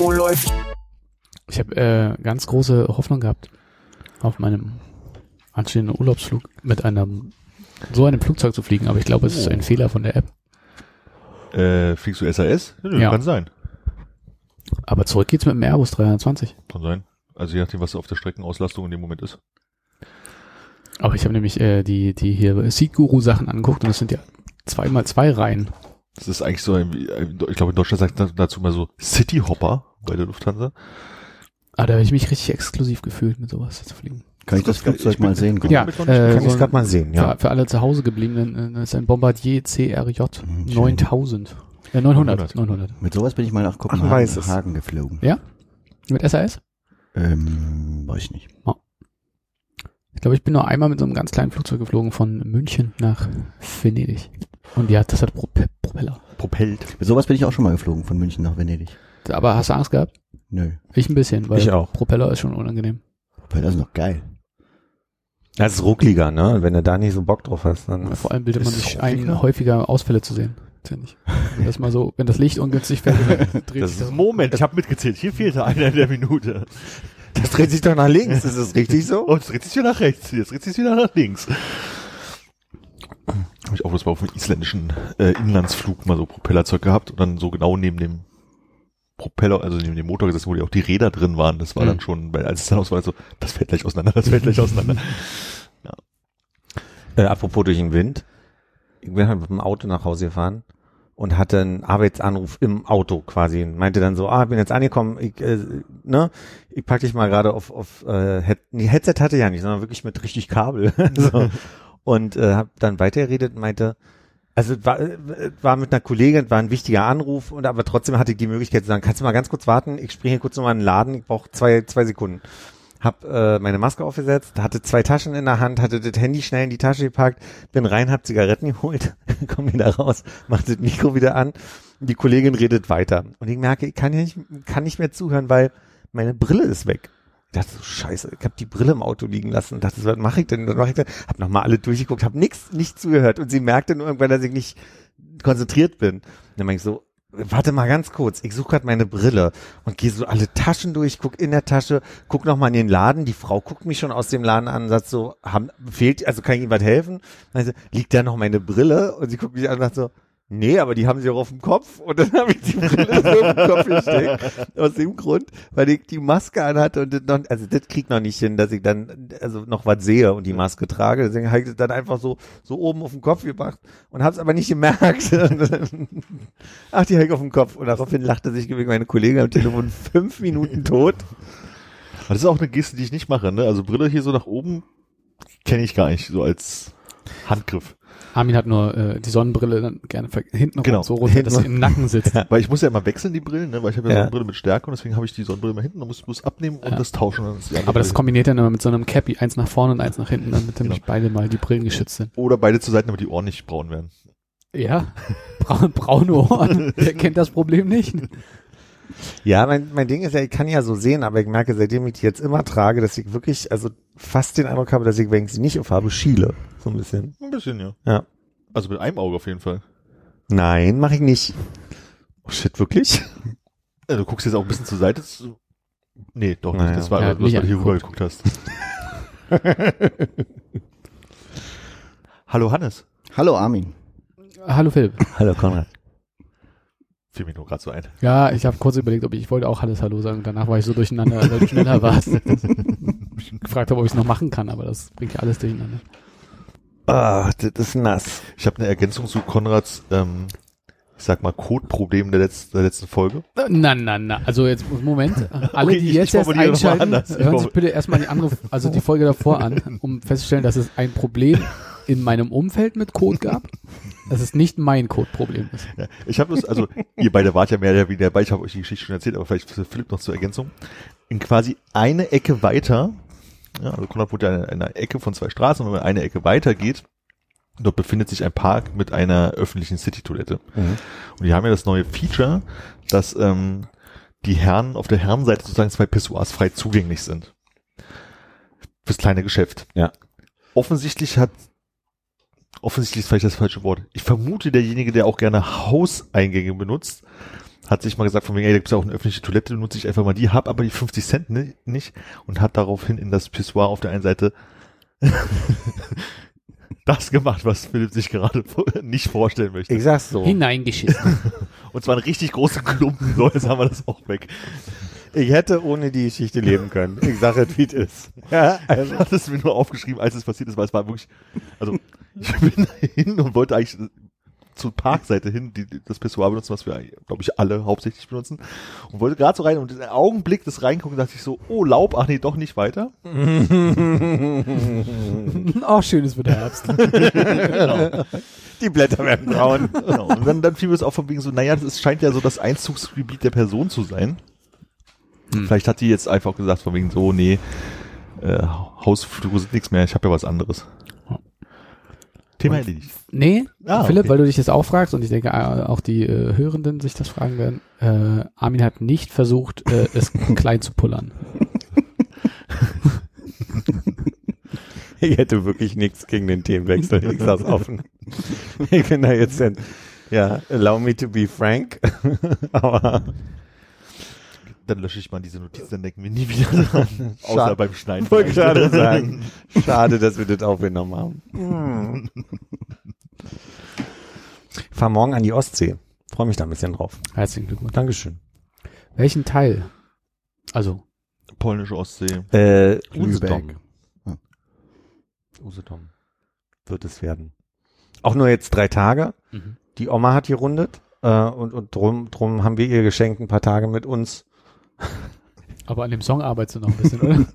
Oh, läuft. Ich habe äh, ganz große Hoffnung gehabt auf meinem anstehenden Urlaubsflug mit einem so einem Flugzeug zu fliegen, aber ich glaube, es ist ein Fehler von der App. Äh, fliegst du SAS? Ja, Ja. Kann sein. Aber zurück geht's mit dem Airbus 320. Kann sein. Also je nachdem, was auf der Streckenauslastung in dem Moment ist. Aber ich habe nämlich äh, die die hier Seat Guru Sachen angeguckt und es sind ja zweimal zwei Reihen. Das ist eigentlich so, ein, ich glaube in Deutschland sagt man dazu mal so City Hopper bei der Lufthansa. Ah, da habe ich mich richtig exklusiv gefühlt, mit sowas zu fliegen. Kann ich das Flugzeug ich mal sehen? Ja, äh, Kann so ich ein- gerade mal sehen, ja. für, für alle zu Hause gebliebenen, äh, das ist ein Bombardier CRJ Mhm, schön. 9000. Äh, 900, 900. 900. Mit sowas bin ich mal nach Kopenhagen es. Hagen geflogen. Ja? Mit SAS? Ähm, weiß ich nicht. Ich glaube, ich bin nur einmal mit so einem ganz kleinen Flugzeug geflogen von München nach Venedig. Und ja, das hat Prope Propeller. Propellt. Mit sowas bin ich auch schon mal geflogen, von München nach Venedig. Aber hast du Angst gehabt? Nö. Ich ein bisschen, weil Ich auch. Propeller ist schon unangenehm. Das ist noch geil. Das ist ruckliger, ne? Und Wenn du da nicht so Bock drauf hast, dann. Vor allem bildet man sich es ein, häufiger Ausfälle zu sehen. Nicht. Wenn das mal so, wenn das Licht ungünstig fällt, dann dreht Das sich ist das. Moment, ich habe mitgezählt. Hier fehlte einer in der Minute. Das dreht sich doch nach links, ist das richtig so? Und jetzt dreht sich wieder nach rechts. Jetzt dreht sich wieder nach links. Habe ich auch bloß mal auf einem isländischen äh, Inlandsflug mal so Propellerzeug gehabt und dann so genau neben dem Propeller, also neben dem Motor gesessen, wo die auch die Räder drin waren. Das war Mhm. dann schon, weil als es dann aus war, so, das fällt gleich auseinander, das fällt gleich auseinander. Äh, apropos durch den Wind. Ich bin halt mit dem Auto nach Hause gefahren und hatte einen Arbeitsanruf im Auto quasi. Und meinte dann so, ah, bin jetzt angekommen, ich, äh, ne, ich pack dich mal gerade auf, auf äh, Head Headset hatte ich ja nicht, sondern wirklich mit richtig Kabel. so. Und äh, hab dann weitergeredet und meinte, also war, äh, war mit einer Kollegin, war ein wichtiger Anruf und aber trotzdem hatte ich die Möglichkeit zu sagen, kannst du mal ganz kurz warten, ich springe hier kurz nochmal in den Laden, ich brauche zwei, zwei Sekunden. Hab äh, meine Maske aufgesetzt, hatte zwei Taschen in der Hand, hatte das Handy schnell in die Tasche gepackt, bin rein, hab Zigaretten geholt, komm wieder raus, mach das Mikro wieder an, die Kollegin redet weiter. Und ich merke, ich kann, ja nicht, kann nicht mehr zuhören, weil meine Brille ist weg. Dachte so, scheiße, ich habe die Brille im Auto liegen lassen und dachte was mache ich denn? Was mache ich denn? Hab nochmal alle durchgeguckt, hab nix, nicht zugehört und sie merkte nur irgendwann, dass ich nicht konzentriert bin. Und dann meinte ich so, warte mal ganz kurz, ich suche gerade meine Brille und gehe so alle Taschen durch, guck in der Tasche, guck noch mal in den Laden, die Frau guckt mich schon aus dem Laden an und sagt so, haben, fehlt, also kann ich Ihnen was helfen? Also, liegt da noch meine Brille? Und sie guckt mich an und sagt so, nee, aber die haben sie auch auf dem Kopf und dann habe ich die Brille so auf dem Kopf gesteckt. Aus dem Grund, weil ich die Maske anhatte und das noch, also das kriegt noch nicht hin, dass ich dann also noch was sehe und die Maske trage. Deswegen habe ich das dann einfach so, so oben auf dem Kopf gemacht und habe es aber nicht gemerkt. Ach, die habe ich auf dem Kopf. Und daraufhin lachte sich wegen meine Kollegin am Telefon fünf Minuten tot. Aber das ist auch eine Geste, die ich nicht mache, ne? Also Brille hier so nach oben kenne ich gar nicht, so als Handgriff. Armin hat nur äh, die Sonnenbrille dann gerne hinten Genau. so runter, dass sie im Nacken sitzt. Weil ich muss ja immer wechseln, die Brillen, ne? Weil ich habe ja, Ja. so eine Brille mit Stärke und deswegen habe ich die Sonnenbrille immer hinten und muss muss abnehmen und Ja. das tauschen. Und andere Aber das kombiniert dann immer mit so einem Cappy, eins nach vorne und eins nach hinten, damit nämlich beide mal die Brillen geschützt sind. Oder beide zur Seite, damit die Ohren nicht braun werden. Ja, Braun, braune Ohren, der kennt das Problem nicht. Ja, mein, mein Ding ist ja, ich kann ja so sehen, aber ich merke, seitdem ich die jetzt immer trage, dass ich wirklich, also fast den Eindruck habe, dass ich, wenn ich sie nicht aufhabe, schiele. So ein bisschen. Ein bisschen, ja. Ja. Also mit einem Auge auf jeden Fall. Nein, mache ich nicht. Oh shit, wirklich? Ja, du guckst jetzt auch ein bisschen zur Seite. Zu nee, doch nicht. Naja. Das war, ja, was du hier rüber geguckt hast. Hallo Hannes. Hallo Armin. Hallo Philipp. Hallo Konrad. Fiel mir nur gerade so ein. Ja, ich habe kurz überlegt, ob ich, ich wollte auch alles Hallo sagen. Danach war ich so durcheinander, weil du schneller warst. ich gefragt habe, ob ich es noch machen kann, aber das bringt ja alles durcheinander. Ah, das ist nass. Ich habe eine Ergänzung zu Konrads, ähm, ich sag mal, Codeproblem der, letzten der letzten Folge. Na, na, na. Also jetzt, Moment. Alle, Okay, die ich- jetzt ich erst einschalten, hören sich bitte erstmal die andere, also die Folge davor an, um festzustellen, dass es ein Problem in meinem Umfeld mit Code gab. dass es nicht mein Codeproblem ist. Ja, ich habe das, also ihr beide wart ja mehr oder weniger dabei, ich habe euch die Geschichte schon erzählt, aber vielleicht für Philipp noch zur Ergänzung. In quasi eine Ecke weiter, ja, also Konrad wohnt ja in einer Ecke von zwei Straßen und wenn man eine Ecke weiter geht, dort befindet sich ein Park mit einer öffentlichen City-Toilette. Und die haben ja das neue Feature, dass ähm, die Herren auf der Herrenseite sozusagen zwei Pissoirs frei zugänglich sind. Fürs kleine Geschäft. Ja. Offensichtlich hat offensichtlich ist vielleicht das falsche Wort. Ich vermute, derjenige, der auch gerne Hauseingänge benutzt, hat sich mal gesagt, von wegen, ey, da gibt's ja auch eine öffentliche Toilette, nutze ich einfach mal die, hab aber die 50 Cent ni- nicht und hat daraufhin in das Pissoir auf der einen Seite das gemacht, was Philipp sich gerade nicht vorstellen möchte. Ich sag's so. Hineingeschissen. Und zwar einen richtig großen Klumpen, so jetzt haben wir das auch weg. Ich hätte ohne die Geschichte leben können. Ich sage es, wie es ist. Ja, also. Ich hatte es mir nur aufgeschrieben, als es passiert ist, weil es war wirklich, also ich bin hin und wollte eigentlich zur Parkseite hin, die, das Pissoir benutzen, was wir, glaube ich, alle hauptsächlich benutzen. Und wollte gerade so rein und im Augenblick des Reingucken dachte ich so, oh Laub, ach nee, doch nicht weiter. Auch schön ist wieder Herbst. Die Blätter werden braun. Genau. Und dann, dann fiel mir es auch von wegen so, naja, es scheint ja so das Einzugsgebiet der Person zu sein. Vielleicht hat die jetzt einfach gesagt von wegen so, nee, äh, Hausflure sind nichts mehr, ich habe ja was anderes. Thema erledigt. Nee, Ah, Philipp, okay. weil du dich das auch fragst und ich denke äh, auch die äh, Hörenden sich das fragen werden. Äh, Armin hat nicht versucht, äh, es klein zu pullern. Ich hätte wirklich nichts gegen den Themenwechsel. Ich sag's offen. Ich bin da jetzt ein, ja, allow me to be frank. Aber Dann lösche ich mal diese Notiz, dann denken wir nie wieder dran. Außer Schade. beim Schneiden. ich wollte gerade sagen, schade, dass wir das aufgenommen haben. Fahr morgen an die Ostsee. Freue mich da ein bisschen drauf. Herzlichen Glückwunsch. Dankeschön. Welchen Teil? Also, Polnische Ostsee. Äh, Lübeck. Usedom. Usedom wird es werden. Auch nur jetzt drei Tage. mhm. Die Oma hat gerundet äh, und, und drum, drum haben wir ihr geschenkt ein paar Tage mit uns. Aber an dem Song arbeitest du noch ein bisschen, oder?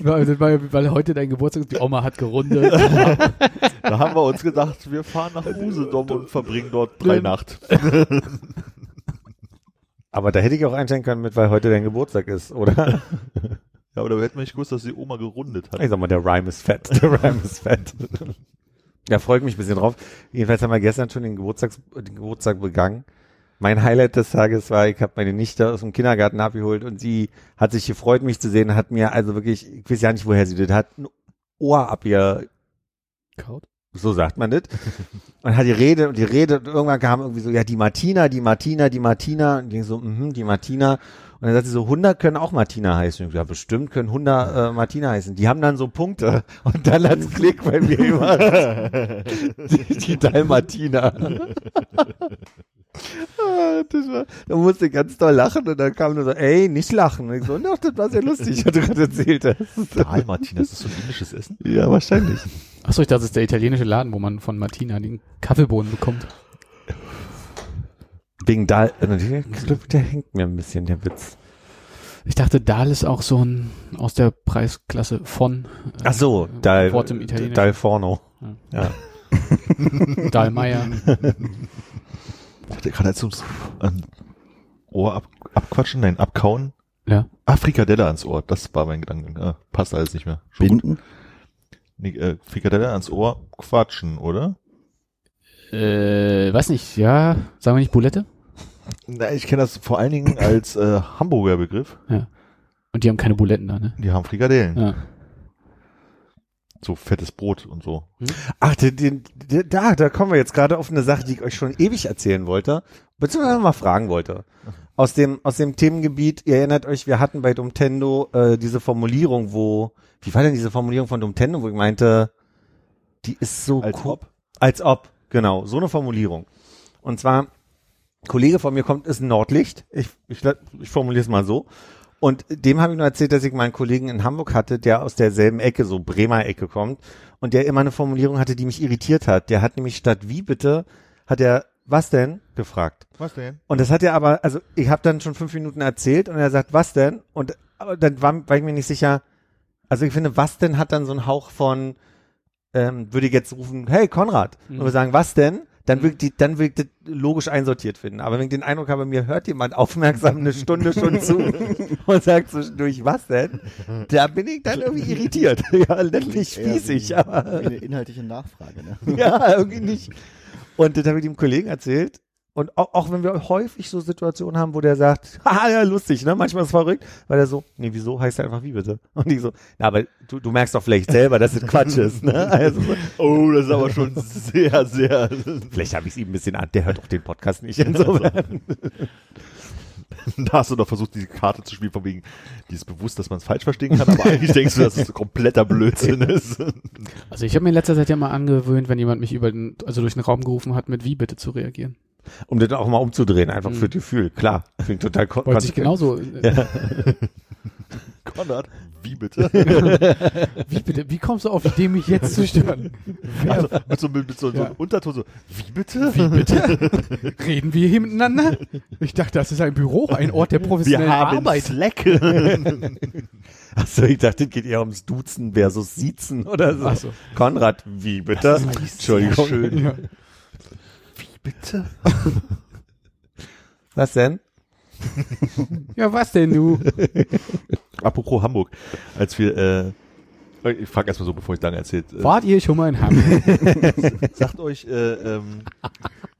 weil, weil, weil heute dein Geburtstag ist, die Oma hat gerundet. Da haben wir uns gedacht, wir fahren nach Usedom und verbringen dort drei Nacht. Aber da hätte ich auch einstellen können mit, weil heute dein Geburtstag ist, oder? Ja, aber da hätten wir nicht gewusst, dass die Oma gerundet hat. Ich sag mal, der Rhyme ist fett. Der Rhyme ist fett. Ja, freut mich ein bisschen drauf. Jedenfalls haben wir gestern schon den, Geburtstags, den Geburtstag begangen. Mein Highlight des Tages war, ich habe meine Nichte aus dem Kindergarten abgeholt und sie hat sich gefreut, mich zu sehen, hat mir also wirklich, ich weiß ja nicht, woher sie das hat, ein Ohr ab ihr, Kaut? so sagt man das. Und hat die Rede und die Rede und irgendwann kam irgendwie so, ja, die Martina, die Martina, die Martina. Und ich so, mhm, die Martina. Und dann sagt sie so, 100 können auch Martina heißen. Ich ja, bestimmt können 100 äh, Martina heißen. Die haben dann so Punkte. Und dann hat's Klick bei mir gemacht. die, die Dalmatina. Ah, das war, da musste ich ganz doll lachen und dann kam nur so, ey, nicht lachen. Und ich so, doch, das war sehr lustig, was du gerade erzählt hast. Dahl, Martina, ist das so ein indisches Essen? Ja, wahrscheinlich. Achso, ich dachte, das ist der italienische Laden, wo man von Martina den Kaffeebohnen bekommt. Wegen Dal, äh, der hängt mir ein bisschen, der Witz. Ich dachte, Dahl ist auch so ein aus der Preisklasse von äh, Ach so, Dal, Wort im Italienischen. Dal Forno. Ja. Ja. Dahlmeier. Ich hatte gerade jetzt ums ein Ohr ab, abquatschen, nein, abkauen. Ja. Ah, Frikadelle ans Ohr, das war mein Gedanke. Ah, passt alles nicht mehr. Schon. Binden? Nee, äh, Frikadelle ans Ohr quatschen, oder? Äh, weiß nicht, ja, sagen wir nicht Boulette? Na, ich kenne das vor allen Dingen als äh, Hamburger Begriff. Und die haben keine Buletten da, ne? Die haben Frikadellen. Ja. So fettes Brot und so. Ach, den, den, den, da, da kommen wir jetzt gerade auf eine Sache, die ich euch schon ewig erzählen wollte, beziehungsweise mal fragen wollte. Aus dem, aus dem Themengebiet, ihr erinnert euch, wir hatten bei Dumtendo äh, diese Formulierung, wo, wie war denn diese Formulierung von Dumtendo, wo ich meinte, die ist so Als cool. ob? Als ob, genau, so eine Formulierung. Und zwar, Kollege von mir kommt, ist ein Nordlicht. Ich, ich, ich formuliere es mal so. Und dem habe ich nur erzählt, dass ich meinen Kollegen in Hamburg hatte, der aus derselben Ecke, so Bremer Ecke kommt und der immer eine Formulierung hatte, die mich irritiert hat. Der hat nämlich statt wie bitte, hat er was denn gefragt. Was denn? Und das hat er aber, also ich habe dann schon fünf Minuten erzählt und er sagt, was denn? Und aber dann war, war ich mir nicht sicher. Also ich finde, was denn hat dann so einen Hauch von, ähm, würde ich jetzt rufen, hey Konrad, und wir sagen, was denn? Dann wirkt die, dann wirkt das logisch einsortiert finden. Aber wenn ich den Eindruck habe, mir hört jemand aufmerksam eine Stunde schon zu und sagt zwischendurch, was denn? Da bin ich dann irgendwie irritiert. Ja, letztlich spießig, wie- aber wie eine inhaltliche Nachfrage. Ne? ja, irgendwie nicht. Und das habe ich dem Kollegen erzählt. Und auch, auch wenn wir häufig so Situationen haben, wo der sagt, haha, ja, lustig, ne? Manchmal ist es verrückt, weil er so, nee, wieso heißt er einfach wie bitte? Und ich so, na, aber du, du merkst doch vielleicht selber, dass das Quatsch ist, ne? Also, so, Oh, das ist aber schon sehr, sehr. vielleicht habe ich es ihm ein bisschen an, der hört auch den Podcast nicht insofern. Da hast du doch versucht, diese Karte zu spielen, von wegen, die ist bewusst, dass man es falsch verstehen kann, aber eigentlich denkst du, dass es kompletter Blödsinn ist. Also ich habe mir in letzter Zeit ja mal angewöhnt, wenn jemand mich über den, also durch den Raum gerufen hat, mit wie bitte zu reagieren. Um das auch mal umzudrehen, einfach Mhm. für Gefühl. Klar, klingt total kon Wollte ich genauso. äh, Konrad, wie bitte? Wie bitte? Wie kommst du auf die Idee, mich jetzt zu stören? Also, mit so, mit so, so Ja. einem Unterton so, wie bitte? Wie bitte? Reden wir hier miteinander? Ich dachte, das ist ein Büro, ein Ort der Wir professionellen haben Arbeit. Slack. Achso, ich dachte, es geht eher ums Duzen versus Siezen oder so. Ach so. Konrad, wie bitte? Entschuldigung. schön. Ja. Bitte? Was denn? ja, was denn du? Apropos Hamburg, als wir, äh, ich frage erstmal so, bevor ich lange erzählt. Äh, Wart ihr schon mal in Hamburg? sagt euch, äh, ähm,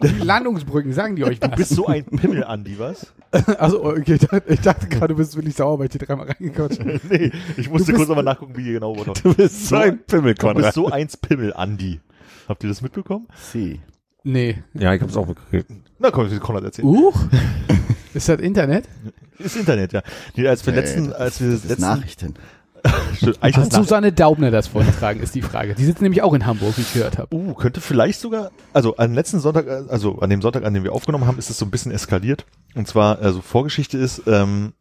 Die Landungsbrücken, sagen die euch du was? bist so ein Pimmel, Andi, was? Also, okay, ich dachte, ich dachte gerade, du bist wirklich sauer, weil ich dir dreimal reingequatscht habe. nee, ich musste Du kurz nochmal nachgucken, wie ihr genau wurde. Du bist so ein Pimmel, Du bist Konrad. so eins Pimmel, Andi. Habt ihr das mitbekommen? Sie. Nee. Ja, ich hab's auch mitgekriegt. Na komm, ich Konrad erzählen. Uch? Ist das Internet? Ist Internet, ja. Nee, als wir Nee, letzten, als wir Das letzten, Nachrichten. Hat Susanne Daubner das vorgetragen, ist die Frage. Die sitzt nämlich auch in Hamburg, wie ich gehört habe. Uh, könnte vielleicht sogar, also am letzten Sonntag, also an dem Sonntag, an dem wir aufgenommen haben, ist es so ein bisschen eskaliert. Und zwar, also Vorgeschichte ist, ähm,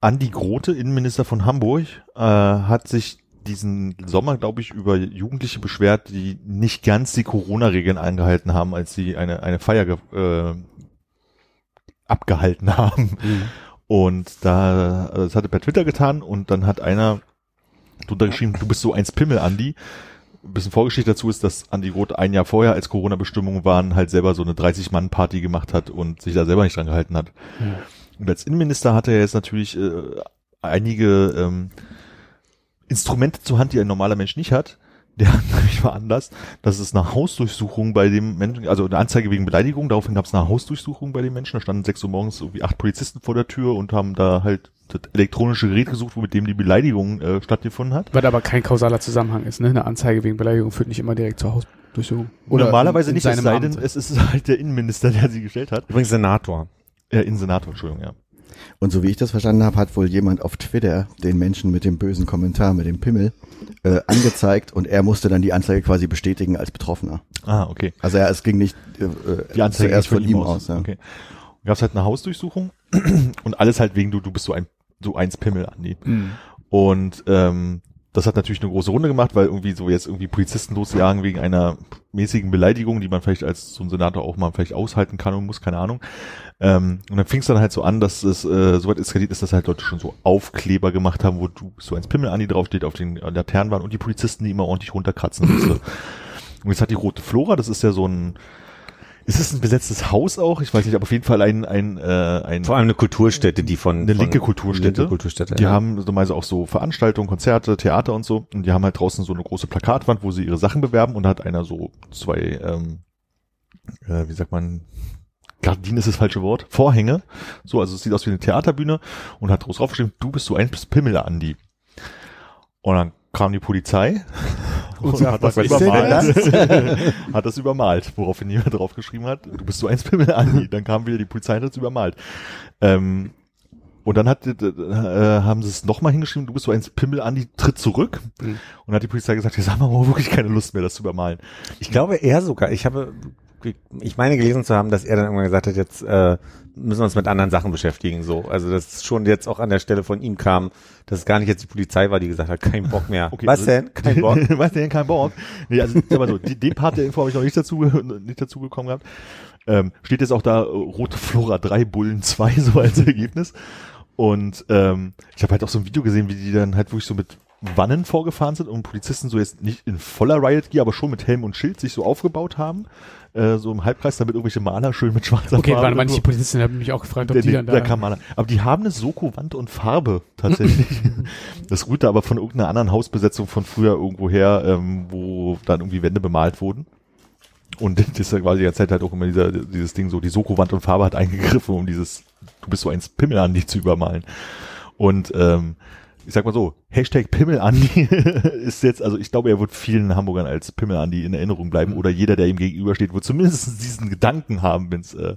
Andi Grote, Innenminister von Hamburg, äh, hat sich diesen Sommer, glaube ich, über Jugendliche beschwert, die nicht ganz die Corona-Regeln eingehalten haben, als sie eine, eine Feier äh, abgehalten haben. Und da, äh, das hat er per Twitter getan und dann hat einer drunter geschrieben, du bist so eins Pimmel, Andi. Ein bisschen Vorgeschichte dazu ist, dass Andi Roth ein Jahr vorher, als Corona-Bestimmungen waren, halt selber so eine 30-Mann-Party gemacht hat und sich da selber nicht dran gehalten hat. Und als Innenminister hat er jetzt natürlich äh, einige ähm, Instrumente zur Hand, die ein normaler Mensch nicht hat. Der hat nämlich veranlasst, dass es eine Hausdurchsuchung bei dem Menschen, also eine Anzeige wegen Beleidigung, daraufhin gab es eine Hausdurchsuchung bei den Menschen. Da standen sechs Uhr morgens irgendwie acht Polizisten vor der Tür und haben da halt das elektronische Gerät gesucht, mit dem die Beleidigung äh, stattgefunden hat. Was aber kein kausaler Zusammenhang ist, ne? Eine Anzeige wegen Beleidigung führt nicht immer direkt zur Hausdurchsuchung. Oder Normalerweise in, in nicht, es seinem sei denn, es ist halt der Innenminister, der sie gestellt hat. Übrigens Senator. Äh, Innensenator, Entschuldigung, ja. Und so wie ich das verstanden habe, hat wohl jemand auf Twitter den Menschen mit dem bösen Kommentar, mit dem Pimmel, äh, angezeigt und er musste dann die Anzeige quasi bestätigen als Betroffener. Ah, okay. Also ja, es ging nicht äh, Die Anzeige zuerst von ihm aus. ja. Okay. Gab es halt eine Hausdurchsuchung und alles halt wegen du, du bist so ein so eins Pimmel, Andi. Hm. Und ähm, das hat natürlich eine große Runde gemacht, weil irgendwie so jetzt irgendwie Polizisten losjagen wegen einer mäßigen Beleidigung, die man vielleicht als so ein Senator auch mal vielleicht aushalten kann und muss, keine Ahnung. Ähm, und dann fing es dann halt so an, dass es äh, so weit eskaliert ist, dass halt Leute schon so Aufkleber gemacht haben, wo du so eins Pimmel Andi draufsteht auf den Laternenwand und die Polizisten, die immer ordentlich runterkratzen musste. und jetzt hat die Rote Flora, das ist ja so ein ist es ein besetztes Haus auch? Ich weiß nicht, aber auf jeden Fall ein, ein, äh, ein Vor allem eine Kulturstätte, die von eine von, linke Kulturstätte. Linke Kulturstätte. Die ja. haben normalerweise auch so Veranstaltungen, Konzerte, Theater und so. Und die haben halt draußen so eine große Plakatwand, wo sie ihre Sachen bewerben. Und hat einer so zwei, ähm, äh, wie sagt man, Gardinen ist das falsche Wort, Vorhänge. So, also es sieht aus wie eine Theaterbühne und hat groß draufgeschrieben, du bist so ein Pimmel, Andi. Und dann kam die Polizei und, sagt, hat das übermalt. hat das übermalt, woraufhin jemand draufgeschrieben hat, du bist so eins Pimmel, Andi. Dann kam wieder die Polizei und hat es übermalt. Ähm, und dann hat, äh, haben sie es nochmal hingeschrieben, du bist so ein Pimmel, Andi, tritt zurück. Mhm. Und hat die Polizei gesagt, jetzt haben wir wirklich keine Lust mehr, das zu übermalen. Ich glaube, er sogar. Ich habe, ich meine gelesen zu haben, dass er dann irgendwann gesagt hat, jetzt äh, müssen wir uns mit anderen Sachen beschäftigen. So, also das schon jetzt auch an der Stelle von ihm kam, dass es gar nicht jetzt die Polizei war, die gesagt hat, kein Bock mehr. Okay, Was also- denn? Kein Bock. Was denn, kein Bock? Nee, also, mal so, die, den Part der Info habe ich noch nicht dazu, nicht dazu gekommen gehabt. Ähm, steht jetzt auch da Rote Flora 3, Bullen 2, so als Ergebnis. Und ähm, ich habe halt auch so ein Video gesehen, wie die dann halt wirklich so mit Wannen vorgefahren sind und Polizisten so jetzt nicht in voller Riot Gear, aber schon mit Helm und Schild sich so aufgebaut haben, äh, so im Halbkreis, damit irgendwelche Maler schön mit schwarzer Okay, Farbe. waren manche Polizisten, haben mich auch gefragt, ob der, die dann da... da kam Maler. Aber die haben eine Soko-Wand und Farbe tatsächlich. das rührte aber von irgendeiner anderen Hausbesetzung von früher irgendwo her, ähm, wo dann irgendwie Wände bemalt wurden. Und das war die ganze Zeit halt auch immer dieser, dieses Ding so, die Soko-Wand und Farbe hat eingegriffen, um dieses, du bist so ein Pimmel an dich zu übermalen. Und ähm, ich sag mal so, Hashtag Pimmelandi ist jetzt, also ich glaube, er wird vielen Hamburgern als Pimmelandi in Erinnerung bleiben oder jeder, der ihm gegenübersteht, wird zumindest diesen Gedanken haben, wenn es äh,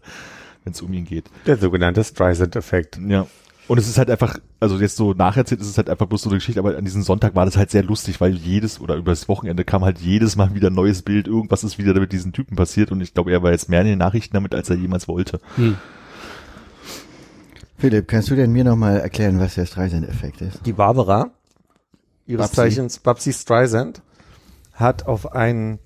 wenn's um ihn geht. Der sogenannte Streisand-Effekt. Ja. Und es ist halt einfach, also jetzt so nacherzählt ist es halt einfach bloß so eine Geschichte, aber an diesem Sonntag war das halt sehr lustig, weil jedes oder über das Wochenende kam halt jedes Mal wieder ein neues Bild, irgendwas ist wieder mit diesen Typen passiert und ich glaube, er war jetzt mehr in den Nachrichten damit, als er jemals wollte. Hm. Philipp, kannst du denn mir nochmal erklären, was der Streisand-Effekt ist? Die Barbara, ihres Babsi. Zeichens Babsi Streisand, hat auf einen,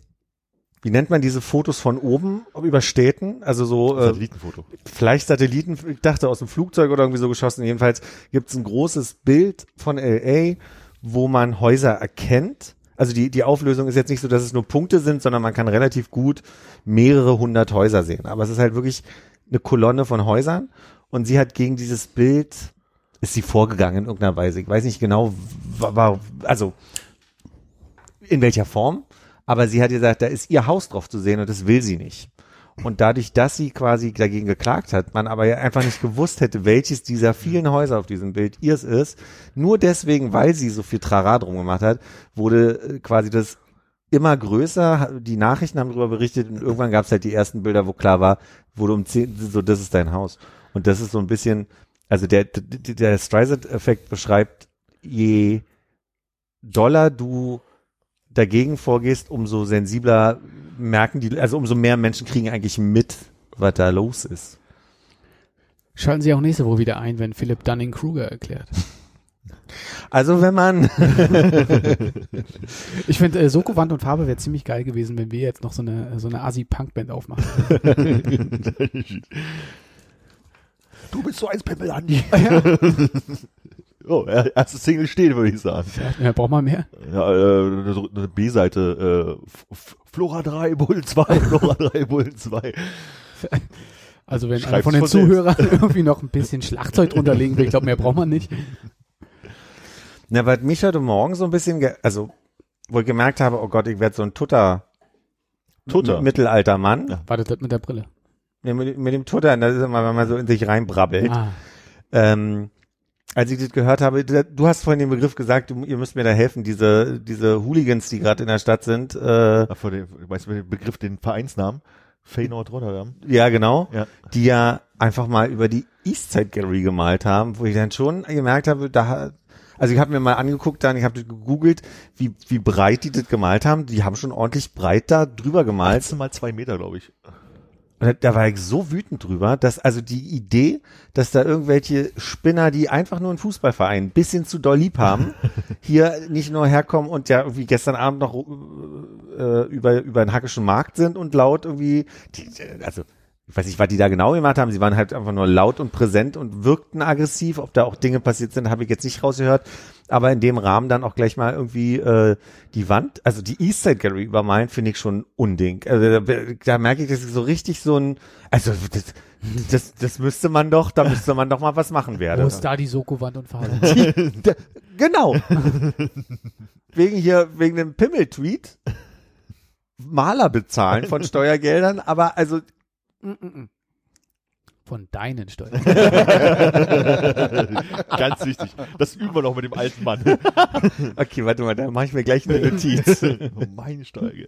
wie nennt man diese Fotos von oben über Städten? Also so äh, Satellitenfoto. vielleicht Satelliten, ich dachte aus dem Flugzeug oder irgendwie so geschossen. Jedenfalls gibt es ein großes Bild von LA, wo man Häuser erkennt. Also die, die Auflösung ist jetzt nicht so, dass es nur Punkte sind, sondern man kann relativ gut mehrere hundert Häuser sehen. Aber es ist halt wirklich eine Kolonne von Häusern. Und sie hat gegen dieses Bild, ist sie vorgegangen in irgendeiner Weise. Ich weiß nicht genau, wa- wa- also in welcher Form. Aber sie hat gesagt, da ist ihr Haus drauf zu sehen und das will sie nicht. Und dadurch, dass sie quasi dagegen geklagt hat, man aber ja einfach nicht gewusst hätte, welches dieser vielen Häuser auf diesem Bild ihrs ist, nur deswegen, weil sie so viel Trara drum gemacht hat, wurde äh, quasi das immer größer, die Nachrichten haben darüber berichtet und irgendwann gab es halt die ersten Bilder, wo klar war, wurde um zehn, so das ist dein Haus. Und das ist so ein bisschen, also der, der, der Streisand-Effekt beschreibt, je doller du dagegen vorgehst, umso sensibler merken die, also umso mehr Menschen kriegen eigentlich mit, was da los ist. Schalten Sie auch nächste Woche wieder ein, wenn Philipp Dunning-Kruger erklärt. Also wenn man, Ich finde, äh, Soko, Wand und Farbe wäre ziemlich geil gewesen, wenn wir jetzt noch so eine, so eine Asi-Punk-Band aufmachen. Du bist so ein Pimmel, Andi. oh, er- erste Single steht, würde ich sagen. Ja, braucht man mehr? Ja, äh, eine, eine B-Seite, äh, Flora 3, Bull 2, Flora 3, Bull 2. Also wenn einer Schreibt's von den von selbst. Zuhörern irgendwie noch ein bisschen Schlagzeug drunter legen will, ich glaube, mehr braucht man nicht. na, was mich heute Morgen so ein bisschen, ge also, wo ich gemerkt habe, oh Gott, ich werde so ein Tutter, Tutter. mittelalter Mann. Ja. Wartet das mit der Brille. Mit, mit dem Tutter, das ist immer, wenn man so in sich reinbrabbelt. Ah, Ähm, als ich das gehört habe, du hast vorhin den Begriff gesagt, du, ihr müsst mir da helfen, diese, diese Hooligans, die gerade in der Stadt sind, äh, Ach, vor dem, weißt du den Begriff, den Vereinsnamen? Feyenoord Rotterdam. ja genau, Ja. die ja einfach mal über die Eastside Gallery gemalt haben, wo ich dann schon gemerkt habe, da also ich habe mir mal angeguckt dann, ich habe gegoogelt, wie, wie breit die das gemalt haben. Die haben schon ordentlich breit da drüber gemalt. 13 mal zwei Meter, glaube ich. Und da- war ich so wütend drüber, dass also die Idee, dass da irgendwelche Spinner, die einfach nur einen Fußballverein ein bisschen zu doll lieb haben, hier nicht nur herkommen und ja irgendwie gestern Abend noch äh, über, über den Hackischen Markt sind und laut irgendwie, die, also ich weiß nicht, was die da genau gemacht haben. Sie waren halt einfach nur laut und präsent und wirkten aggressiv. Ob da auch Dinge passiert sind, habe ich jetzt nicht rausgehört. Aber in dem Rahmen dann auch gleich mal irgendwie äh, die Wand, also die Eastside Gallery übermalen, finde ich schon unding. Also da, da merke ich, dass ich so richtig so ein, also das, das, das müsste man doch, da müsste man doch mal was machen wo werden. ist da die Soko, Wand und Farbe? Genau. wegen hier, wegen dem Pimmel-Tweet. Maler bezahlen von Steuergeldern, aber also 嗯嗯嗯。Von deinen Steuern. Ganz wichtig. Das üben wir noch mit dem alten Mann. Okay, warte mal, da mache ich mir gleich eine Notiz. Meine Steige.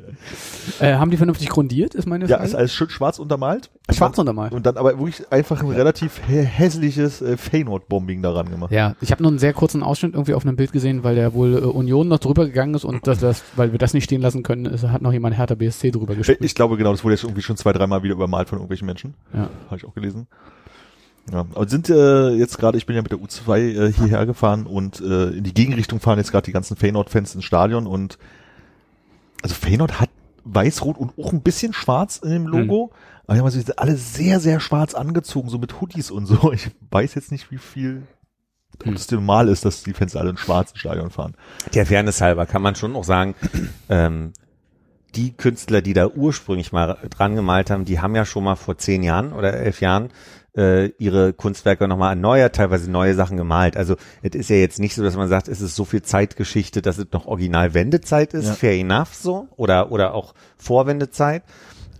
äh, haben die vernünftig grundiert, ist meine Ja, Frage. ist alles schön schwarz untermalt. Schwarz untermalt. Und dann aber wirklich einfach ein relativ hä hässliches äh, Feyenoord-Bombing daran gemacht. Ja, ich habe nur einen sehr kurzen Ausschnitt irgendwie auf einem Bild gesehen, weil der wohl äh, Union noch drüber gegangen ist und das, das, weil wir das nicht stehen lassen können, ist, hat noch jemand Hertha BSC drüber Äh, gespielt. Ich glaube, genau, das wurde jetzt irgendwie schon zwei, dreimal wieder übermalt von irgendwelchen Menschen. Ja. Habe ich auch gelesen. Ja, aber sind äh, jetzt gerade, ich bin ja mit der U2 äh, hierher gefahren und äh, in die Gegenrichtung fahren jetzt gerade die ganzen Feyenoord-Fans ins Stadion und also Feyenoord hat weiß-rot und auch ein bisschen schwarz in dem Logo, aber die haben also alle sehr, sehr schwarz angezogen, so mit Hoodies und so. Ich weiß jetzt nicht, wie viel ob das normal ist, dass die Fans alle in schwarz ins Stadion fahren. Der Fairness halber kann man schon auch sagen, ähm, die Künstler, die da ursprünglich mal dran gemalt haben, die haben ja schon mal vor zehn Jahren oder elf Jahren äh, ihre Kunstwerke nochmal erneuert, teilweise neue Sachen gemalt. Also es ist ja jetzt nicht so, dass man sagt, es ist so viel Zeitgeschichte, dass es noch original Wendezeit ist, Ja. fair enough so, oder, oder auch Vorwendezeit.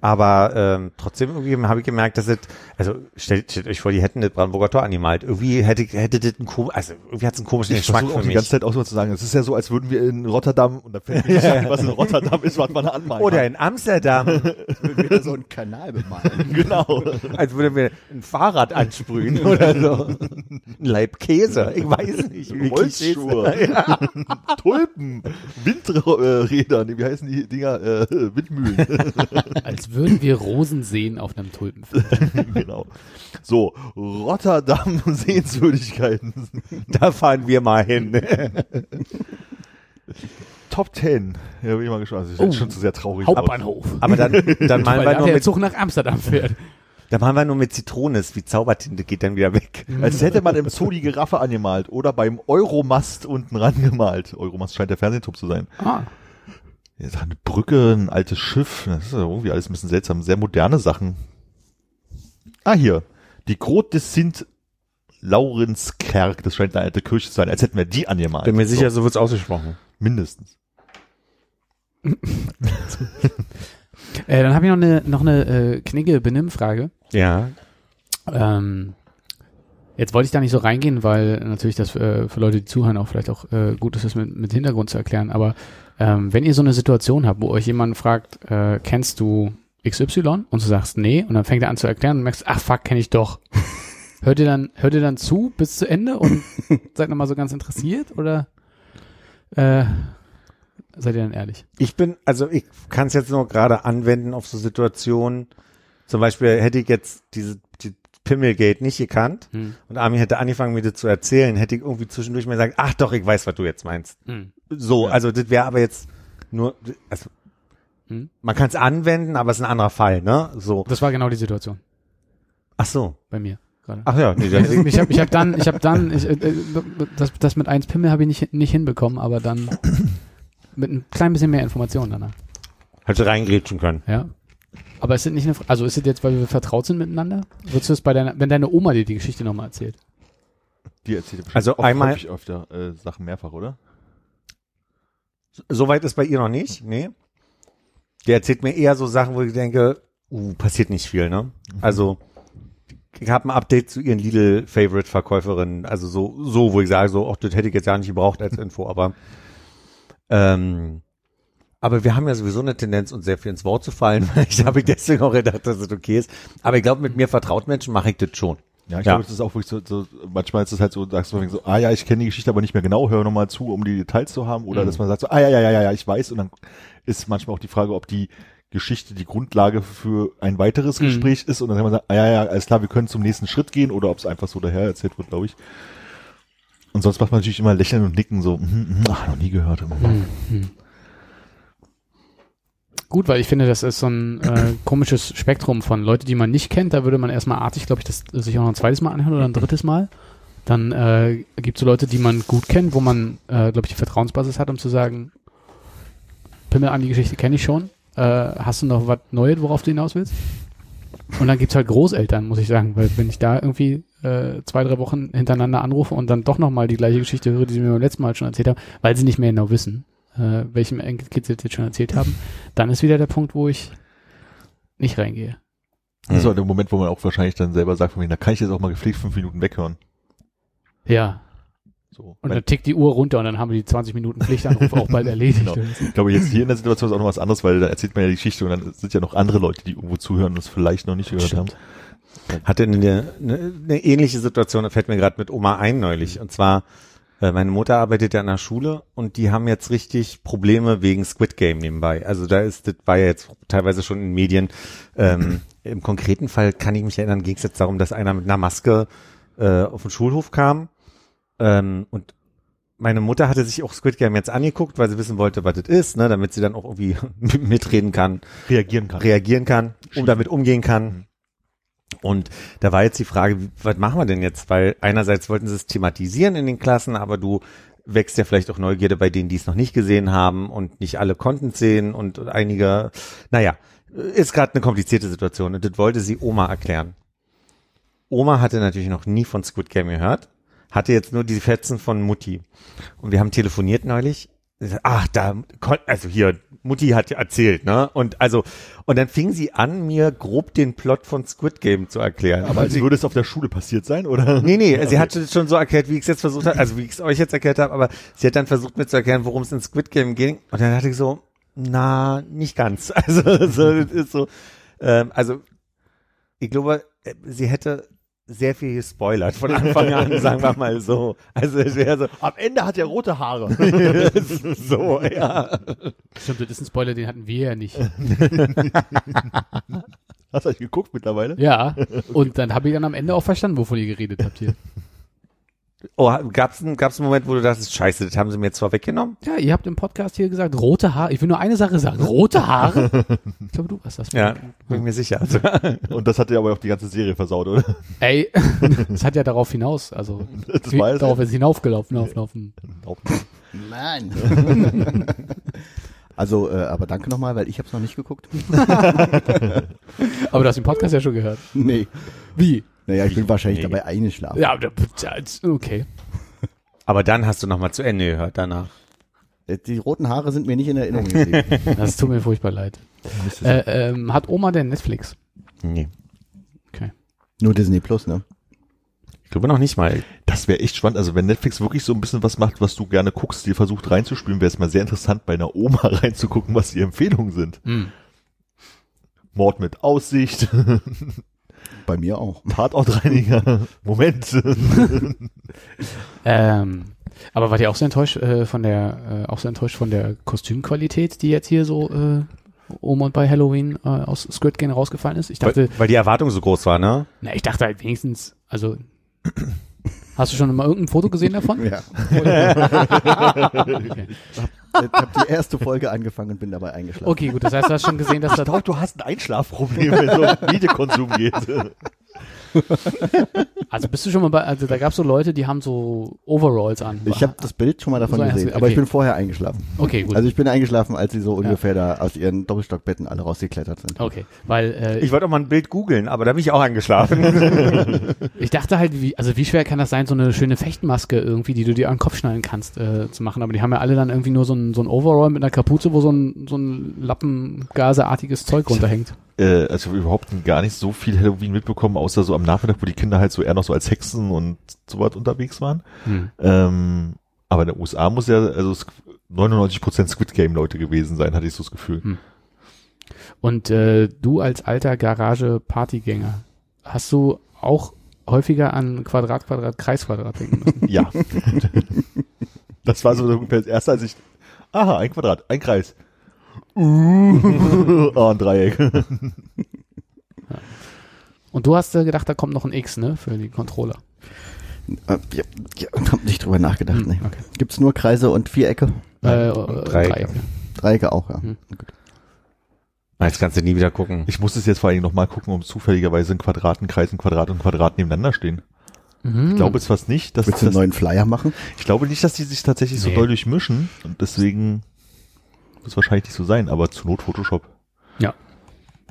Aber ähm, trotzdem irgendwie habe ich gemerkt, dass es, also stellt, stellt euch vor, die hätten das Brandenburger Tor angemalt. Irgendwie hätte, hätte das einen kom also irgendwie hat es einen komischen Ich Geschmack für auch die mich. ganze Zeit auch so zu sagen, es ist ja so, als würden wir in Rotterdam, und da fällt mir nicht ein, was in Rotterdam ist, was man da anmalen Oder in Amsterdam, Wieder so einen Kanal bemalen. Genau. als würde mir ein Fahrrad ansprühen oder so. Ein Leib Käse, ich weiß nicht. Holzschuhe, Tulpen, Windräder, nee, wie heißen die Dinger? Äh, Windmühlen. Als würden wir Rosen sehen auf einem Tulpenfeld. genau. So, Rotterdam Sehenswürdigkeiten. Da fahren wir mal hin. Top 10. Ja, bin ich mal gespannt. Das ist jetzt Oh. schon zu sehr traurig. Hauptbahnhof. Aber dann, dann malen Weil wir da nur der mit, Zug nach Amsterdam fährt. dann malen wir nur mit Zitrone, ist wie Zaubertinte geht dann wieder weg. Aber als hätte man im Zoo die Giraffe angemalt oder beim Euromast unten ran gemalt. Euromast scheint der Fernsehturm zu sein. Ah, eine Brücke, ein altes Schiff. Das ist ja irgendwie alles ein bisschen seltsam. Sehr moderne Sachen. Ah, hier. Die Grote des Sint Laurenskerk. Das scheint eine alte Kirche zu sein. Als hätten wir die angemalt. Bin mir sicher, so wird's ausgesprochen. Mindestens. äh, dann habe ich noch eine noch eine äh, knigge Benimmfrage. Ja. Ähm, jetzt wollte ich da nicht so reingehen, weil natürlich das äh, für Leute, die zuhören, auch vielleicht auch äh, gut ist, das mit, mit Hintergrund zu erklären. Aber ähm, wenn ihr so eine Situation habt, wo euch jemand fragt, äh, kennst du XY? Und du sagst nee, und dann fängt er an zu erklären und merkst, ach fuck, kenne ich doch. hört ihr dann, hört ihr dann zu bis zu Ende und seid nochmal so ganz interessiert oder äh, seid ihr dann ehrlich? Ich bin, also ich kann es jetzt nur gerade anwenden auf so Situationen. Zum Beispiel hätte ich jetzt diese die Pimmelgate nicht gekannt Hm. und Armin hätte angefangen, mir das zu erzählen, hätte ich irgendwie zwischendurch mir gesagt, ach doch, ich weiß, was du jetzt meinst. Hm. So, Ja. also das wäre aber jetzt nur, also, Hm. man kann es anwenden, aber es ist ein anderer Fall, ne? So. Das war genau die Situation Ach so. bei mir gerade. Ach ja, nee, das, ich habe ich hab dann, ich habe dann, ich, äh, das, das mit eins Pimmel habe ich nicht, nicht hinbekommen, aber dann mit ein klein bisschen mehr Informationen danach. hätte reingrätschen können. Ja. Aber es sind nicht eine, also ist es jetzt, weil wir vertraut sind miteinander? Würdest du es bei deiner, wenn deine Oma dir die Geschichte nochmal erzählt? Die erzählt bestimmt Also oft, einmal- häufig öfter äh, Sachen mehrfach, oder? Soweit ist bei ihr noch nicht, nee. Der erzählt mir eher so Sachen, wo ich denke, uh, passiert nicht viel, ne? Also, ich habe ein Update zu ihren Lidl-Favorite-Verkäuferinnen, also so, so, wo ich sage, so, ach, das hätte ich jetzt ja nicht gebraucht als Info, aber ähm, aber wir haben ja sowieso eine Tendenz, uns sehr viel ins Wort zu fallen. Ich habe deswegen auch gedacht, dass es okay ist. Aber ich glaube, mit mir vertraut Menschen mache ich das schon. Ja, ich Ja. glaube, das ist auch wirklich so, so, manchmal ist es halt so, sagst du so, ah ja, ich kenne die Geschichte aber nicht mehr genau, hör nochmal zu, um die Details zu haben, oder Mhm. dass man sagt so, ah ja, ja, ja, ja, ja, ich weiß, und dann ist manchmal auch die Frage, ob die Geschichte die Grundlage für ein weiteres Mhm. Gespräch ist, und dann kann man sagen, ah ja, ja, alles klar, wir können zum nächsten Schritt gehen, oder ob es einfach so daher erzählt wird, glaube ich. Und sonst macht man natürlich immer lächeln und nicken, so, mhm, mhm, ach, noch nie gehört. Mhm. Gut, weil ich finde, das ist so ein äh, komisches Spektrum von Leute, die man nicht kennt. Da würde man erstmal artig, glaube ich, das sich auch noch ein zweites Mal anhören oder ein drittes Mal. Dann äh, gibt es so Leute, die man gut kennt, wo man, äh, glaube ich, die Vertrauensbasis hat, um zu sagen, Pimmel an die Geschichte kenne ich schon. Äh, hast du noch was Neues, worauf du hinaus willst? Und dann gibt's halt Großeltern, muss ich sagen, weil wenn ich da irgendwie äh, zwei, drei Wochen hintereinander anrufe und dann doch nochmal die gleiche Geschichte höre, die sie mir beim letzten Mal schon erzählt haben, weil sie nicht mehr genau wissen, äh, welchem Enkelkind sie das jetzt schon erzählt haben, dann ist wieder der Punkt, wo ich nicht reingehe. Das ist halt der Moment, wo man auch wahrscheinlich dann selber sagt, von mir, da kann ich jetzt auch mal gepflegt fünf Minuten weghören. Ja. So. Und dann tickt die Uhr runter und dann haben wir die 20 Minuten Pflichtanruf auch bald erledigt. Genau. Ich glaube, jetzt hier in der Situation ist auch noch was anderes, weil da erzählt man ja die Geschichte und dann sind ja noch andere Leute, die irgendwo zuhören und es vielleicht noch nicht gehört haben. hatte eine, eine, eine ähnliche Situation, da fällt mir gerade mit Oma ein neulich. Und zwar, äh, meine Mutter arbeitet ja an der Schule und die haben jetzt richtig Probleme wegen Squid Game nebenbei. Also da ist, das war ja jetzt teilweise schon in Medien. Ähm, Im konkreten Fall kann ich mich erinnern, ging es jetzt darum, dass einer mit einer Maske äh, auf den Schulhof kam. Ähm, und meine Mutter hatte sich auch Squid Game jetzt angeguckt, weil sie wissen wollte, was das ist, ne, damit sie dann auch irgendwie mitreden kann Reagieren kann. reagieren kann, um damit umgehen kann. Und da war jetzt die Frage, was machen wir denn jetzt? Weil einerseits wollten sie es thematisieren in den Klassen, aber du wächst ja vielleicht auch Neugierde bei denen, die es noch nicht gesehen haben und nicht alle konnten sehen und einige, naja, ist gerade eine komplizierte Situation und das wollte sie Oma erklären. Oma hatte natürlich noch nie von Squid Game gehört, hatte jetzt nur die Fetzen von Mutti. Und wir haben telefoniert neulich. Ach, da, also hier, Mutti hat ja erzählt, ne? Und also, und dann fing sie an, mir grob den Plot von Squid Game zu erklären. Aber als würde es auf der Schule passiert sein, oder? Nee, nee, sie hat es schon so erklärt, wie ich es jetzt versucht habe, also wie ich es euch jetzt erklärt habe, aber sie hat dann versucht mir zu erklären, worum es in Squid Game ging. Und dann dachte ich so, na, nicht ganz. Also, so, ist so, ähm, also ich glaube, äh, sie hätte sehr viel gespoilert von Anfang an, sagen wir mal so. Also es wäre so, Am Ende hat er rote Haare. so, ja. Stimmt, das ist ein Spoiler, den hatten wir ja nicht. Hast du eigentlich geguckt mittlerweile? Ja, und dann habe ich dann am Ende auch verstanden, wovon ihr geredet habt hier. Oh, gab's einen, gab's einen Moment, wo du dachtest, scheiße, das haben sie mir jetzt zwar weggenommen? Ja, ihr habt im Podcast hier gesagt, rote Haare. Ich will nur eine Sache sagen. Rote Haare? Ich glaube, du warst das. Ja, bin mir sicher. Also, Und das hat dir aber auch die ganze Serie versaut, oder? Ey, das hat ja darauf hinaus, also Das wie, weiß darauf ich. ist hinaufgelaufen. Auflaufen. Nein. also, äh, aber danke nochmal, weil ich habe es noch nicht geguckt. Aber du hast den Podcast ja schon gehört. Nee. Wie? Naja, ich bin wahrscheinlich Nee. dabei eingeschlafen. Ja, okay. aber dann hast du nochmal zu Ende gehört danach. Äh, Die roten Haare sind mir nicht in Erinnerung geblieben. Das tut mir furchtbar leid. Äh, ähm, hat Oma denn Netflix? Nee. Okay. Nur Disney Plus, ne? Ich glaube noch nicht mal. Das wäre echt spannend. Also wenn Netflix wirklich so ein bisschen was macht, was du gerne guckst, dir versucht reinzuspielen, wäre es mal sehr interessant, bei einer Oma reinzugucken, was die Empfehlungen sind. Hm. Mord mit Aussicht, Bei mir auch. Tatortreiniger. Moment. Ähm, aber wart ihr auch so enttäuscht äh, von der, äh, auch so enttäuscht von der Kostümqualität, die jetzt hier so äh, um und bei Halloween äh, aus Squid Game rausgefallen ist? Ich dachte, weil, weil die Erwartung so groß war, ne? na, ich dachte halt wenigstens, also hast du schon mal irgendein Foto gesehen davon? Ja. Okay. Ich habe die erste Folge angefangen und bin dabei eingeschlafen. okay, gut, das heißt, du hast schon gesehen, dass da Ich glaube, du hast ein Einschlafproblem, wenn es um Videokonsum geht. Also bist du schon mal bei, also da gab es so Leute, die haben so Overalls an. Ich habe das Bild schon mal davon So, gesehen, du- aber ich okay. bin vorher eingeschlafen. Okay, gut. Also ich bin eingeschlafen, als sie so ungefähr da aus ihren Doppelstockbetten alle rausgeklettert sind. okay, weil äh, Ich wollte auch mal ein Bild googeln, aber da bin ich auch angeschlafen. Ich dachte halt, wie, also wie schwer kann das sein, so eine schöne Fechtmaske irgendwie, die du dir an den Kopf schneiden kannst, äh, zu machen. Aber die haben ja alle dann irgendwie nur so ein, so ein Overall mit einer Kapuze, wo so ein, so ein Lappengaseartiges Zeug runterhängt. Äh, also ich habe überhaupt gar nicht so viel Halloween mitbekommen, außer so am Nachmittag, wo die Kinder halt so eher noch so als Hexen und so was unterwegs waren. Hm. Ähm, aber in den USA muss ja also es 99% Squid Game Leute gewesen sein, hatte ich so das Gefühl. Hm. Und äh, du als alter Garage-Partygänger, hast du auch häufiger an Quadrat, Quadrat, Kreis, Quadrat denken müssen? Ja. das war so ungefähr das erste, als ich, aha, ein Quadrat, ein Kreis. Uh, oh, ein Dreieck. Und du hast äh, gedacht, da kommt noch ein X, ne, für die Controller. Äh, ja, ja, hab nicht drüber nachgedacht. Hm, nee. okay. Gibt's nur Kreise und Vierecke? Äh, äh, Dreiecke. Dreiecke auch, ja. Hm. Jetzt kannst du nie wieder gucken. Ich muss es jetzt vor allen Dingen nochmal gucken, um zufälligerweise ein Quadrat, ein Kreis, ein Quadrat und ein Quadrat nebeneinander stehen. Mhm. Ich glaube es fast nicht, dass, Willst du einen neuen Flyer machen? ich glaube nicht, dass die sich tatsächlich so Nee. doll durchmischen und deswegen wird es wahrscheinlich nicht so sein, aber zur Not Photoshop.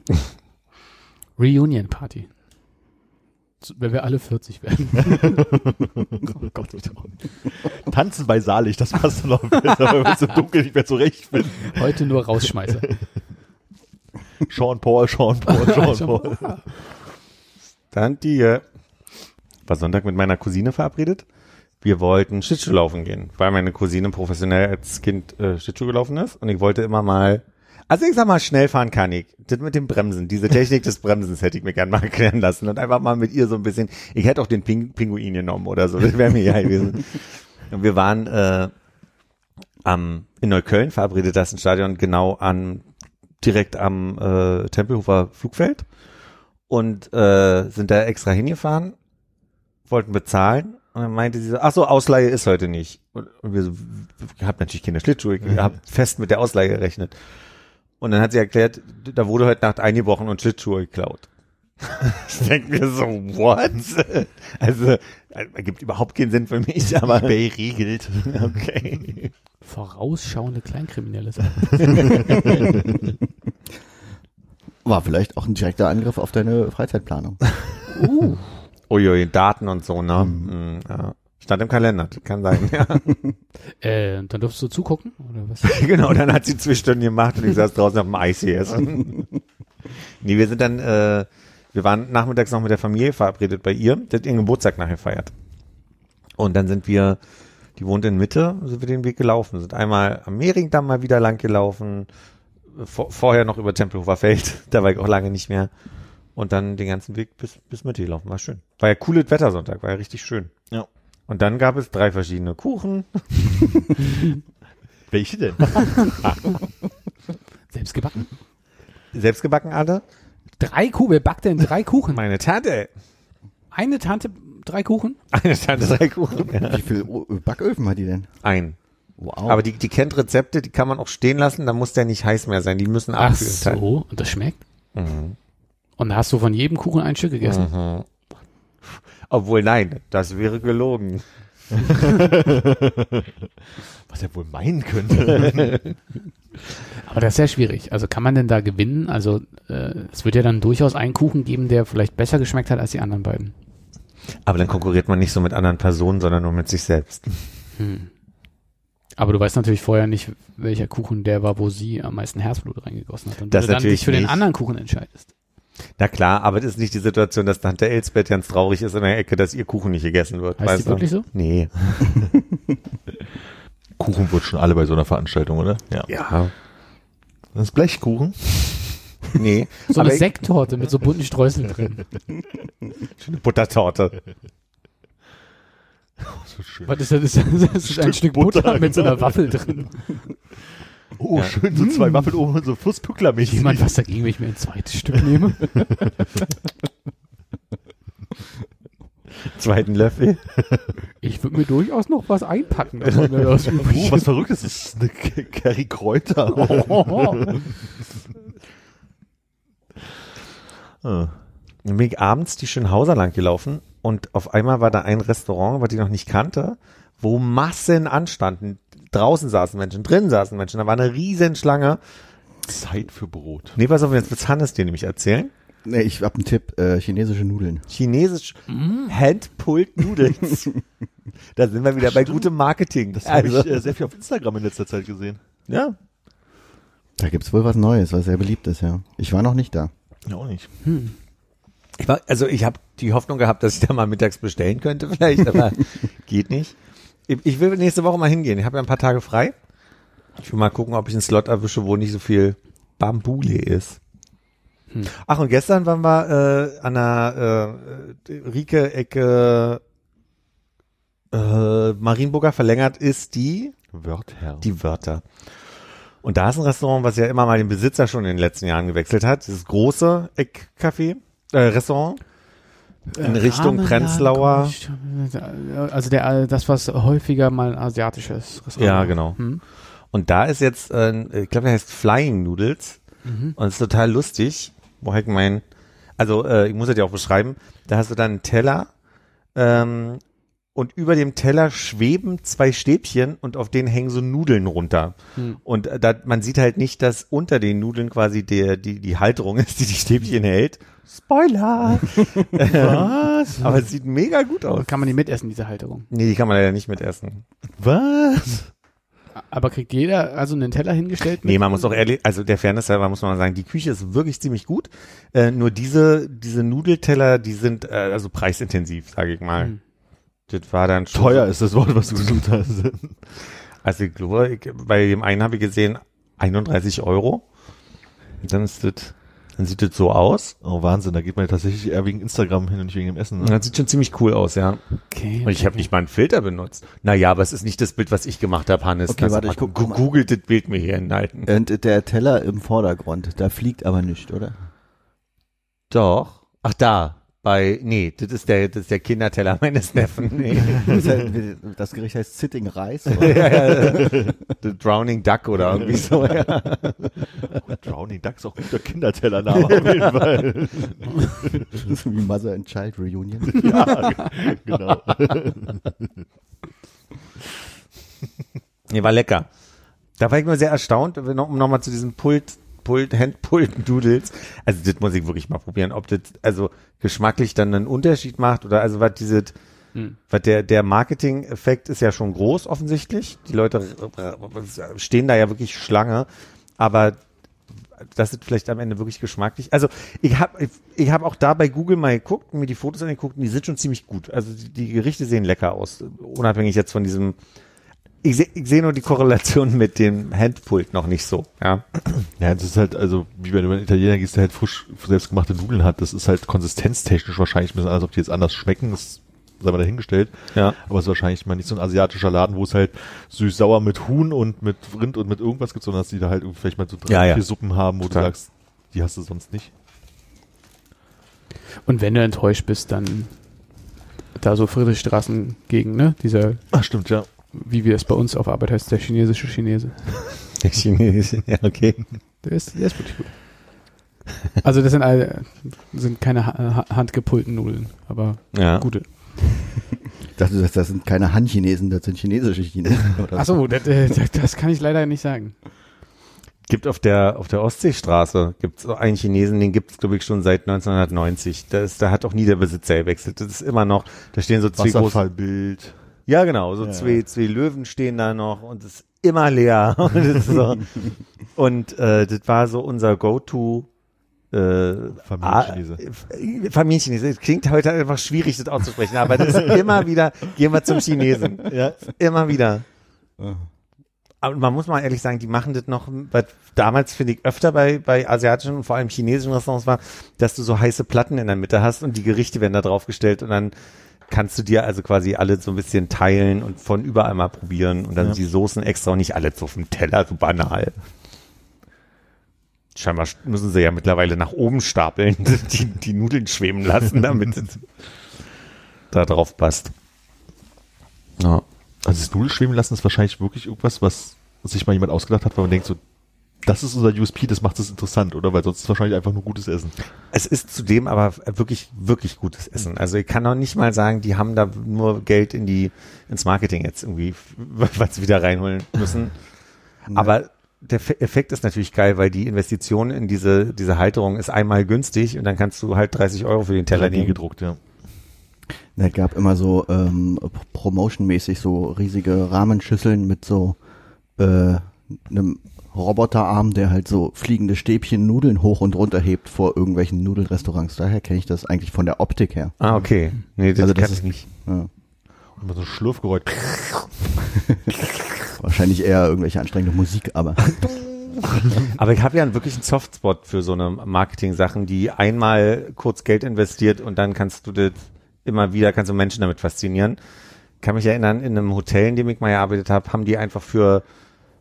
Reunion Party. Wenn wir alle 40 werden. oh Gott, ich. Tanzen bei Salig, das passt noch besser, weil wir uns im Dunkeln nicht mehr zurechtfinden. Heute nur Rausschmeißer. Sean Paul, Sean Paul, Sean Paul. Dann die, äh, war Sonntag mit meiner Cousine verabredet. Wir wollten Schlittschuh laufen gehen, weil meine Cousine professionell als Kind äh, Schlittschuh gelaufen ist und ich wollte immer mal, also ich sag mal, schnell fahren kann ich. Das mit dem Bremsen, diese Technik des Bremsens hätte ich mir gern mal erklären lassen und einfach mal mit ihr so ein bisschen, ich hätte auch den Ping Pinguin genommen oder so, das wäre mir ja gewesen. Und wir waren äh, am, in Neukölln verabredet, das ist ein Stadion genau an, direkt am äh, Tempelhofer Flugfeld und äh, sind da extra hingefahren, wollten bezahlen und dann meinte sie so, ach so, Ausleihe ist heute nicht. Und, und wir so, ich habe natürlich keine Schlittschuhe, ich habe fest mit der Ausleihe gerechnet. Und dann hat sie erklärt, da wurde heute Nacht eingebrochen und Schlittschuhe geklaut. Ich denke mir so, what? Also, ergibt überhaupt keinen Sinn für mich, aber eBay regelt. okay. Vorausschauende Kleinkriminelle. War vielleicht auch ein direkter Angriff auf deine Freizeitplanung. uh, Uiui, Daten und so, ne? Mhm. Ja. Stand im Kalender, kann sein, ja. äh, dann durfst du zugucken, oder was? genau, dann hat sie zwei Stunden gemacht und ich saß draußen auf dem Eis hier. nee, wir sind dann, äh, wir waren nachmittags noch mit der Familie verabredet bei ihr, die hat ihren Geburtstag nachher feiert. Und dann sind wir, die wohnt in Mitte, sind wir den Weg gelaufen, sind einmal am Mehringdamm mal wieder lang gelaufen, vor, vorher noch über Tempelhofer Feld, da war ich auch lange nicht mehr. Und dann den ganzen Weg bis, bis Mitte gelaufen, war schön. War ja cooles Wettersonntag, war ja richtig schön. Ja. Und dann gab es drei verschiedene Kuchen. Welche denn? Selbst gebacken. Selbstgebacken alle. Drei Kuchen, wer backt denn drei Kuchen? Meine Tante. Eine Tante, drei Kuchen? Eine Tante drei Kuchen. Ja. Wie viel O- Backöfen hat die denn? Ein. Wow. Aber die, die kennt Rezepte, die kann man auch stehen lassen, da muss der nicht heiß mehr sein. Die müssen Ach abkühlen. halt. so, und das schmeckt? Mhm. Und da hast du von jedem Kuchen ein Stück gegessen? Mhm. Obwohl, nein, das wäre gelogen. Was er wohl meinen könnte. Aber das ist ja schwierig. Also kann man denn da gewinnen? Also äh, es wird ja dann durchaus einen Kuchen geben, der vielleicht besser geschmeckt hat als die anderen beiden. Aber dann konkurriert man nicht so mit anderen Personen, sondern nur mit sich selbst. Hm. Aber du weißt natürlich vorher nicht, welcher Kuchen der war, wo sie am meisten Herzblut reingegossen hat. Und Das du dann natürlich dich für den nicht. anderen Kuchen entscheidest. Na klar, aber das ist nicht die Situation, dass Tante Elsbeth ganz traurig ist in der Ecke, dass ihr Kuchen nicht gegessen wird. Heißt weißt die du? wirklich so? Nee. Kuchen wird schon alle bei so einer Veranstaltung, oder? Ja. Ja. Das ist Blechkuchen. Nee. So eine Sekttorte mit so bunten Streuseln drin. Schöne Buttertorte. So schön. Was ist das? Das ist, ist ein Stück Butter, Butter, mit so einer. Waffel drin. Oh, schön, so zwei Waffeln oben und so Fußpucklermilch. Jemand was dagegen, wenn ich mir ein zweites Stück nehme? Zweiten Löffel. Ich würde mir durchaus noch was einpacken. mir das Oh, ist. was Verrücktes, das ist eine Curry Kräuter. Ah. Dann bin ich abends die Schönhauser lang gelaufen und auf einmal war da ein Restaurant, was ich noch nicht kannte, wo Massen anstanden. Draußen saßen Menschen, drinnen saßen Menschen, da war eine riesen Schlange. Zeit für Brot. Nee, pass auf, jetzt wird Hannes dir nämlich erzählen. nee, ich hab einen Tipp, äh, chinesische Nudeln. Chinesisch Handpulled Noodles. da sind wir wieder bei gutem Marketing. Das habe Also, ich äh, sehr viel auf Instagram in letzter Zeit gesehen. ja. Da gibt's wohl was Neues, was sehr beliebt ist, ja. Ich war noch nicht da. Ja, auch nicht. Ich war, also ich habe die Hoffnung gehabt, dass ich da mal mittags bestellen könnte vielleicht, aber geht nicht. Ich, will nächste Woche mal hingehen. Ich habe ja ein paar Tage frei. Ich will mal gucken, ob ich einen Slot erwische, wo nicht so viel Bambule ist. Ach, und gestern waren wir äh, an der äh, Rieke-Ecke äh, Marienburger verlängert ist die Wörter. die Wörter. Und da ist ein Restaurant, was ja immer mal den Besitzer schon in den letzten Jahren gewechselt hat. Dieses große Eckcafé, äh, Restaurant. In Richtung Ramenladen, Prenzlauer. Also der, das, was häufiger mal ein asiatisches Restaurant Ja, genau. Hm? Und da ist jetzt, äh, ich glaube, der heißt Flying Noodles. Mhm. Und es ist total lustig. Woher ich mein, also äh, ich muss das ja auch beschreiben. Da hast du dann einen Teller ähm, und über dem Teller schweben zwei Stäbchen und auf denen hängen so Nudeln runter. Hm. Und äh, da, man sieht halt nicht, dass unter den Nudeln quasi der, die, die Halterung ist, die die Stäbchen hält. Spoiler! Was? Aber es sieht mega gut aus. Kann man die mitessen, diese Halterung? Nee, die kann man leider nicht mitessen. Was? Aber kriegt jeder also einen Teller hingestellt? Nee, man muss auch ehrlich, also der Fairness halber muss man mal sagen, die Küche ist wirklich ziemlich gut. Äh, nur diese, diese Nudelteller, die sind äh, also preisintensiv, sage ich mal. Hm. Das war dann schon. Teuer ist das Wort, was du gesucht hast. Also ich glaube, ich, bei dem einen habe ich gesehen 31 Euro. Und dann ist das, dann sieht das so aus. Oh, Wahnsinn, da geht man ja tatsächlich eher wegen Instagram hin und nicht wegen dem Essen. Ne? das sieht schon ziemlich cool aus, ja. Okay. Und ich habe nicht mal einen Filter benutzt. Naja, aber es ist nicht das Bild, was ich gemacht habe, Hannes. Okay, Kannst warte, ich guck- guck mal. Googelt das Bild mir hier hinhalten. Und der Teller im Vordergrund, da fliegt aber nicht, oder? Doch. Ach da. Bei, nee, das ist der, das ist der Kinderteller meines Neffen. Nee. Das, heißt, das Gericht heißt Sitting Rice. Oder? ja, ja, The Drowning Duck oder irgendwie so. Ja. Drowning Duck ist auch ein guter Kindertellername auf jeden Fall. Das ist wie Mother and Child Reunion. ja, genau. Nee, war lecker. Da war ich nur sehr erstaunt, um nochmal zu diesem Pult, Pult, Handpult-Doodles. Also das muss ich wirklich mal probieren, ob das also geschmacklich dann einen Unterschied macht oder also was dieses, Hm. was der, der Marketing-Effekt ist ja schon groß offensichtlich. Die Leute stehen da ja wirklich Schlange, aber das ist vielleicht am Ende wirklich geschmacklich. Also ich habe ich, ich hab auch da bei Google mal geguckt, mir die Fotos angeguckt und die sind schon ziemlich gut. Also die, die Gerichte sehen lecker aus, unabhängig jetzt von diesem ich sehe ich seh nur die Korrelation mit dem Handpult noch nicht so. Ja. Ja, das ist halt, also, wie wenn du einen Italiener gehst, der halt frisch selbstgemachte Nudeln hat, das ist halt konsistenztechnisch wahrscheinlich ein bisschen anders, ob die jetzt anders schmecken, das sei mal dahingestellt. Ja. Aber es ist wahrscheinlich mal nicht so ein asiatischer Laden, wo es halt süß-sauer mit Huhn und mit Rind und mit irgendwas gibt, sondern dass die da halt irgendwie vielleicht mal so drei, Ja, ja. vier Suppen haben, wo Total. du sagst, die hast du sonst nicht. Und wenn du enttäuscht bist, dann da so Friedrichstraßen gegen, ne? Dieser, Ach, stimmt, ja. Wie wir es bei uns auf Arbeit heißt, der chinesische Chinese. Der Chinese, ja, okay. Der ist, der ist wirklich gut. Also das sind alle, sind keine ha ha- handgepulten Nudeln, aber Ja. gute. Ich dachte, das, das sind keine Han-Chinesen, das sind chinesische Chinesen. Oder Achso, das, äh, das- das kann ich leider nicht sagen. Gibt auf der, auf der Ostseestraße gibt's einen Chinesen, den gibt's glaube ich schon seit 1990. Da ist, da hat auch nie der Besitzer gewechselt. Das ist immer noch, da stehen so zwei große, Wasserfallbild. Ja genau, so Ja. zwei, zwei Löwen stehen da noch und es ist immer leer. Und, so, und äh, das war so unser Go-To äh, Familienchinese. Ah, Familienchinese. Das klingt heute einfach schwierig, das auszusprechen, aber das ist immer wieder, gehen wir zum Chinesen. Ja. Immer wieder. Aber man muss mal ehrlich sagen, die machen das noch, was damals finde ich öfter bei, bei asiatischen und vor allem chinesischen Restaurants war, dass du so heiße Platten in der Mitte hast und die Gerichte werden da draufgestellt und dann kannst du dir also quasi alle so ein bisschen teilen und von überall mal probieren und dann Ja. die Soßen extra und nicht alle so auf dem Teller, so banal. Scheinbar müssen sie ja mittlerweile nach oben stapeln, die, die Nudeln schweben lassen, damit es da drauf passt. Ja. Also das Nudelschweben lassen ist wahrscheinlich wirklich irgendwas, was sich mal jemand ausgedacht hat, weil man denkt so, das ist unser USP, das macht es interessant, oder? Weil sonst ist es wahrscheinlich einfach nur gutes Essen. Es ist zudem aber wirklich, wirklich gutes Essen. Also ich kann noch nicht mal sagen, die haben da nur Geld in die, ins Marketing jetzt irgendwie, was sie wieder reinholen müssen. Aber der Fe- Effekt ist natürlich geil, weil die Investition in diese, diese Halterung ist einmal günstig und dann kannst du halt 30 Euro für den Teller 3D nehmen. gedruckt, ja. Es gab immer so ähm, Promotion-mäßig so riesige Rahmenschüsseln mit so äh, einem Roboterarm, der halt so fliegende Stäbchen Nudeln hoch und runter hebt vor irgendwelchen Nudelrestaurants. Daher kenne ich das eigentlich von der Optik her. Ah, okay. Nee, das Also das kann ist- ich nicht. Ja. Und so ein Schlurfgeräusch. Wahrscheinlich eher irgendwelche anstrengende Musik, aber Aber ich habe ja wirklich einen Softspot für so eine Marketing-Sachen, die einmal kurz Geld investiert und dann kannst du das immer wieder, kannst du Menschen damit faszinieren. Kann mich erinnern, in einem Hotel, in dem ich mal gearbeitet habe, haben die einfach für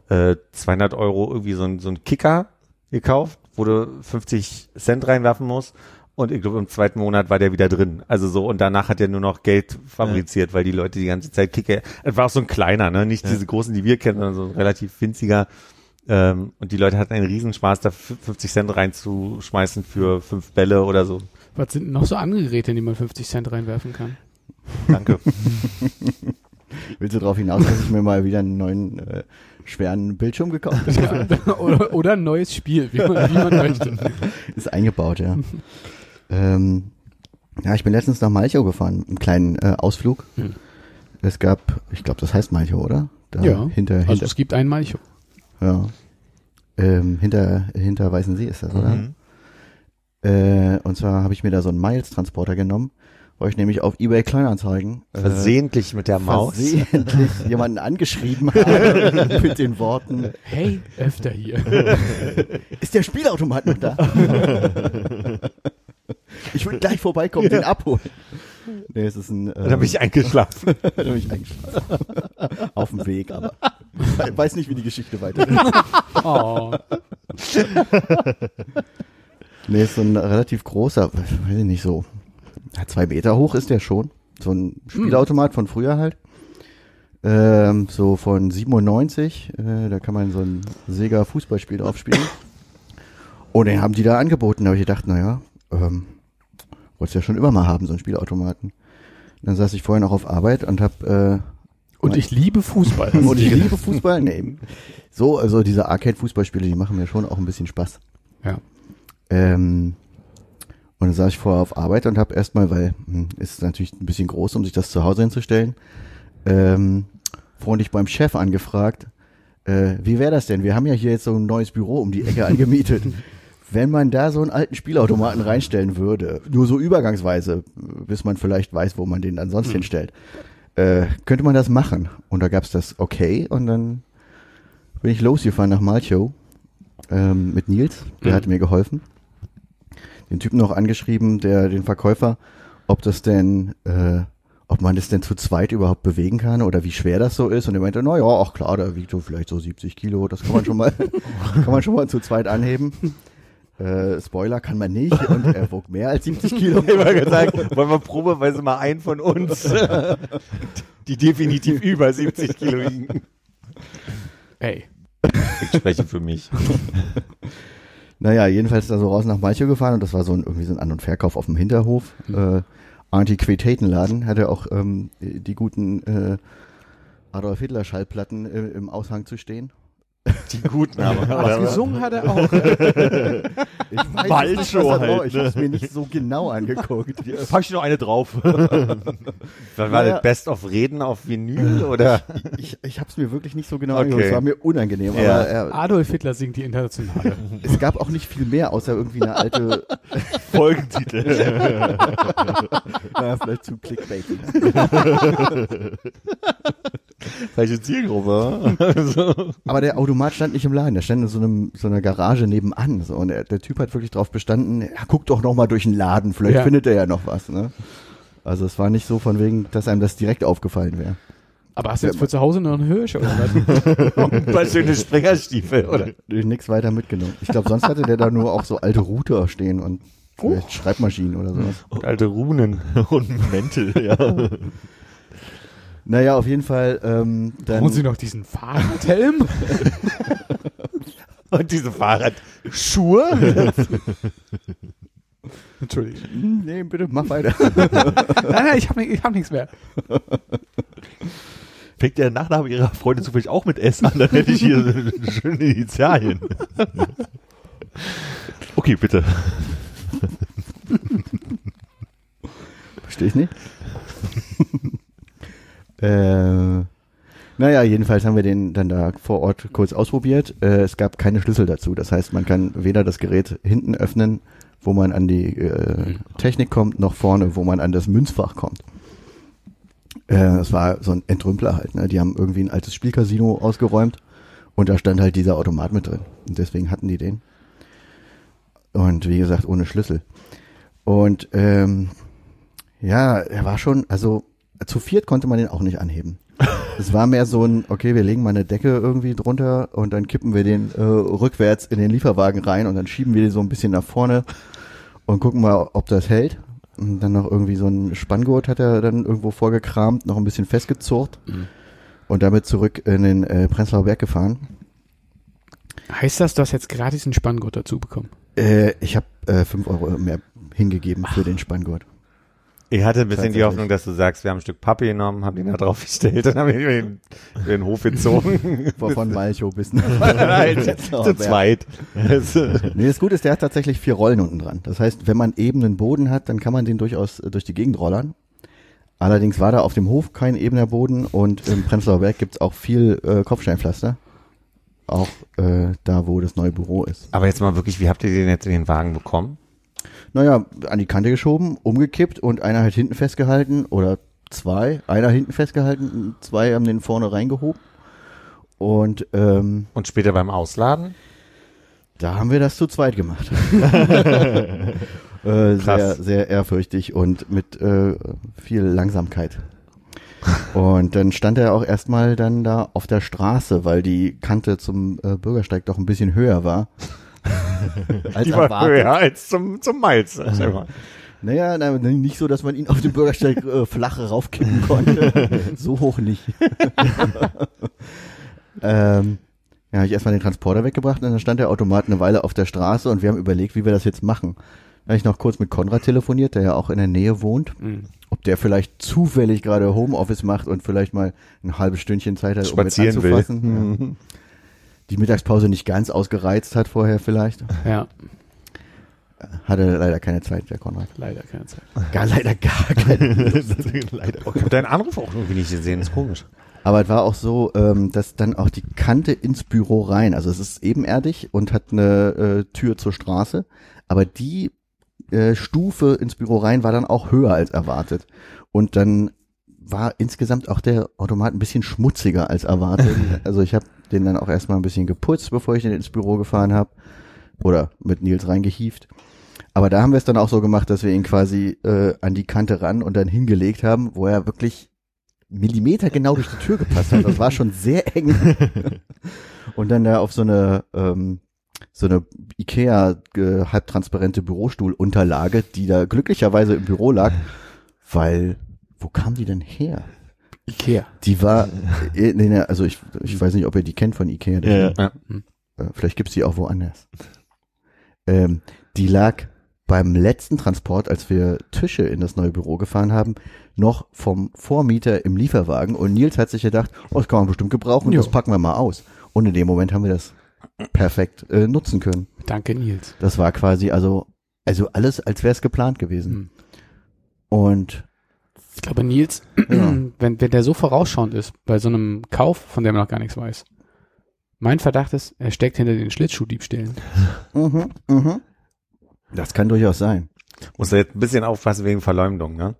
äh, 200 Euro irgendwie so ein, so ein Kicker gekauft, wo du 50 Cent reinwerfen musst. Und ich glaube, im zweiten Monat war der wieder drin. Also so, und danach hat er nur noch Geld fabriziert, weil die Leute die ganze Zeit Kicker, es war auch so ein kleiner, ne, nicht diese großen, die wir kennen, sondern so ein relativ winziger. Ähm, und die Leute hatten einen Riesenspaß, da 50 Cent reinzuschmeißen für fünf Bälle oder so. Was sind denn noch so andere Geräte, in die man 50 Cent reinwerfen kann? Danke. willst du darauf hinaus, dass ich mir mal wieder einen neuen äh, schweren Bildschirm gekauft? Ja, oder, oder ein neues Spiel, wie man, wie man möchte. Ist eingebaut, ja. ähm, ja, ich bin letztens nach Malchow gefahren, einen kleinen äh, Ausflug. Hm. Es gab, ich glaube, das heißt Malchow, oder? Da Ja, Hinter, Also hinter, es gibt einen Malcho. ja. Ähm, hinter, hinter Weißensee ist das, oder? Mhm. Äh, und zwar habe ich mir da so einen Miles-Transporter genommen, weil ich nämlich auf Ebay Kleinanzeigen äh, Versehentlich mit der Maus. versehentlich jemanden angeschrieben habe mit den Worten, Hey, öfter hier. ist der Spielautomat noch da? ich will gleich vorbeikommen, den abholen. Nee, es ist ein... Dann habe ich eingeschlafen. Da bin ich eingeschlafen. Auf dem Weg, aber ich weiß nicht, wie die Geschichte weitergeht. Oh. Nee, ist so ein relativ großer, weiß ich nicht, so Ja, zwei Meter hoch ist der schon. So ein Spielautomat von früher halt. Ähm, so von 97. Äh, da kann man so ein Sega Fußballspiel drauf spielen. Und den haben die da angeboten. Da habe ich gedacht, naja, ähm, wolltest ja schon immer mal haben, so einen Spielautomaten. Dann saß ich vorher noch auf Arbeit und habe Und ich liebe Fußball. äh, und ich liebe Fußball. Nee. So, also diese Arcade-Fußballspiele, die machen mir schon auch ein bisschen Spaß. Ja. Ähm, und dann saß ich vorher auf Arbeit und habe erstmal, weil hm, ist natürlich ein bisschen groß, um sich das zu Hause hinzustellen, ähm, freundlich beim Chef angefragt, äh, wie wäre das denn? Wir haben ja hier jetzt so ein neues Büro um die Ecke angemietet. Wenn man da so einen alten Spielautomaten reinstellen würde, nur so übergangsweise, bis man vielleicht weiß, wo man den dann sonst hinstellt, äh, könnte man das machen? Und da gab's das okay und dann bin ich losgefahren nach Malchow ähm, mit Nils, der hat mir geholfen. Den Typen noch angeschrieben, der den Verkäufer, ob das denn, äh, ob man das denn zu zweit überhaupt bewegen kann oder wie schwer das so ist. Und er meinte, na ja, ach klar, da wiegt so vielleicht so 70 Kilo, das kann man schon mal, kann man schon mal zu zweit anheben. Äh, Spoiler kann man nicht und er wog mehr als 70 Kilo. immer gesagt, wollen wir probeweise mal einen von uns, die definitiv über 70 Kilo wiegen. Ey. Ich spreche für mich. Naja, jedenfalls ist er so raus nach Malchow gefahren und das war so ein, irgendwie so ein An- und Verkauf auf dem Hinterhof. Äh, Antiquitätenladen hatte auch ähm, die guten äh, Adolf Hitler Schallplatten äh, im Aushang zu stehen. Die guten aber. Was gesungen hat er auch. Ich weiß Malchow nicht, was da halt, drauf- Ich ne? habe es mir nicht so genau angeguckt. Pack ich noch eine drauf. War Ja, das Best of Reden auf Vinyl oder? Ich, ich habe es mir wirklich nicht so genau Okay. angeguckt. Es war mir unangenehm. Ja. Aber er, Adolf Hitler singt die Internationale. es gab auch nicht viel mehr, außer irgendwie eine alte, Folgentitel. naja, vielleicht zu Clickbait. Falsche Zielgruppe. Also. Aber der Automat stand nicht im Laden, der stand in so, einem, so einer Garage nebenan. So. Und der, der Typ hat wirklich drauf bestanden, ja, guck doch noch mal durch den Laden, vielleicht Ja. findet er ja noch was. Ne? Also es war nicht so von wegen, dass einem das direkt aufgefallen wäre. Aber hast du jetzt für zu Hause noch einen Hirsch oder was? Ein paar schöne Springerstiefel, oder? Nichts weiter mitgenommen. Ich glaube, sonst hatte der da nur auch so alte Router stehen und vielleicht Schreibmaschinen oder sowas. Und alte Runen. Und Mäntel, ja. Naja, auf jeden Fall ähm, dann... Brauchen Sie noch diesen Fahrradhelm? Und diese Fahrradschuhe. Entschuldigung. Hm, Nee, bitte, mach weiter. Nein, nein, ich habe ich hab nichts mehr. Fängt der Nachname ihrer Freundin zufällig auch mit S an, dann hätte ich hier schöne Initialien. Okay, bitte. Verstehe ich nicht. Äh, naja, jedenfalls haben wir den dann da vor Ort kurz ausprobiert. Äh, es gab keine Schlüssel dazu. Das heißt, man kann weder das Gerät hinten öffnen, wo man an die äh, Technik kommt, noch vorne, wo man an das Münzfach kommt. Äh, es war so ein Entrümpler halt. Ne? Die haben irgendwie ein altes Spielcasino ausgeräumt und da stand halt dieser Automat mit drin. Und deswegen hatten die den. Und wie gesagt, ohne Schlüssel. Und ähm, ja, er war schon, also zu viert konnte man den auch nicht anheben. Es war mehr so ein, okay, wir legen mal eine Decke irgendwie drunter und dann kippen wir den äh, rückwärts in den Lieferwagen rein und dann schieben wir den so ein bisschen nach vorne und gucken mal, ob das hält. Und dann noch irgendwie so ein Spanngurt hat er dann irgendwo vorgekramt, noch ein bisschen festgezurrt und damit zurück in den äh, Prenzlauer Berg gefahren. Heißt das, du hast jetzt gratis einen Spanngurt dazu bekommen? Äh, ich habe äh, fünf Euro mehr hingegeben für den Spanngurt. Ich hatte ein bisschen die. Hoffnung, dass du sagst, wir haben ein Stück Pappe genommen, haben den da drauf gestellt und haben ihn über den, über den Hof gezogen. Von, von Malchow bis nach Nein, zu zweit. Nee, das Gute ist, der hat tatsächlich vier Rollen unten dran. Das heißt, wenn man ebenen Boden hat, dann kann man den durchaus äh, durch die Gegend rollern. Allerdings war da auf dem Hof kein ebener Boden und im Prenzlauer Berg gibt's auch viel äh, Kopfsteinpflaster. Auch äh, da, wo das neue Büro ist. Aber jetzt mal wirklich, wie habt ihr den jetzt in den Wagen bekommen? Naja, an die Kante geschoben, umgekippt und einer hat hinten festgehalten oder zwei. Einer hinten festgehalten, zwei haben den vorne reingehoben. Und ähm, Und später beim Ausladen? Da haben wir das zu zweit gemacht. äh, sehr, sehr ehrfürchtig und mit äh, viel Langsamkeit. Und dann stand er auch erstmal dann da auf der Straße, weil die Kante zum äh, Bürgersteig doch ein bisschen höher war. Als Die war erwartet. höher als zum, zum Miles. Naja, na, nicht so, dass man ihn auf dem Bürgersteig äh, flach raufkippen konnte. so hoch nicht. ähm, ja, habe ich erstmal den Transporter weggebracht und dann stand der Automat eine Weile auf der Straße und wir haben überlegt, wie wir das jetzt machen. Da habe ich noch kurz mit Konrad telefoniert, der ja auch in der Nähe wohnt. Mhm. Ob der vielleicht zufällig gerade Homeoffice macht und vielleicht mal ein halbes Stündchen Zeit hat, um mit Spazieren will. anzufassen. Ja. Die Mittagspause nicht ganz ausgereizt hat vorher vielleicht. Ja, Hatte leider keine Zeit, der Konrad. leider keine Zeit. Gar leider gar keine. Leider. Habe deinen Anruf auch irgendwie nicht gesehen, ist komisch. Aber es war auch so, ähm, dass dann auch die Kante ins Büro rein, also es ist ebenerdig und hat eine äh, Tür zur Straße, aber die äh, Stufe ins Büro rein war dann auch höher als erwartet. Und dann war insgesamt auch der Automat ein bisschen schmutziger als erwartet. also ich habe den dann auch erstmal ein bisschen geputzt, bevor ich den ins Büro gefahren habe. Oder mit Nils reingehieft. Aber da haben wir es dann auch so gemacht, dass wir ihn quasi äh, an die Kante ran und dann hingelegt haben, wo er wirklich Millimeter genau durch die Tür gepasst hat. Das war schon sehr eng. und dann da auf so eine ähm, so eine Ikea äh, halbtransparente Bürostuhlunterlage, die da glücklicherweise im Büro lag, weil wo kam die denn her? Ikea. Die war, äh, nee, nee, also ich, ich weiß nicht, ob ihr die kennt von Ikea. Ja, ja. Äh, Vielleicht gibt's die auch woanders. Ähm, die lag beim letzten Transport, als wir Tische in das neue Büro gefahren haben, noch vom Vormieter im Lieferwagen und Nils hat sich gedacht, oh, das kann man bestimmt gebrauchen, Jo. das packen wir mal aus. Und in dem Moment haben wir das perfekt äh, nutzen können. Danke, Nils. Das war quasi also, also alles, als wäre es geplant gewesen. Hm. Und Ich glaube, Nils, Ja. wenn, wenn der so vorausschauend ist, bei so einem Kauf, von dem er noch gar nichts weiß. Mein Verdacht ist, er steckt hinter den Schlittschuhdiebstählen. mhm, mhm. das kann durchaus sein. Muss da jetzt ein bisschen aufpassen wegen Verleumdung, ne?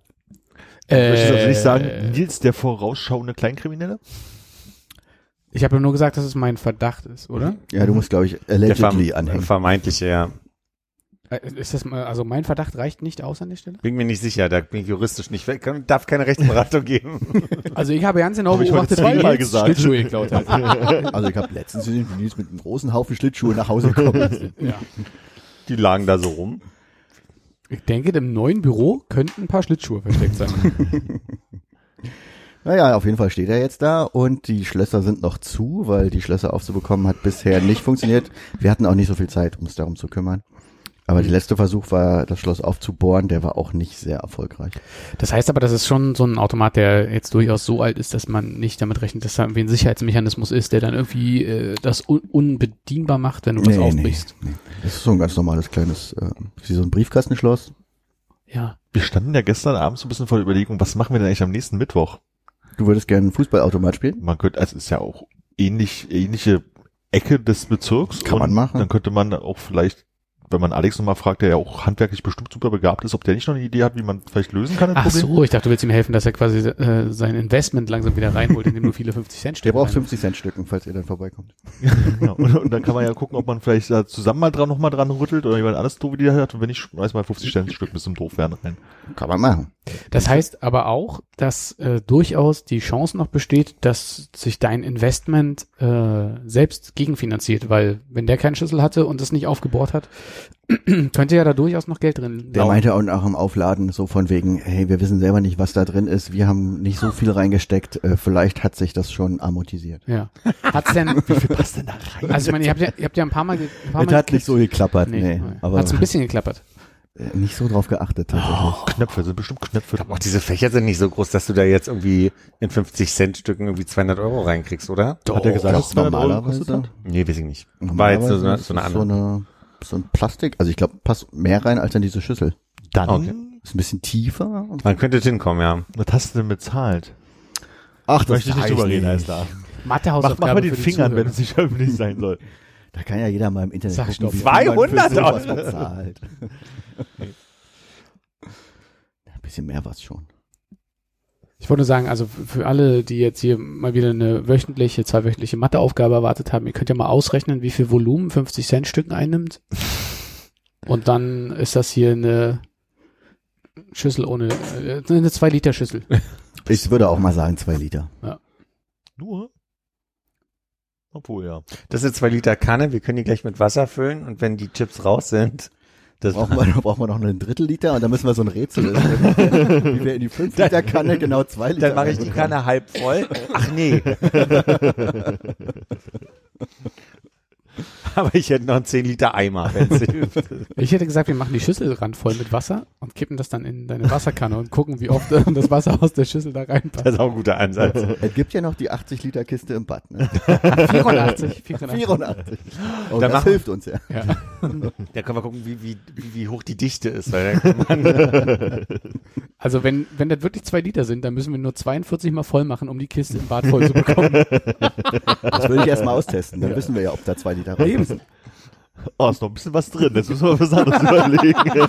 Möchtest du also nicht sagen, Äh, Nils, der vorausschauende Kleinkriminelle? Ich habe nur gesagt, dass es mein Verdacht ist, oder? Ja, du musst, glaube ich, Der allegedly verm anhängen. vermeintliche, ja. Äh, Ist das mal, also mein Verdacht reicht nicht aus an der Stelle? Bin mir nicht sicher, da bin ich juristisch nicht, kann- darf keine Rechtsberatung geben. Also ich habe ganz genau Hab beobachtet, weil zweimal Nils gesagt. Schlittschuhe geklaut hat. Also ich habe letztens gesehen, wie Nils mit einem großen Haufen Schlittschuhe nach Hause gekommen ja. Die lagen da so rum. Ich denke, im neuen Büro könnten ein paar Schlittschuhe versteckt sein. Naja, auf jeden Fall steht er jetzt da und die Schlösser sind noch zu, weil die Schlösser aufzubekommen hat bisher nicht funktioniert. Wir hatten auch nicht so viel Zeit, um uns darum zu kümmern. Aber der letzte Versuch war, das Schloss aufzubohren, der war auch nicht sehr erfolgreich. Das heißt aber, das ist schon so ein Automat, der jetzt durchaus so alt ist, dass man nicht damit rechnet, dass da irgendwie ein Sicherheitsmechanismus ist, der dann irgendwie äh, das un unbedienbar macht, wenn du was aufbrichst. Nee, nee. Das ist so ein ganz normales kleines, äh, wie so ein Briefkastenschloss. Ja. Wir standen ja gestern abends so ein bisschen vor der Überlegung, was machen wir denn eigentlich am nächsten Mittwoch? Du würdest gerne einen Fußballautomat spielen? Man könnte, also es ist ja auch ähnlich, ähnliche Ecke des Bezirks. Kann man machen. Dann könnte man auch vielleicht, wenn man Alex nochmal fragt, der ja auch handwerklich bestimmt super begabt ist, ob der nicht noch eine Idee hat, wie man vielleicht lösen kann, Ach Problem. so, ich dachte, du willst ihm helfen, dass er quasi äh, sein Investment langsam wieder reinholt, indem du viele 50 Cent Der Stücke braucht rein- 50 Cent Stücken, falls ihr dann vorbeikommt. Ja, und, und dann kann man ja gucken, ob man vielleicht da zusammen mal dran nochmal dran rüttelt oder jemand anderes doof die hat. Und wenn nicht, schmeiß mal 50 Cent Stück bis zum Doofwerden rein. Kann man machen. Das heißt aber auch, dass äh, durchaus die Chance noch besteht, dass sich dein Investment äh, selbst gegenfinanziert, weil wenn der keinen Schlüssel hatte und es nicht aufgebohrt hat, könnte ja da durchaus noch Geld drin Der laufen. meinte auch nach dem Aufladen so von wegen, hey, wir wissen selber nicht, was da drin ist. Wir haben nicht so viel reingesteckt. Äh, vielleicht hat sich das schon amortisiert. Ja. Hat's denn, Wie viel passt denn da rein? also ich meine, ihr habt ja, ihr habt ja ein paar Mal, ein paar Es Mal hat nicht so geklappert, nee. nee, aber hat's ein bisschen geklappert. äh, nicht so drauf geachtet tatsächlich. Knöpfe, sind bestimmt Knöpfe. Auch diese Fächer sind nicht so groß, dass du da jetzt irgendwie in 50 Cent Stücken irgendwie 200 Euro reinkriegst, oder? Hat er gesagt, Doch, 200 Euro normalerweise? Nee, weiß ich nicht. War jetzt so, eine- ist so eine andere. so, eine, so ein Plastik, also ich glaube, passt mehr rein als in diese Schüssel. Dann, Okay. Ist ein bisschen tiefer. Man könnte hinkommen, ja. was hast du denn bezahlt? Ach, Ich möchte nicht drüber reden, alles da. Mach, Mathehausaufgabe mach mal den für die Fingern, wenn es nicht öffentlich sein soll. Da kann ja jeder mal im Internet Sag gucken, stopp. wie viel man 200 für sowas Euro. bezahlt. Ein bisschen mehr was schon. Ich wollte nur sagen, also für alle, die jetzt hier mal wieder eine wöchentliche, zweiwöchentliche Matheaufgabe erwartet haben, ihr könnt ja mal ausrechnen, wie viel Volumen 50 Cent Stücken einnimmt. Und dann ist das hier eine Schüssel ohne, äh, eine 2 Liter Schüssel. Ich würde auch mal sagen, zwei Liter. Nur? Obwohl, ja. Das ist zwei Liter Kanne, wir können die gleich mit Wasser füllen und wenn die Chips raus sind, Das Brauchen wir, brauchen wir noch einen Drittel Liter und dann müssen wir so ein Rätsel lösen, wie wir in die 5 Liter Kanne genau zwei Liter Dann mache ich die. Kanne halb voll. Ach nee. Aber ich hätte noch einen 10 Liter Eimer, wenn es hilft. Ich hätte gesagt, wir machen die Schüssel randvoll mit Wasser und kippen das dann in deine Wasserkanne und gucken, wie oft das Wasser aus der Schüssel da reinpasst. Das ist auch ein guter Ansatz. Es gibt ja noch die 80 Liter Kiste im Bad. Ne? 84, 84. 84. Oh, das machen- hilft uns ja. Ja. Da können wir gucken, wie, wie, wie, hoch die Dichte ist. Also wenn, wenn das wirklich zwei Liter sind, dann müssen wir nur 42 mal voll machen, um die Kiste im Bad voll zu bekommen. Das würde ich erstmal austesten. Dann wissen wir ja, ob da zwei Liter rein Eben. Oh, ist noch ein bisschen was drin. Jetzt müssen wir was anderes überlegen.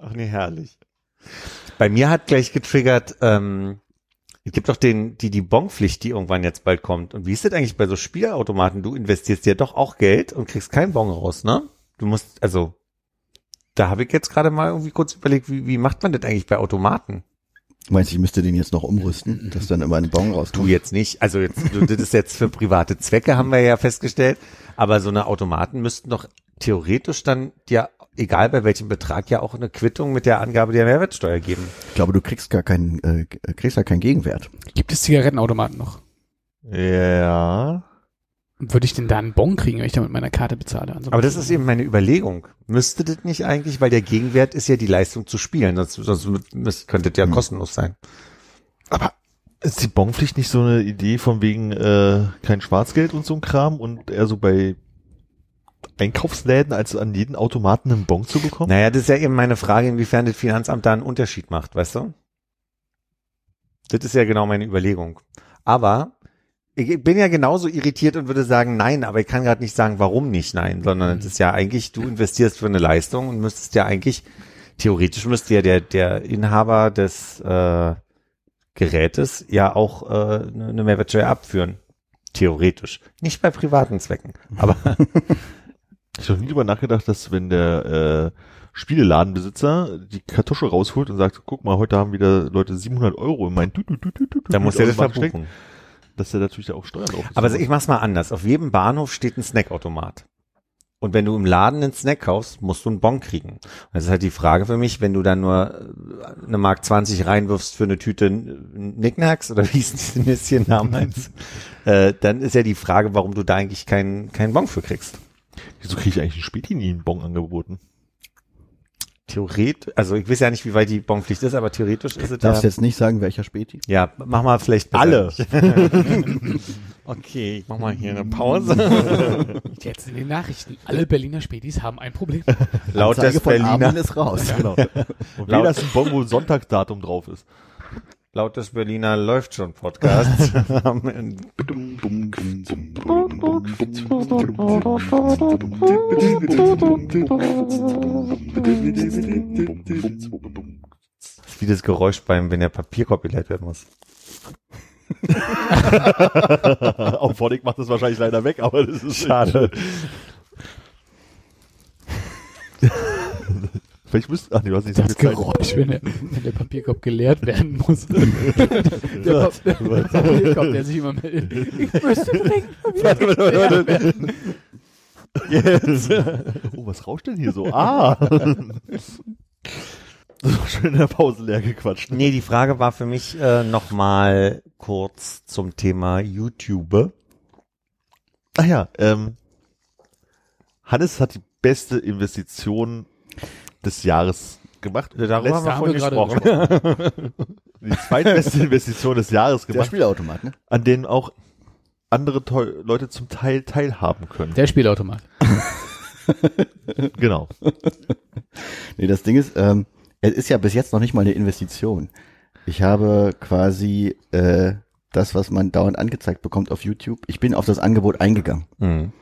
Ach nee, herrlich. Bei mir hat gleich getriggert, ähm, es gibt doch den, die, die Bonpflicht, die irgendwann jetzt bald kommt. Und wie ist das eigentlich bei so Spielautomaten? Du investierst ja doch auch Geld und kriegst keinen Bon raus, ne? Du musst, also, da habe ich jetzt gerade mal irgendwie kurz überlegt, wie, wie macht man das eigentlich bei Automaten? Du meinst, ich müsste den jetzt noch umrüsten, dass dann immer ein Bon Du rauskommt? jetzt nicht. Also jetzt, du, das ist jetzt für private Zwecke, haben wir ja festgestellt. Aber so eine Automaten müssten doch theoretisch dann ja, egal bei welchem Betrag, ja auch eine Quittung mit der Angabe der Mehrwertsteuer geben. Ich glaube, du kriegst gar keinen, äh, kriegst ja keinen Gegenwert. Gibt es Zigarettenautomaten noch? ja. Würde ich denn da einen Bon kriegen, wenn ich da mit meiner Karte bezahle? Ansonsten- Aber das ist eben meine Überlegung. Müsste das nicht eigentlich, weil der Gegenwert ist ja die Leistung zu spielen, sonst, sonst könnte das ja Hm. kostenlos sein. Aber ist die Bonpflicht nicht so eine Idee von wegen äh, kein Schwarzgeld und so ein Kram und eher so bei Einkaufsläden als an jeden Automaten einen Bon zu bekommen? Naja, das ist ja eben meine Frage, inwiefern das Finanzamt da einen Unterschied macht, weißt du? Das ist ja genau meine Überlegung. Aber ich bin ja genauso irritiert und würde sagen nein, aber ich kann gerade nicht sagen, warum nicht nein, sondern es ist ja eigentlich, du investierst für eine Leistung und müsstest ja eigentlich, theoretisch müsste ja der, der Inhaber des äh, Gerätes ja auch äh, eine Mehrwertsteuer abführen. Theoretisch. Nicht bei privaten Zwecken. Aber Ich habe nie drüber nachgedacht, dass wenn der äh, Spieleladenbesitzer die Kartusche rausholt und sagt, guck mal, heute haben wieder Leute 700 Euro in meinen Tü- Tü- Tü- Tü- Tü- da muss er das Automaten steckt, verbuchen. Dass er natürlich auch Steuern drauf Aber ich mach's mal anders. Auf jedem Bahnhof steht ein Snackautomat. Und wenn du im Laden einen Snack kaufst, musst du einen Bon kriegen. Das ist halt die Frage für mich, wenn du dann nur äh, eine Mark 20 reinwirfst für eine Tüte Nicknacks oder wie hießen diese Nüsschen damals, äh, dann ist ja die Frage, warum du da eigentlich keinen keinen Bon für kriegst. Wieso kriege ich eigentlich einen Späti nie einen Bon angeboten? Theoretisch, also ich weiß ja nicht, wie weit die Bonpflicht ist, aber theoretisch ist es Darfst ja. jetzt nicht sagen, welcher Späti? Ja, mach mal vielleicht besser Alle. okay, ich mach mal hier eine Pause. Jetzt in den Nachrichten. Alle Berliner Spätis haben ein Problem. Laut des Anzeige von Berliner ist raus. Genau. Und weder ist ein Bon, wo Sonntagsdatum drauf ist. Laut des Berliner läuft schon Podcast. haben in- Das ist wie das Geräusch beim, wenn der Papierkorb geleert werden muss. Auch Phonic macht das wahrscheinlich leider weg, aber das ist Schade. Vielleicht müsst, ach nee, du hast nicht so Das viel Zeit. Geräusch, wenn der, wenn der Papierkorb geleert werden muss. der, Pa- der, der Papierkorb, der sich immer meldet. Ich müsste dringend geleert werden. Jetzt. Oh, was rauscht denn hier so? Ah! Das war schön in der Pause leer gequatscht. Nee, die Frage war für mich äh, nochmal kurz zum Thema YouTube. Ach ja, ähm, Hannes hat die beste Investition des Jahres gemacht. Darüber haben wir Da haben wir vorhin gerade gesprochen. Die zweitbeste Investition des Jahres Der gemacht, Spielautomat, ne? an denen auch andere Teu- Leute zum Teil teilhaben können. Der Spielautomat. Genau. Nee, das Ding ist, ähm, es ist ja bis jetzt noch nicht mal eine Investition. Ich habe quasi äh, das, was man dauernd angezeigt bekommt auf YouTube. Ich bin auf das Angebot eingegangen Mhm.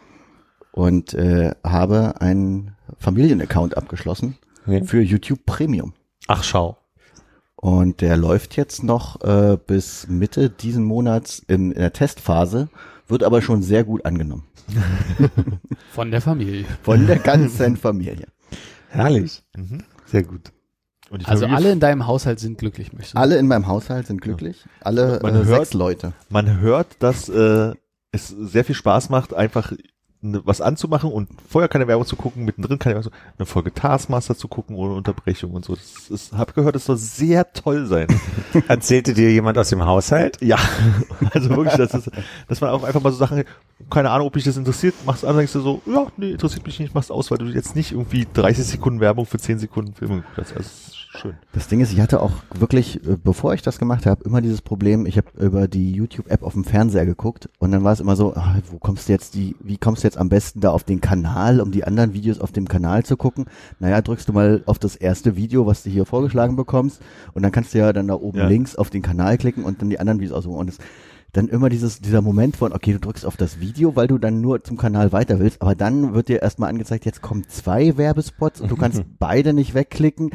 und äh, habe einen Familienaccount abgeschlossen Ja. für YouTube Premium. Ach, schau. Und der läuft jetzt noch äh, bis Mitte diesen Monats in, in der Testphase, wird aber schon sehr gut angenommen. Von der Familie. Von der ganzen Familie. Herrlich. Mhm. Sehr gut. Also Familie- alle in deinem Haushalt sind glücklich, möchtest du? Alle in meinem Haushalt sind glücklich. Alle Man äh, hört- sechs Leute. Man hört, dass äh, es sehr viel Spaß macht, einfach was anzumachen und vorher keine Werbung zu gucken, mittendrin keine Werbung, eine Folge Taskmaster zu gucken ohne Unterbrechung und so. Das ist, hab gehört, das soll sehr toll sein. Erzählte dir jemand aus dem Haushalt? ja, also wirklich, das ist, dass man auch einfach mal so Sachen, keine Ahnung, ob dich das interessiert, machst an, denkst du so, ja, nee, interessiert mich nicht, machst aus, weil du jetzt nicht irgendwie 30 Sekunden Werbung für 10 Sekunden Filme hast. Also, schön. Das Ding ist, ich hatte auch wirklich, äh, bevor ich das gemacht habe, immer dieses Problem, ich habe über die YouTube-App auf dem Fernseher geguckt und dann war es immer so, ah, wo kommst du jetzt die, wie kommst du jetzt am besten da auf den Kanal, um die anderen Videos auf dem Kanal zu gucken? Naja, drückst du mal auf das erste Video, was du hier vorgeschlagen bekommst und dann kannst du ja dann da oben Ja. links auf den Kanal klicken und dann die anderen Videos aussuchen und es dann immer dieses, dieser Moment von, okay, du drückst auf das Video, weil du dann nur zum Kanal weiter willst, aber dann wird dir erstmal angezeigt, jetzt kommen zwei Werbespots und du kannst beide nicht wegklicken.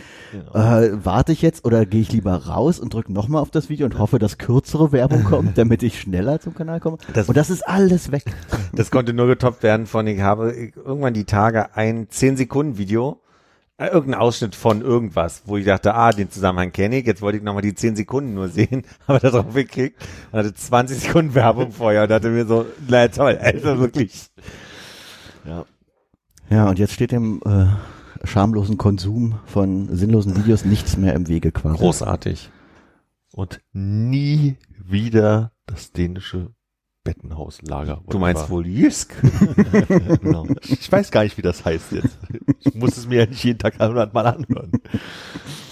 Äh, warte ich jetzt oder gehe ich lieber raus und drücke nochmal auf das Video und hoffe, dass kürzere Werbung kommt, damit ich schneller zum Kanal komme? Das- und das ist alles weg. Das konnte nur getoppt werden von, ich habe irgendwann die Tage ein 10-Sekunden-Video, äh, irgendein Ausschnitt von irgendwas, wo ich dachte, ah, den Zusammenhang kenne ich, jetzt wollte ich nochmal die 10 Sekunden nur sehen, aber da drauf geklickt und hatte 20 Sekunden Werbung vorher und dachte mir so, na toll, also wirklich. Ja. Ja, und jetzt steht dem äh, schamlosen Konsum von sinnlosen Videos nichts mehr im Wege quasi. Großartig. Und nie wieder das dänische Bettenhauslager. Du meinst wohl Jysk? genau. Ich weiß gar nicht, wie das heißt jetzt. Ich muss es mir ja nicht jeden Tag 100 Mal anhören.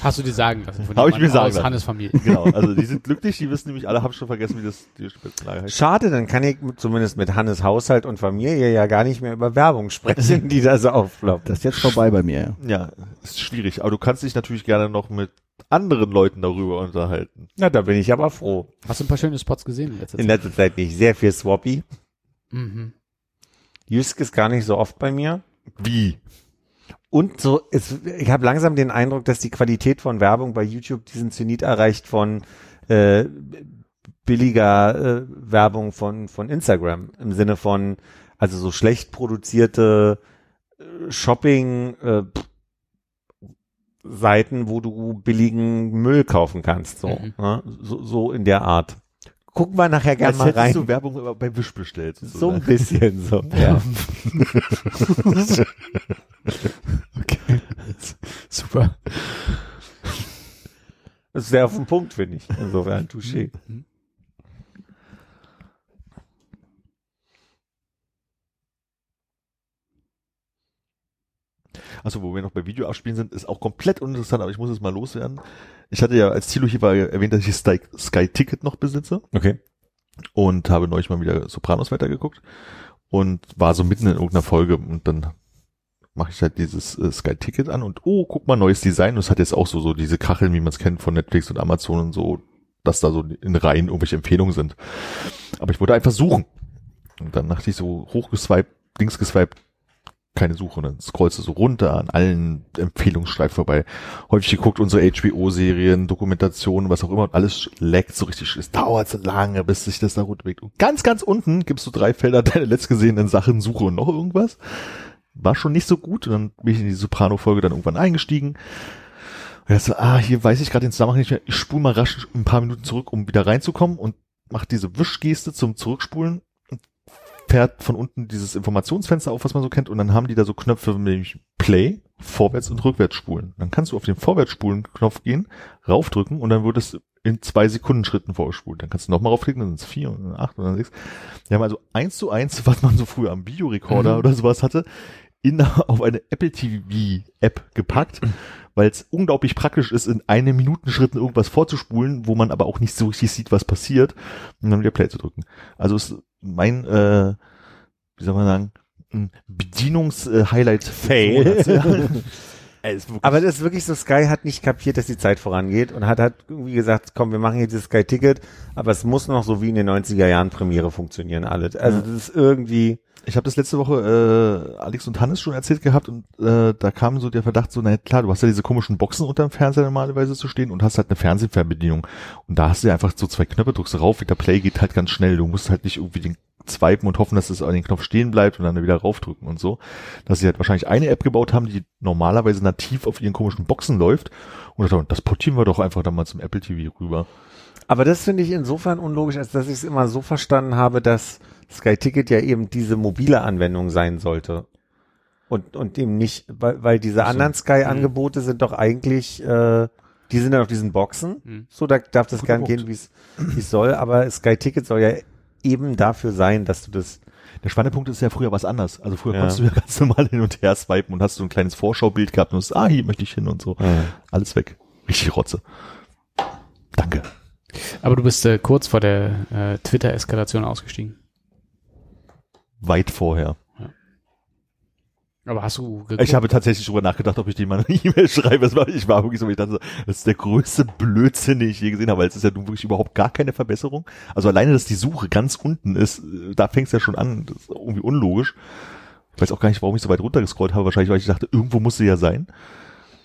Hast du dir sagen lassen von Hab ich mir sagen lassen. Hannes Familie. Genau, also die sind glücklich, die wissen nämlich alle, haben schon vergessen, wie das dänische Bettenlager heißt. Schade, dann kann ich zumindest mit Hannes Haushalt und Familie ja gar nicht mehr über Werbung sprechen, die da so aufploppt. Das ist jetzt vorbei bei mir. Ja. Ja, ist schwierig, aber du kannst dich natürlich gerne noch mit anderen Leuten darüber unterhalten. Na, da bin ich aber froh. Hast du ein paar schöne Spots gesehen in letzter In Zeit? letzter Zeit nicht sehr viel Swappy. Mhm. Jysk ist gar nicht so oft bei mir. Wie? Und so, es, ich habe langsam den Eindruck, dass die Qualität von Werbung bei YouTube diesen Zenit erreicht von äh, billiger äh, Werbung von, von Instagram. Im Sinne von, also so schlecht produzierte äh, Shopping äh, Seiten, wo du billigen Müll kaufen kannst. So, Mhm. ne? so, so in der Art. Gucken wir nachher gerne mal rein. du Werbung bei Wish bestellt. so ein bisschen so. Ja. Okay. Super. Das ist sehr auf den Punkt, finde ich. Insofern, touché. Also wo wir noch bei Video abspielen sind, ist auch komplett uninteressant, aber ich muss es mal loswerden. Ich hatte ja als Thilo hier war erwähnt, dass ich Sky, Sky Ticket noch besitze Okay. und habe neulich mal wieder Sopranos weitergeguckt und war so mitten in irgendeiner Folge und dann mache ich halt dieses äh, Sky Ticket an und oh, guck mal, neues Design. Und es hat jetzt auch so, so diese Kacheln, wie man es kennt von Netflix und Amazon und so, dass da so in Reihen irgendwelche Empfehlungen sind. Aber ich wollte einfach suchen. Und dann dachte ich so hochgeswiped, links geswiped, keine Suche. Dann scrollst du so runter an allen Empfehlungsstreifen vorbei. Häufig geguckt unsere HBO-Serien, Dokumentationen, was auch immer. Und alles laggt so richtig. Es dauert so lange, bis sich das da runterbewegt. Und ganz, ganz unten gibst du drei Felder deine letztgesehenen Sachen, Suche und noch irgendwas. War schon nicht so gut. Und dann bin ich in die Soprano-Folge dann irgendwann eingestiegen. Und jetzt so, ah, hier weiß ich gerade den Zusammenhang nicht mehr. Ich spule mal rasch ein paar Minuten zurück, um wieder reinzukommen und mach diese Wischgeste zum Zurückspulen fährt von unten dieses Informationsfenster auf, was man so kennt. Und dann haben die da so Knöpfe, nämlich Play, Vorwärts- und Rückwärtsspulen. Dann kannst du auf den Vorwärtsspulen-Knopf gehen, raufdrücken und dann wird es in zwei Sekunden Schritten vorgespult. Dann kannst du nochmal raufklicken, dann sind es vier und dann acht und dann sechs. Die haben also eins zu eins, was man so früher am Videorekorder Mhm. oder sowas hatte, in, auf eine Apple TV App gepackt, weil es unglaublich praktisch ist, in eine Minuten-Schritten irgendwas vorzuspulen, wo man aber auch nicht so richtig sieht, was passiert, und dann wieder Play zu drücken. Also ist mein, äh, wie soll man sagen, ein Bedienungs-Highlight. Fail. Ey, ist wirklich- Aber das ist wirklich so, Sky hat nicht kapiert, dass die Zeit vorangeht und hat halt irgendwie gesagt, komm, wir machen hier dieses Sky-Ticket, aber es muss noch so wie in den 90er Jahren Premiere funktionieren alles. Also das ist irgendwie, Ich habe das letzte Woche äh, Alex und Hannes schon erzählt gehabt und äh, da kam so der Verdacht so, na klar, du hast ja diese komischen Boxen unterm Fernseher normalerweise zu stehen und hast halt eine Fernsehfernbedienung. Und da hast du ja einfach so zwei Knöpfe, drückst rauf, wieder Play geht halt ganz schnell, du musst halt nicht irgendwie den swipen und hoffen, dass es an den Knopf stehen bleibt und dann wieder raufdrücken und so. Dass sie halt wahrscheinlich eine App gebaut haben, die normalerweise nativ auf ihren komischen Boxen läuft. Und dann, das portieren wir doch einfach dann mal zum Apple TV rüber. Aber das finde ich insofern unlogisch, als dass ich es immer so verstanden habe, dass Sky Ticket ja eben diese mobile Anwendung sein sollte. Und, und eben nicht, weil, weil diese anderen Sky-Angebote sind doch eigentlich, äh, die sind dann auf diesen Boxen. Mhm. So, da darf das Guter gern Punkt. gehen, wie es wie es soll. Aber Sky Ticket soll ja eben dafür sein, dass du das Der spannende Punkt ist ja früher was anders. Also früher Ja. konntest du ja ganz normal hin und her swipen und hast so ein kleines Vorschaubild gehabt und hast, ah, hier möchte ich hin und so. Alles weg. Richtig Rotze. Danke. Aber du bist äh, kurz vor der äh, Twitter-Eskalation ausgestiegen. Weit vorher. Aber hast du geguckt? Ich habe tatsächlich drüber nachgedacht, ob ich dir mal eine E-Mail schreibe. Das war, ich war wirklich so, ich dachte, das ist der größte Blödsinn, den ich je gesehen habe, weil es ist ja nun wirklich überhaupt gar keine Verbesserung. Also alleine, dass die Suche ganz unten ist, äh, da fängt es ja schon an. Das ist irgendwie unlogisch. Ich weiß auch gar nicht, warum ich so weit runtergescrollt habe. Wahrscheinlich, weil ich dachte, irgendwo muss sie ja sein.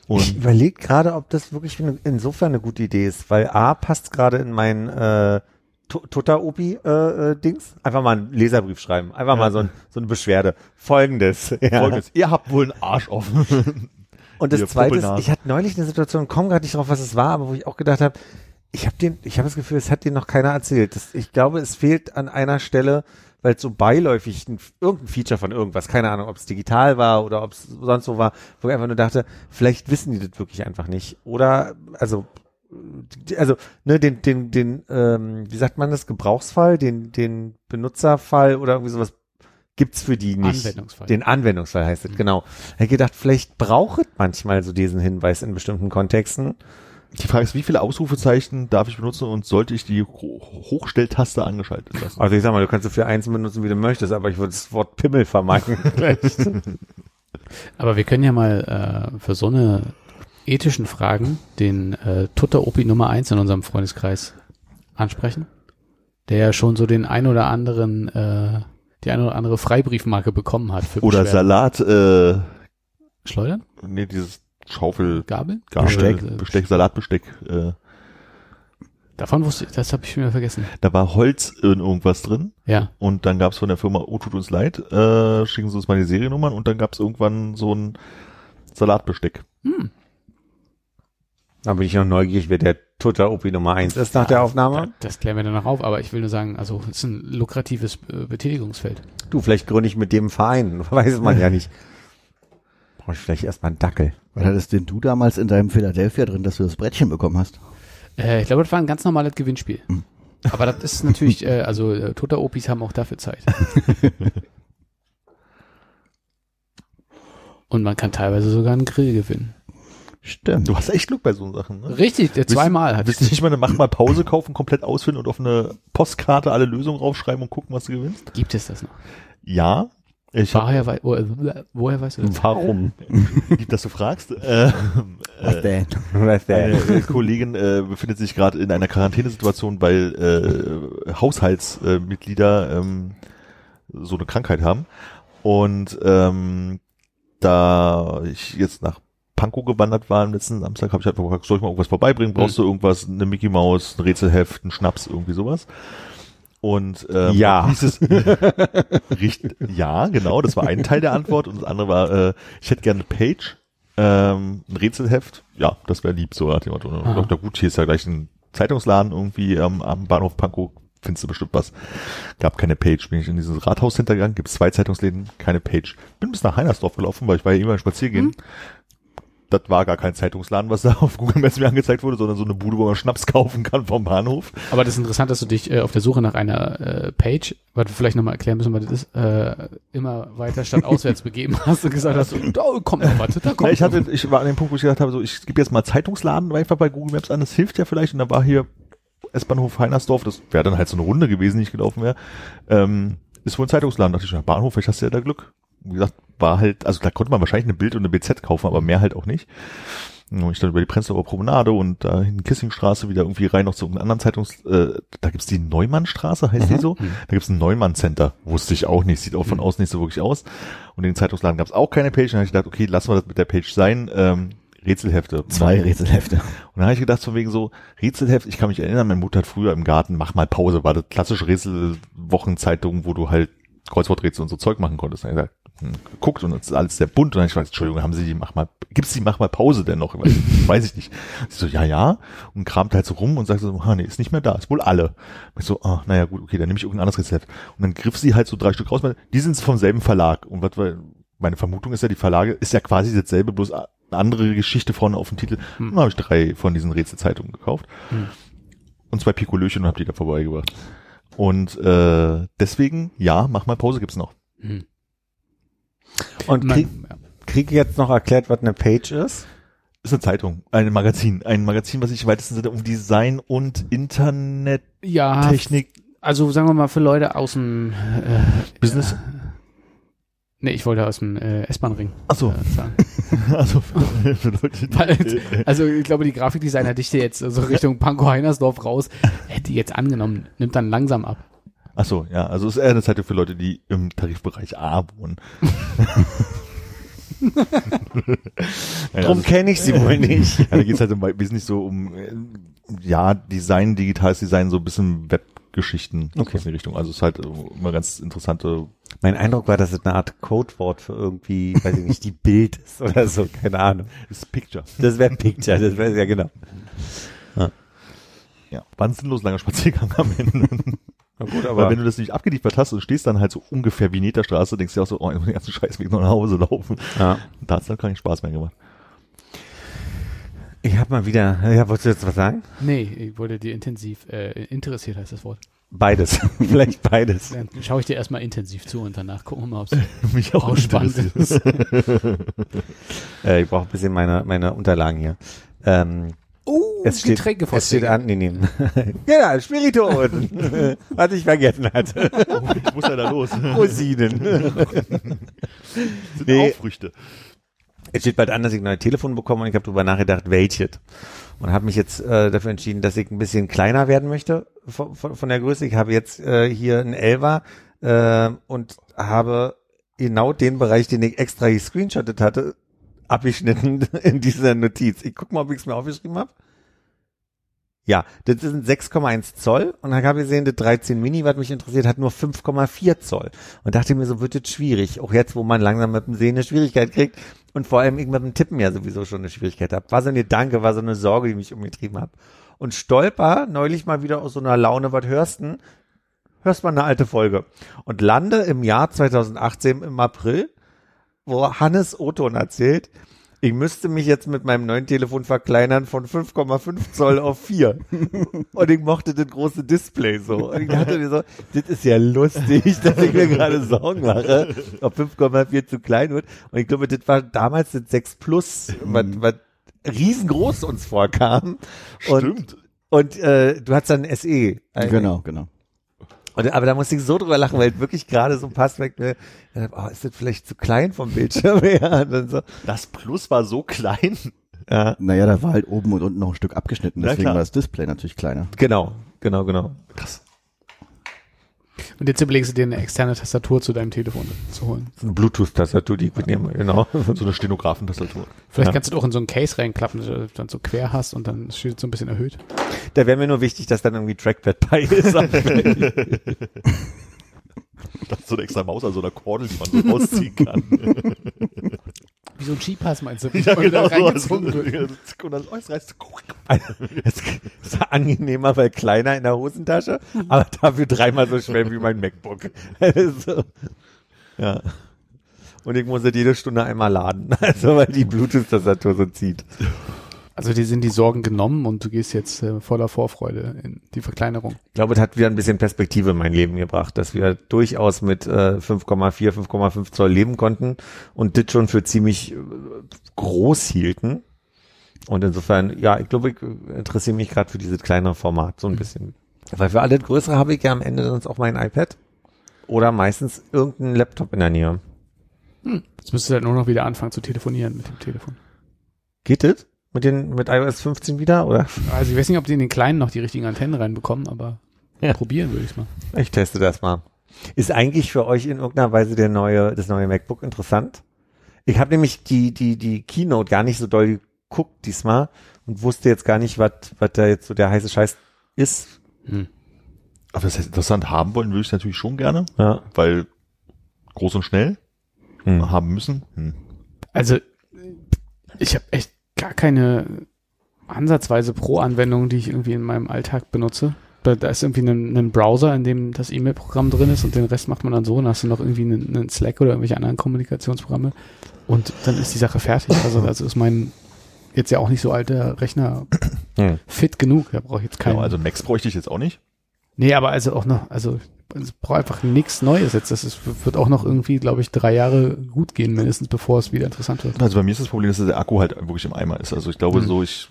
Ich Und überlege gerade, ob das wirklich insofern eine gute Idee ist, weil A passt gerade in mein äh, Tutter-Opi äh, äh, Dings. Einfach mal einen Leserbrief schreiben. Einfach mal so, ein, so eine Beschwerde. Folgendes. Ja. folgendes, ihr habt wohl einen Arsch offen. Und das zweite ist, ich hatte neulich eine Situation, komme gerade nicht drauf, was es war, aber wo ich auch gedacht habe, ich habe den, ich habe das Gefühl, es hat dir noch keiner erzählt. Das, ich glaube, es fehlt an einer Stelle, weil es so beiläufig ein, irgendein Feature von irgendwas, keine Ahnung, ob es digital war oder ob es sonst so war, wo ich einfach nur dachte, vielleicht wissen die das wirklich einfach nicht. Oder, also, also, ne, den, den, den, ähm, wie sagt man das, Gebrauchsfall, den, den Benutzerfall oder irgendwie sowas gibt's für die nicht. Anwendungsfall. Den Anwendungsfall heißt es, genau. Ich hab gedacht, vielleicht braucht es manchmal so diesen Hinweis in bestimmten Kontexten. Die Frage ist, wie viele Ausrufezeichen darf ich benutzen und sollte ich die Ho Hochstelltaste angeschaltet lassen? Also ich sag mal, du kannst so viel eins benutzen, wie du möchtest, aber ich würde das Wort Pimmel vermeiden. Aber wir können ja mal äh, für so eine ethischen Fragen den äh, Tutter Opi Nummer eins in unserem Freundeskreis ansprechen, der ja schon so den ein oder anderen, äh, die eine oder andere Freibriefmarke bekommen hat für Oder Beschwerden. Salat, äh, Schleudern? nee, dieses Schaufel, Gabel? Gabel, Besteck. Besteck, Besteck Salatbesteck. Äh, Davon wusste ich, das habe ich mir vergessen. da war Holz in irgendwas drin Ja. und dann gab's von der Firma, oh, tut uns leid, äh, schicken Sie uns mal die Seriennummern und dann gab's irgendwann so ein Salatbesteck. Da bin ich noch neugierig, wer der Tutter Opi Nummer eins ist nach der Aufnahme. Das klären wir dann noch auf, aber ich will nur sagen, also es ist ein lukratives äh, Betätigungsfeld. Du, vielleicht gründe ich mit dem Verein. Weiß man ja nicht. Brauche ich vielleicht erstmal einen Dackel. Was hattest denn du damals in deinem Philadelphia drin, dass du das Brettchen bekommen hast? Äh, ich glaube, das war ein ganz normales Gewinnspiel. Aber das ist natürlich, äh, also äh, Tutter Opis haben auch dafür Zeit. Und man kann teilweise sogar einen Grill gewinnen. Stimmt. Du hast echt Glück bei so Sachen, ne? Richtig, der zweimal hat Willst du nicht mal eine Mach mal Pause kaufen, komplett ausfüllen und auf eine Postkarte alle Lösungen raufschreiben und gucken, was du gewinnst? Gibt es das noch? Ja. Ich hab, Woher, wei woher, woher weißt du das? Warum? lieb, dass du fragst. Ähm, Was äh, denn? Was eine denn? äh, Kollegin äh, befindet sich gerade in einer Quarantänesituation, weil äh, Haushaltsmitglieder äh, Mitglieder, ähm, so eine Krankheit haben. Und ähm, da ich jetzt nach Pankow gewandert war am letzten Samstag, habe ich halt gefragt, soll ich mal irgendwas vorbeibringen? Brauchst du irgendwas, eine Mickey Maus, ein Rätselheft, ein Schnaps, irgendwie sowas? Und ähm, Ja. hieß es, richtig, ja, genau, das war ein Teil der Antwort und das andere war, äh, ich hätte gerne eine Page, ähm, ein Rätselheft, ja, das wäre lieb, so dem Motto. Und Aha. Dr. Gut, hier ist ja gleich ein Zeitungsladen irgendwie ähm, am Bahnhof Pankow, findest du bestimmt was. Gab keine Page. Bin ich in dieses Rathaus hintergegangen, gibt zwei Zeitungsläden, keine Page. Bin bis nach Heinersdorf gelaufen, weil ich war ja immer spazieren gehen. Das war gar kein Zeitungsladen, was da auf Google Maps mir angezeigt wurde, sondern so eine Bude, wo man Schnaps kaufen kann vom Bahnhof. Aber das ist interessant, dass du dich äh, auf der Suche nach einer äh, Page, was wir vielleicht nochmal erklären müssen, was das ist, äh, immer weiter statt auswärts begeben hast und gesagt hast, da kommt noch was, da kommt Ja, ich hatte, ich war an dem Punkt, wo ich gedacht habe, so, ich gebe jetzt mal Zeitungsladen einfach bei Google Maps an, das hilft ja vielleicht. Und da war hier S-Bahnhof Heinersdorf, das wäre dann halt so eine Runde gewesen, die ich gelaufen wäre. Ähm, ist wohl ein Zeitungsladen. Da dachte ich, Bahnhof, vielleicht hast du ja da Glück. Wie gesagt, war halt, also da konnte man wahrscheinlich eine Bild und eine BZ kaufen, aber mehr halt auch nicht. Und ich dann über die Prenzlauer Promenade und da in Kissingstraße wieder irgendwie rein noch zu irgendeinem anderen Zeitungs, äh, da gibt's die Neumannstraße, heißt die so? Da gibt's ein Neumann-Center. Wusste ich auch nicht, sieht auch von außen nicht so wirklich aus. Und in den Zeitungsladen gab's auch keine Page. Dann habe ich gedacht, okay, lassen wir das mit der Page sein. Ähm, Rätselhefte. Zwei Rätselhefte. Und dann habe ich gedacht, von wegen so, Rätselheft, ich kann mich erinnern, meine Mutter hat früher im Garten, mach mal Pause, war das klassische Rätselwochenzeitung, wo du halt Kreuzworträtsel und so Zeug machen konntest. Dann hab ich gesagt, geguckt und es ist alles sehr bunt und dann ich gesagt, Entschuldigung, haben Sie die, mach mal, gibt's die, mach mal Pause denn noch? Weiß, ich nicht. Sie so, ja, ja, und kramt halt so rum und sagt so, ah, nee, ist nicht mehr da, ist wohl alle. Und ich so, ah, naja, gut, okay, dann nehme ich irgendein anderes Rezept. Und dann griff sie halt so drei Stück raus, weil die sind vom selben Verlag. Und was war, meine Vermutung ist ja, die Verlage ist ja quasi dasselbe, bloß eine andere Geschichte vorne auf dem Titel. Hm. Dann habe ich drei von diesen Rätselzeitungen gekauft. Hm. Und zwei Pikolöchen und hab die da vorbeigebracht. Und äh, deswegen, ja, mach mal Pause gibt's noch. Hm. Und krieg, krieg ich jetzt noch erklärt, was eine Page ist? Ist eine Zeitung, ein Magazin. Ein Magazin, was sich im weitesten Sinne um Design und Internettechnik, ja, also sagen wir mal für Leute aus dem äh, Business. Nee, ich wollte aus dem äh, S-Bahn-Ring Ach so. äh. Also für, für Leute, die, also ich glaube, die Grafikdesigner-Dichte jetzt so Richtung Pankow Heinersdorf raus, hätte die jetzt angenommen, nimmt dann langsam ab. Ach so, ja, also es ist eher eine Zeitung für Leute, die im Tarifbereich A wohnen. Also, kenne ich sie wohl nicht. ja, da geht's halt im Wesentlichen so um äh, ja, Design, digitales Design, so ein bisschen Webgeschichten Okay. in die Richtung. Also es ist halt äh, immer ganz interessante Mein Eindruck war, dass es eine Art Codewort für irgendwie, weiß ich nicht, die Bild ist oder so, keine Ahnung. ist Picture. Das wäre Picture, das wäre ja genau. Ja, war ein sinnlos langer Spaziergang am Ende. Na gut, Aber wenn du das nicht abgeliefert hast und stehst dann halt so ungefähr wie Straße, denkst du auch so, oh, ich muss den ganzen Scheißweg noch nach Hause laufen. ja. Da hat's dann keinen Spaß mehr gemacht. Ich habe mal wieder, ja, wolltest du jetzt was sagen? Nee, ich wollte dir intensiv, äh, interessiert heißt das Wort. Beides, vielleicht beides. Dann schaue ich dir erstmal intensiv zu und danach gucken wir mal, ob es Mich auch spannend interessiert. ist. Äh, ich brauche ein bisschen meine, meine Unterlagen hier. Ähm, Oh, es steht, Getränke es steht an, nee, nee. ja, Spirituosen, was ich vergessen hatte. Oh, ich muss ja da los. Rosinen. Sind Nee. auch Früchte. Es steht bald an, dass ich ein neues Telefon bekomme und ich habe darüber nachgedacht, welches. Und habe mich jetzt äh, dafür entschieden, dass ich ein bisschen kleiner werden möchte von, von, von der Größe. Ich habe jetzt äh, hier einen Elva äh, und habe genau den Bereich, den ich extra gescreenshottet hatte, abgeschnitten in dieser Notiz. Ich guck mal, ob ich es mir aufgeschrieben habe. Ja, das sind 6,1 Zoll und dann habe ich gesehen, das 13 Mini, was mich interessiert, hat nur 5,4 Zoll. Und dachte mir, so wird das schwierig. Auch jetzt, wo man langsam mit dem Sehen eine Schwierigkeit kriegt und vor allem ich mit dem Tippen ja sowieso schon eine Schwierigkeit habe. War so ein Gedanke, war so eine Sorge, die mich umgetrieben hat. Und stolper neulich mal wieder aus so einer Laune, was hörst denn? Hörst mal eine alte Folge. Und lande im Jahr 2018 im April, wo Hannes Oton erzählt, ich müsste mich jetzt mit meinem neuen Telefon verkleinern von 5,5 Zoll auf 4. Und ich mochte das große Display so. Und ich dachte mir so, das ist ja lustig, dass ich mir gerade Sorgen mache, ob 5,4 zu klein wird. Und ich glaube, das war damals das 6 Plus, was, was riesengroß uns vorkam. Und, Stimmt. und äh, du hast dann SE. Genau, genau. Und, aber da musste ich so drüber lachen, weil wirklich gerade so ich mir, gedacht hab, oh, ist das vielleicht zu klein vom Bildschirm her? Und dann so, Das Plus war so klein. ja, Naja, da war halt oben und unten noch ein Stück abgeschnitten, Ja, deswegen klar. war das Display natürlich kleiner. genau, genau, genau. Krass. Und jetzt überlegst du dir eine externe Tastatur zu deinem Telefon zu holen. Eine Bluetooth-Tastatur, die ich mitnehme, genau. So eine Stenografentastatur. Vielleicht Ja. kannst du doch in so ein Case reinklappen, dass du dann so quer hast und dann steht es so ein bisschen erhöht. Da wäre mir nur wichtig, dass dann irgendwie Trackpad bei ist. Das ist so eine extra Maus an so einer Kordel, die man so rausziehen kann. Wie so ein Skipass meinst du? ja, genau so. reingezogen wird. Und dann, oh, es reißt. Es ist angenehmer, weil kleiner in der Hosentasche, aber dafür dreimal so schwer wie mein MacBook. Also, ja. Und ich muss es jede Stunde einmal laden, also weil die Bluetooth-Tastatur so zieht. Also die sind die Sorgen genommen und du gehst jetzt äh, voller Vorfreude in die Verkleinerung. Ich glaube, es hat wieder ein bisschen Perspektive in mein Leben gebracht, dass wir durchaus mit äh, 5,4, 5,5 Zoll leben konnten und das schon für ziemlich äh, groß hielten. Und insofern, ja, ich glaube, ich äh, interessiere mich gerade für dieses kleinere Format so ein bisschen. Weil für alles Größere habe ich ja am Ende sonst auch mein iPad oder meistens irgendeinen Laptop in der Nähe. Jetzt müsstest du halt nur noch wieder anfangen zu telefonieren mit dem Telefon. Geht das? Mit den, mit iOS 15 wieder, oder? Also ich weiß nicht, ob die in den Kleinen noch die richtigen Antennen reinbekommen, aber Ja. probieren würde ich mal. Ich teste das mal. Ist eigentlich für euch in irgendeiner Weise der neue, das neue MacBook interessant? Ich habe nämlich die, die, die Keynote gar nicht so doll geguckt diesmal und wusste jetzt gar nicht, was was da jetzt so der heiße Scheiß ist. Aber das heißt, interessant haben wollen würde ich natürlich schon gerne, Ja. weil groß und schnell Hm. haben müssen. Hm. Also, ich habe echt gar keine ansatzweise Pro-Anwendung, die ich irgendwie in meinem Alltag benutze. Da, da ist irgendwie ein, ein Browser, in dem das E-Mail-Programm drin ist und den Rest macht man dann so. Dann hast du noch irgendwie einen, einen Slack oder irgendwelche anderen Kommunikationsprogramme und dann ist die Sache fertig. Also, also ist mein jetzt ja auch nicht so alter Rechner Hm. fit genug. Da brauche ich jetzt keinen. Genau, also Max bräuchte ich jetzt auch nicht. Nee, aber also auch noch, also es braucht einfach nichts Neues jetzt. Das ist, wird auch noch irgendwie, glaube ich, drei Jahre gut gehen, mindestens, bevor es wieder interessant wird. Also bei mir ist das Problem, dass der Akku halt wirklich im Eimer ist. Also ich glaube Mhm. so, ich,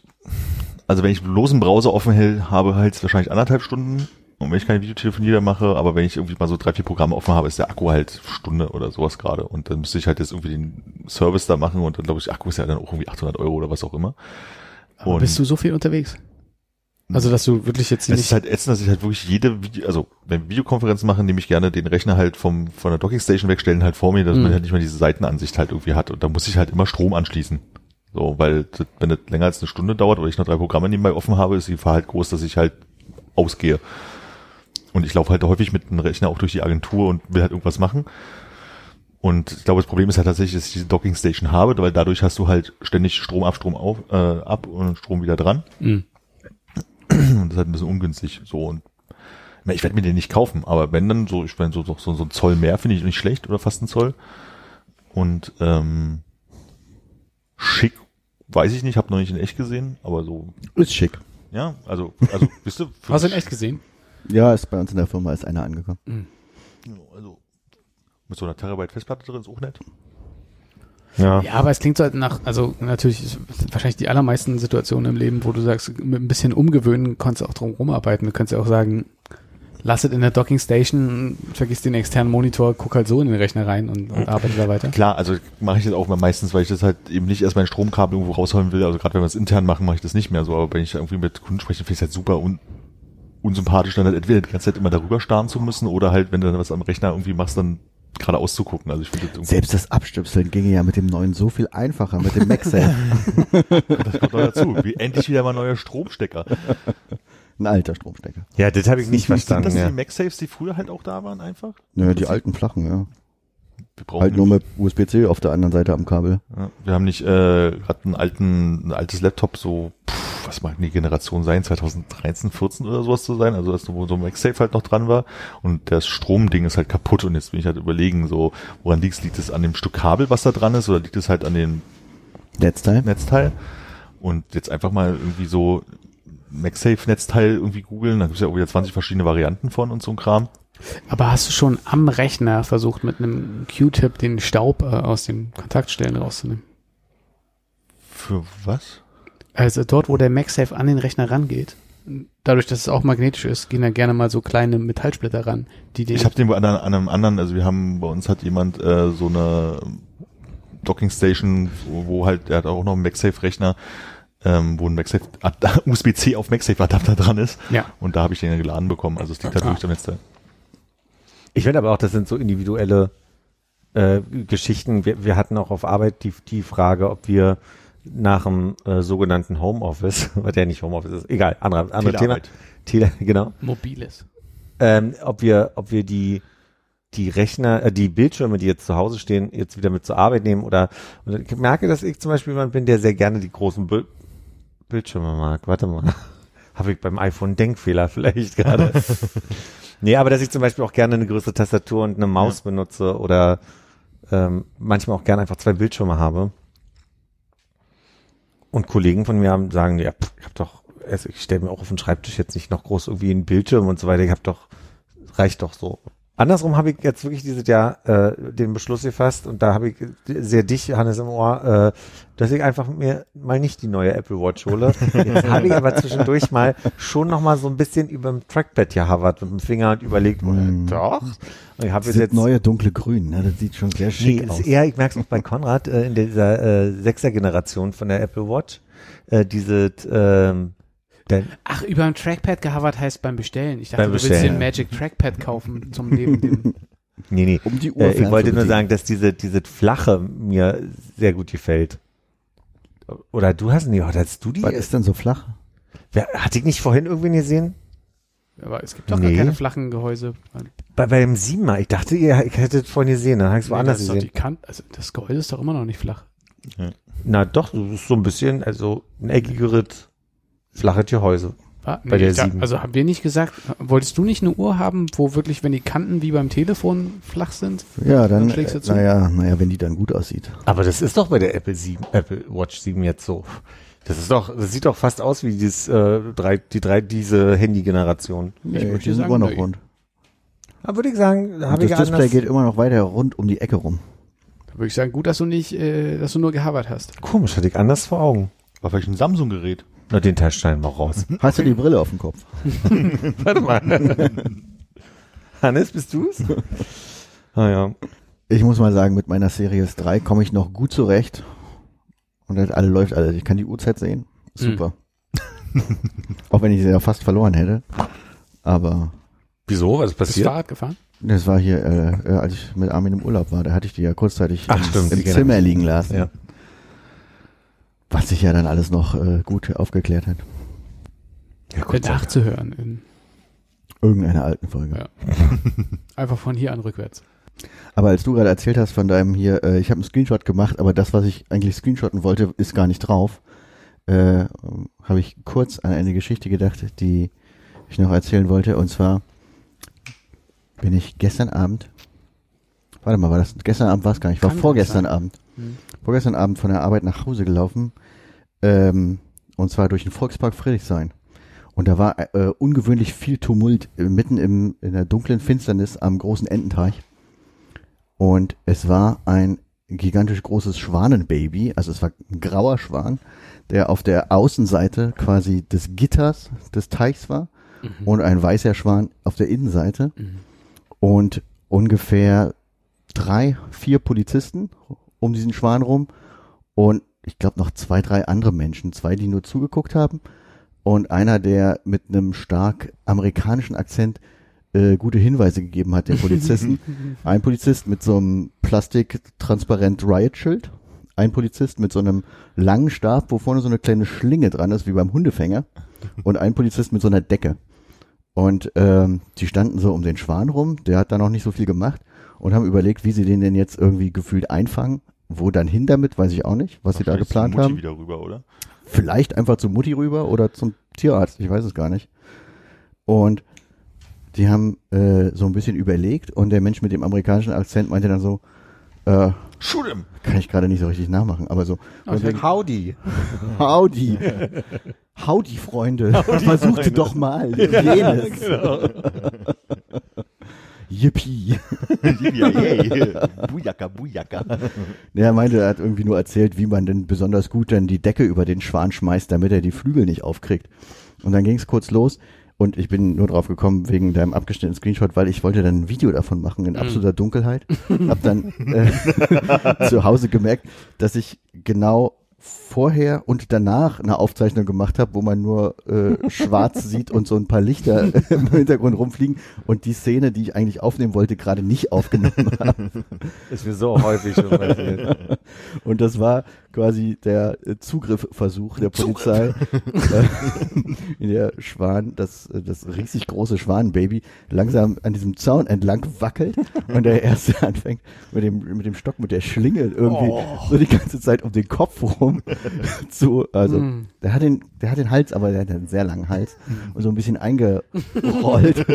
also wenn ich bloß einen Browser offen hält, habe halt wahrscheinlich anderthalb Stunden. Und wenn ich keine Videotelefonie da mache, aber wenn ich irgendwie mal so drei, vier Programme offen habe, ist der Akku halt Stunde oder sowas gerade. Und dann müsste ich halt jetzt irgendwie den Service da machen und dann glaube ich, Akku ist ja dann auch irgendwie 800 Euro oder was auch immer. Aber bist du so viel unterwegs? Also, dass du wirklich jetzt Es nicht. ist halt ätzend, dass ich halt wirklich jede Video, also wenn Videokonferenzen machen, nehme ich gerne den Rechner halt vom von der Dockingstation wegstellen halt vor mir, dass Mhm. man halt nicht mehr diese Seitenansicht halt irgendwie hat. Und da muss ich halt immer Strom anschließen. So, weil das, wenn das länger als eine Stunde dauert oder ich noch drei Programme nebenbei offen habe, ist die Gefahr halt groß, dass ich halt ausgehe. Und ich laufe halt häufig mit dem Rechner auch durch die Agentur und will halt irgendwas machen. Und ich glaube, das Problem ist halt tatsächlich, dass ich diese Dockingstation habe, weil dadurch hast du halt ständig Strom ab, Strom auf, äh, ab und Strom wieder dran. Mhm. Und das ist halt ein bisschen ungünstig. So und ich werde mir den nicht kaufen, aber wenn dann so, ich meine, so, so, so ein Zoll mehr finde ich nicht schlecht oder fast ein Zoll. Und ähm, schick, weiß ich nicht, habe noch nicht in echt gesehen, aber so, Ist schick. ja, also, also, ihr, für- Hast du in echt gesehen? Ja, ist bei uns in der Firma ist einer angekommen. Also, mit so einer Terabyte Festplatte drin ist auch nett. Ja. Ja, aber es klingt so halt nach, also natürlich wahrscheinlich die allermeisten Situationen im Leben, wo du sagst, mit ein bisschen umgewöhnen kannst du auch drum rumarbeiten. Du kannst ja auch sagen, lass es in der Docking Station, vergiss den externen Monitor, guck halt so in den Rechner rein und, und arbeite da weiter. Klar, also mache ich das auch meistens, weil ich das halt eben nicht erst mein Stromkabel irgendwo rausholen will. Also gerade wenn wir es intern machen, mache ich das nicht mehr so. Aber wenn ich irgendwie mit Kunden spreche, finde ich es halt super un unsympathisch, dann halt entweder die ganze Zeit immer darüber starren zu müssen oder halt, wenn du dann was am Rechner irgendwie machst, dann gerade auszugucken. Also ich finde das Selbst das Abstöpseln ginge ja mit dem neuen so viel einfacher, mit dem MagSafe. das kommt noch dazu. Wie endlich wieder mal neuer Stromstecker. Ein alter Stromstecker. Ja, das habe ich nicht Sind verstanden. das Ja. die MagSafes, die früher halt auch da waren einfach? Nö, die alten flachen, ja. Wir brauchen Halt nur mit USB-C auf der anderen Seite am Kabel. Ja, wir haben nicht äh, gerade einen alten, ein altes Laptop, so, pff, was mag die Generation sein, 2013, 14 oder sowas zu sein, also dass wo so ein MagSafe halt noch dran war und das Stromding ist halt kaputt und jetzt bin ich halt überlegen, so, woran liegt es? Liegt es an dem Stück Kabel, was da dran ist oder liegt es halt an dem Netzteil. Netzteil? Und jetzt einfach mal irgendwie so MagSafe-Netzteil irgendwie googeln, da gibt es ja auch wieder 20 verschiedene Varianten von und so ein Kram. Aber hast du schon am Rechner versucht, mit einem Q-Tip den Staub äh, aus den Kontaktstellen rauszunehmen? Für was? Also dort, wo der MagSafe an den Rechner rangeht, dadurch, dass es auch magnetisch ist, gehen da gerne mal so kleine Metallsplitter ran, die den Ich habe den bei anderen, an einem anderen, also wir haben, bei uns hat jemand äh, so eine Docking Station, wo, wo halt, der hat auch noch einen MagSafe-Rechner, ähm, wo ein MagSafe, USB-C auf MagSafe-Adapter dran ist. Ja. Und da habe ich den geladen bekommen. Also es liegt halt Ah. wirklich am Netzteil. Ich finde aber auch, das sind so individuelle äh, Geschichten. Wir, wir hatten auch auf Arbeit die, die Frage, ob wir nach dem äh, sogenannten Homeoffice, was ja nicht Homeoffice ist, egal, andere, andere Thema. Tele, genau. mobiles. Ähm, ob wir, ob wir die die Rechner, äh, die Bildschirme, die jetzt zu Hause stehen, jetzt wieder mit zur Arbeit nehmen oder und ich merke, dass ich zum Beispiel jemand bin, der sehr gerne die großen Bild Bildschirme mag. Warte mal. Habe ich beim iPhone einen Denkfehler vielleicht gerade. nee, aber dass ich zum Beispiel auch gerne eine größere Tastatur und eine Maus benutze oder ähm, manchmal auch gerne einfach zwei Bildschirme habe. Und Kollegen von mir haben, sagen, ja, pff, ich habe doch, also ich stelle mir auch auf den Schreibtisch jetzt nicht noch groß irgendwie einen Bildschirm und so weiter. Ich habe doch, reicht doch so. Andersrum habe ich jetzt wirklich dieses Jahr äh, den Beschluss gefasst und da habe ich sehr dich, Hannes, im Ohr, äh, dass ich einfach mir mal nicht die neue Apple Watch hole. Jetzt habe ich aber zwischendurch mal schon noch mal so ein bisschen über dem Trackpad gehavert mit dem Finger und überlegt, Mm. doch. Und ich habe jetzt jetzt neue dunkle Grün, ne? das sieht schon sehr schick Nee, aus. ist eher, ich merke es auch bei Konrad, äh, in dieser äh, sechster Generation von der Apple Watch, äh, diese, ähm, der, Ach, über ein Trackpad gehavert heißt beim Bestellen. Ich dachte, Beim du willst Bestellen, den ja. Magic Trackpad kaufen zum Neben dem. nee, nee, Um die Uhr äh, ich wollte nur sagen, dass diese, diese flache mir sehr gut gefällt. oder du hast, nee, hattest du die? Was ist denn so flach? Wer, hatte ich nicht vorhin irgendwen gesehen? Aber es gibt doch Nee. gar keine flachen Gehäuse. Bei, bei dem Siebenmal. Ich dachte, ihr ich hättet vorhin gesehen, dann habe ich es woanders das, ist doch die gesehen. Kant, also das Gehäuse ist doch immer noch nicht flach. Na doch, das ist so ein bisschen, also ein eckigeres, flaches Gehäuse. War, Bei der ich da- sieben. Also haben wir nicht gesagt, wolltest du nicht eine Uhr haben, wo wirklich, wenn die Kanten wie beim Telefon flach sind? Ja, dann, Dann schlägst du zu. naja, naja, wenn die dann gut aussieht. Aber das ist doch bei der Apple 7, Apple Watch 7 jetzt so. Das ist doch, das sieht doch fast aus wie dieses, äh, drei, die drei, diese Handy-Generation. Nee, würd die dir sind immer noch rund. Da würde ich sagen, da habe das ich Display anders. geht immer noch weiter rund um die Ecke rum. Da würde ich sagen, gut, dass du nicht, äh, dass du nur gehabert hast. Komisch, hatte ich anders vor Augen. War vielleicht ein Samsung-Gerät. Na, den Teil schneiden wir raus. Hast du die Brille auf dem Kopf? Warte mal. Hannes, bist du's? Ah ja. Ich muss mal sagen, mit meiner Series 3 komme ich noch gut zurecht. Und das alle läuft alles. Ich kann die Uhrzeit sehen. Super. Auch wenn ich sie ja fast verloren hätte. Aber Wieso? Was ist Bist du passiert? Fahrrad gefahren? das war hier, äh, äh, als ich mit Armin im Urlaub war, da hatte ich die ja kurzzeitig Ach, im, stimmt, im Zimmer liegen lassen. Ja. Was sich ja dann alles noch äh, gut aufgeklärt hat. Ja, Äh, nachzuhören. In, Irgendeiner alten Folge. Ja. einfach von hier an rückwärts. Aber als du gerade erzählt hast von deinem hier, äh, ich habe einen Screenshot gemacht, aber das, was ich eigentlich screenshotten wollte, ist gar nicht drauf, äh, habe ich kurz an eine Geschichte gedacht, die ich noch erzählen wollte. Und zwar bin ich gestern Abend, warte mal, war das gestern Abend war es gar nicht, war Kann vorgestern. Abend, Hm. vorgestern Abend von der Arbeit nach Hause gelaufen, ähm, und zwar durch den Volkspark Friedrichshain. Und da war äh, ungewöhnlich viel Tumult äh, mitten im, in der dunklen Finsternis am großen Ententeich. Und es war ein gigantisch großes Schwanenbaby, also es war ein grauer Schwan, der auf der Außenseite quasi des Gitters des Teichs war Mhm. und ein weißer Schwan auf der Innenseite Mhm. und ungefähr drei, vier Polizisten um diesen Schwan rum und ich glaube noch zwei, drei andere Menschen, zwei, die nur zugeguckt haben und einer, der mit einem stark amerikanischen Akzent äh, gute Hinweise gegeben hat, den Polizisten. ein Polizist mit so einem plastiktransparent Riot-Schild, ein Polizist mit so einem langen Stab, wo vorne so eine kleine Schlinge dran ist, wie beim Hundefänger, und ein Polizist mit so einer Decke. Und ähm, die standen so um den Schwan rum, der hat da noch nicht so viel gemacht und haben überlegt, wie sie den denn jetzt irgendwie gefühlt einfangen. Wo dann hin damit, weiß ich auch nicht, was sie da geplant Mutti haben. wieder rüber, oder? Vielleicht einfach zu Mutti rüber oder zum Tierarzt, ich weiß es gar nicht. Und die haben äh, so ein bisschen überlegt und der Mensch mit dem amerikanischen Akzent meinte dann so, äh, Shoot him! kann ich gerade nicht so richtig nachmachen, aber so, von wegen, Howdy. Howdy. Howdy, Freunde. Versuchte doch mal. Jenes. Yippie. ja, yay. Bujaka, Bujaka. Er meinte, er hat irgendwie nur erzählt, wie man denn besonders gut dann die Decke über den Schwan schmeißt, damit er die Flügel nicht aufkriegt. Und dann ging es kurz los und ich bin nur drauf gekommen wegen deinem abgeschnittenen Screenshot, weil ich wollte dann ein Video davon machen in absoluter Dunkelheit. Hab dann äh, zu Hause gemerkt, dass ich genau vorher und danach eine Aufzeichnung gemacht habe, wo man nur äh, schwarz sieht und so ein paar Lichter im Hintergrund rumfliegen und die Szene, die ich eigentlich aufnehmen wollte, gerade nicht aufgenommen habe. Ist mir so häufig schon passiert. Und das war quasi der äh, Zugriffversuch der Polizei, äh, in der Schwan, das, äh, das riesig große Schwanenbaby, langsam an diesem Zaun entlang wackelt und der erste anfängt mit dem, mit dem Stock, mit der Schlinge irgendwie so die ganze Zeit um den Kopf rum zu, also Mm. der hat den, der hat den Hals, aber der hat einen sehr langen Hals und so ein bisschen eingerollt.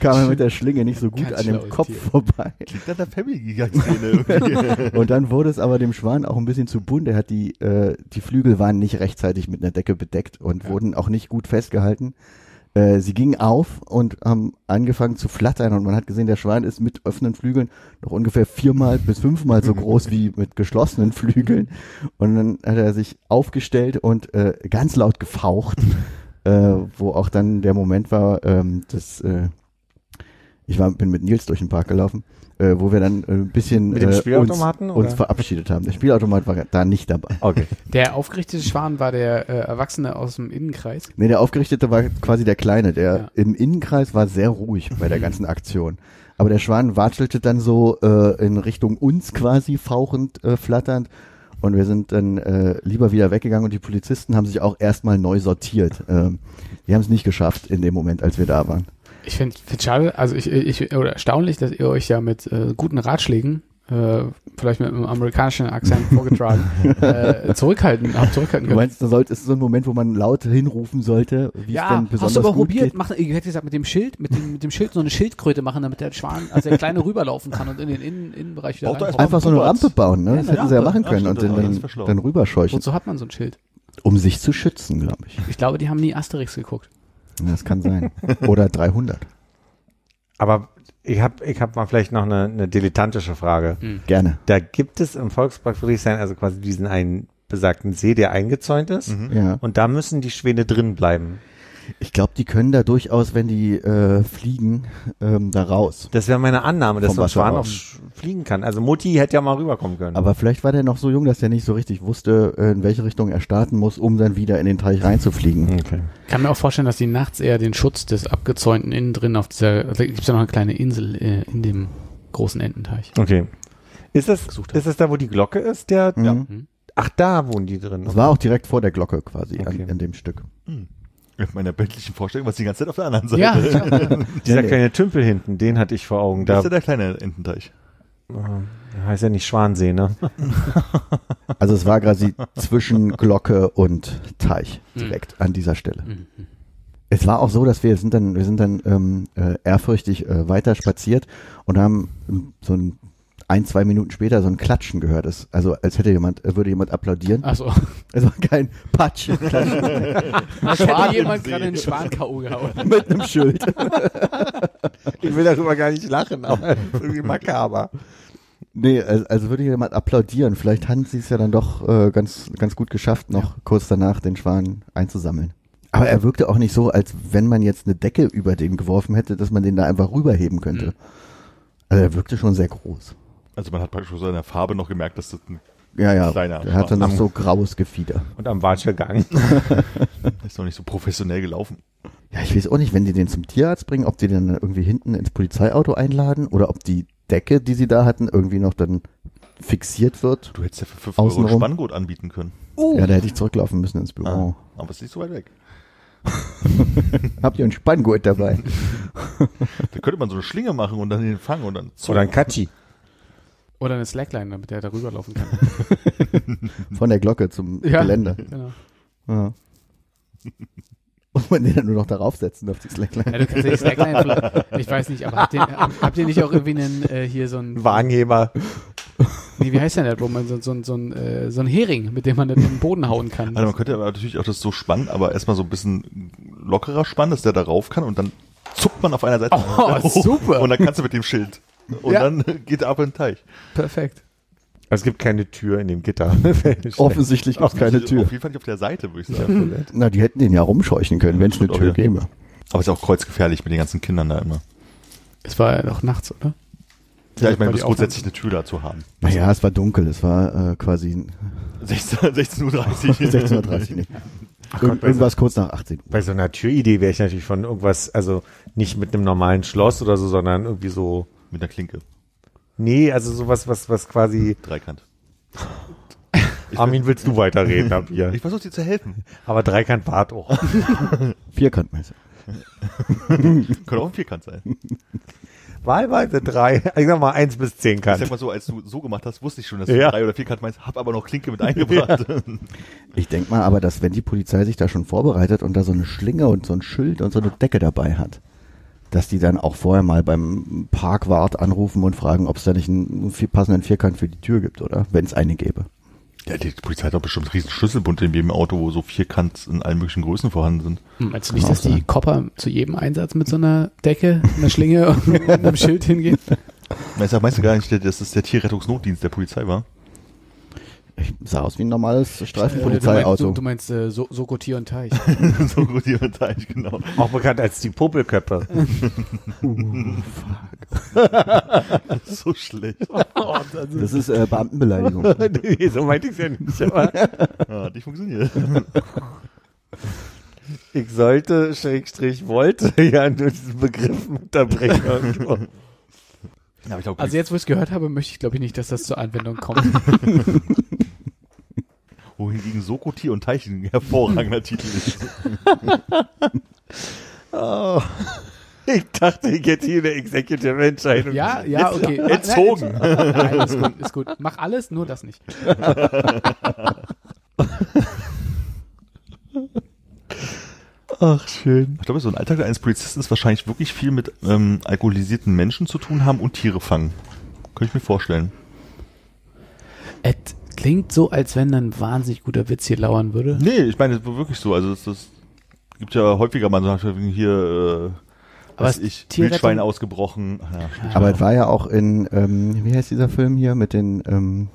kam er mit der Schlinge nicht so gut Ganz an dem Kopf Tier. vorbei. Klingt nach der Family-Szene irgendwie. Und dann wurde es aber dem Schwan auch ein bisschen zu bunt. Er hat die, äh, die Flügel waren nicht rechtzeitig mit einer Decke bedeckt und wurden auch nicht gut festgehalten. Äh, sie gingen auf und haben angefangen zu flattern und man hat gesehen, der Schwan ist mit offenen Flügeln noch ungefähr viermal bis fünfmal so groß wie mit geschlossenen Flügeln. Und dann hat er sich aufgestellt und äh, ganz laut gefaucht, äh, wo auch dann der Moment war, ähm, dass äh, ich war, bin mit Nils durch den Park gelaufen, äh, wo wir dann äh, ein bisschen Mit dem äh, Spielautomaten, uns, uns oder? verabschiedet haben. Der Spielautomat war da nicht dabei. Okay. Der aufgerichtete Schwan war der äh, Erwachsene aus dem Innenkreis. Nee, der Aufgerichtete war quasi der Kleine. Der Ja. im Innenkreis war sehr ruhig bei der ganzen Aktion. Aber der Schwan watschelte dann so äh, in Richtung uns quasi, fauchend, äh, flatternd. Und wir sind dann äh, lieber wieder weggegangen und die Polizisten haben sich auch erstmal neu sortiert. Ähm, die haben es nicht geschafft in dem Moment, als wir da waren. Ich finde es schade, also ich, ich, oder erstaunlich, dass ihr euch ja mit äh, guten Ratschlägen, äh, vielleicht mit einem amerikanischen Akzent vorgetragen, äh, zurückhalten, habt zurückhalten Du können. meinst, da sollte, ist so ein Moment, wo man laut hinrufen sollte, wie es denn besonders hast du aber gut probiert, geht? mach, ich hätte gesagt, mit dem Schild, mit dem, mit dem Schild so eine Schildkröte machen, damit der Schwan, also der Kleine rüberlaufen kann und in den Innen, Innenbereich wieder doch reinkommt. Einfach so eine. Rampe bauen, ne? Das Ja, hätten sie ja machen Ja, können stimmt, und den das dann, dann rüberscheuchen. Wozu hat man so ein Schild? Um sich zu schützen, glaube ich. Ich glaube, die haben nie Asterix geguckt. Das kann sein. Oder 300. Aber ich habe ich hab mal vielleicht noch eine, eine dilettantische Frage. Gerne. Da gibt es im Volkspark Friedrichshain also quasi diesen einen besagten See, der eingezäunt ist. Ja. Und da müssen die Schwäne drin bleiben. Ich glaube, die können da durchaus, wenn die äh, fliegen, ähm, da raus. Das wäre meine Annahme, dass Vom so ein Wasser Schwan auch fliegen kann. Also Mutti hätte ja mal rüberkommen können. Aber vielleicht war der noch so jung, dass der nicht so richtig wusste, äh, in welche Richtung er starten muss, um dann wieder in den Teich reinzufliegen. okay. Ich kann mir auch vorstellen, dass die nachts eher den Schutz des abgezäunten innen drin auf dieser, da gibt es ja noch eine kleine Insel äh, in dem großen Ententeich. Okay. Ist das, Gesucht ist das da, wo die Glocke ist? Der, Mhm. Ach, da wohnen die drin. Das war auch direkt vor der Glocke quasi Okay. an, an dem Stück. Mit meiner bildlichen Vorstellung, was die ganze Zeit auf der anderen Seite. Ja. Dieser kleine Tümpel hinten, den hatte ich vor Augen. Das Da ist ja der kleine Ententeich. äh, heißt ja nicht Schwansee, ne? Also es war quasi zwischen Glocke und Teich direkt an dieser Stelle. Mhm. Es war auch so, dass wir sind dann, wir sind dann ähm, äh, ehrfürchtig äh, weiter spaziert und haben so ein, ein, zwei Minuten später so ein Klatschen gehört. Es, also als hätte jemand, äh, würde jemand applaudieren. Achso, Es war kein Patsch als hätte jemand gerade einen Schwan K.O. gehauen. mit einem Schild. Ich will darüber gar nicht lachen, aber irgendwie makaber. Nee, also, also würde jemand applaudieren. Vielleicht haben sie es ja dann doch äh, ganz, ganz gut geschafft, noch kurz danach den Schwan einzusammeln. Aber er wirkte auch nicht so, als wenn man jetzt eine Decke über den geworfen hätte, dass man den da einfach rüberheben könnte. Also er wirkte schon sehr groß. Also man hat praktisch von seiner Farbe noch gemerkt, dass das ein, Ja, ja. Kleiner er hatte noch so graues Gefieder. Und am Watschegang. ist noch nicht so professionell gelaufen. Ja, ich weiß auch nicht, wenn die den zum Tierarzt bringen, ob die den dann irgendwie hinten ins Polizeiauto einladen oder ob die Decke, die sie da hatten, irgendwie noch dann fixiert wird. Du hättest ja für 5 Euro Außenrum. Spanngurt anbieten können. Ja, da hätte ich zurücklaufen müssen ins Büro. Ah, aber es ist nicht so weit weg. Habt ihr ein Spanngurt dabei? Da könnte man so eine Schlinge machen und dann den fangen und dann Oder ein Katschi. Oder eine Slackline, damit der da rüberlaufen kann. Von der Glocke zum Ja. Gelände. Genau. Ja. Und man den dann nur noch darauf setzen auf die Slackline. Ja, du kannst ja die Slackline ich weiß nicht, aber habt ihr, habt ihr nicht auch irgendwie einen, äh, hier so ein, Wagenheber. nee, wie heißt denn das, wo man so, so, so, ein, äh, so ein Hering, mit dem man den Boden hauen kann. Also man könnte aber natürlich auch das so spannen, aber erstmal so ein bisschen lockerer spannen, dass der da rauf kann und dann zuckt man auf einer Seite Oh, super. und dann kannst du mit dem Schild und Ja. dann geht er ab in den Teich. Perfekt. Also es gibt keine Tür in dem Gitter. Offensichtlich gibt es keine Tür. Auf jeden Fall nicht auf der Seite, würde ich sagen. Na, die hätten den ja rumscheuchen können, wenn es eine Tür ja. gäbe. Aber ist auch kreuzgefährlich mit den ganzen Kindern da immer. Es war ja noch nachts, oder? Ja, ich meine, es ist grundsätzlich eine Tür da zu haben. Naja, es war dunkel, es war äh, quasi 16 16.30 Uhr. 16.30 Uhr nicht. Ir irgendwas kurz nach 18 Uhr. Bei so einer Türidee wäre ich natürlich von irgendwas, also nicht mit einem normalen Schloss oder so, sondern irgendwie so, Mit einer Klinke. nee, also sowas, was, was quasi, Dreikant. Armin, willst du weiterreden ab hier? Ich versuche dir zu helfen. Aber Dreikant Bart auch. Vierkantmesser. Könnte auch ein Vierkant sein. Wahlweise drei, ich sag mal eins bis zehn Ich sag Kant. mal so, als du so gemacht hast, wusste ich schon, dass du Ja. drei oder Vierkant meinst, hab aber noch Klinke mit eingebracht. Ich denk mal aber, dass wenn die Polizei sich da schon vorbereitet und da so eine Schlinge und so ein Schild und so eine Decke dabei hat, dass die dann auch vorher mal beim Parkwart anrufen und fragen, ob es da nicht einen vier- passenden Vierkant für die Tür gibt, oder? Wenn es eine gäbe. Ja, die Polizei hat doch bestimmt einen riesen Schlüsselbund in jedem Auto, wo so Vierkant in allen möglichen Größen vorhanden sind. Hm, Meinst du nicht, Kann dass auch die sein. Kopper zu jedem Einsatz mit so einer Decke, einer Schlinge und einem Schild hingehen? Na, ich sag, meinst du gar nicht, dass das der Tierrettungsnotdienst der Polizei war? Ich sah aus wie ein normales Äh, Streifenpolizeiauto. Du meinst, du meinst äh, so so Tier und Teich. so gut hier und Teich, genau. Auch bekannt als die Popelköppe. So schlecht. das ist äh, Beamtenbeleidigung. nee, so meinte ich ja nicht. Aber Ja, hat nicht funktioniert. ich sollte, Schrägstrich, wollte ja nur diesen Begriff unterbrechen. Ja, glaube, Also jetzt, wo ich es gehört habe, möchte ich glaube ich nicht, dass das zur Anwendung kommt. Wohingegen Sokoti und Teilchen ein hervorragender Titel ist. Oh. Ich dachte, ich hätte hier eine Executive Entscheidung. Ja, ja, okay. Entzogen. Nein, ist gut, ist gut. Mach alles, nur das nicht. Ach, schön. Ich glaube, so ein Alltag eines Polizisten ist wahrscheinlich wirklich viel mit ähm, alkoholisierten Menschen zu tun haben und Tiere fangen. Könnte ich mir vorstellen. Es klingt so, als wenn ein wahnsinnig guter Witz hier lauern würde. Nee, ich meine, das war wirklich so. Also das, das gibt ja häufiger mal so hier, äh, Aber was es- ich, Wildschwein ausgebrochen. Ja. Aber es war ja auch in, ähm, wie heißt dieser Film hier mit den, ähm,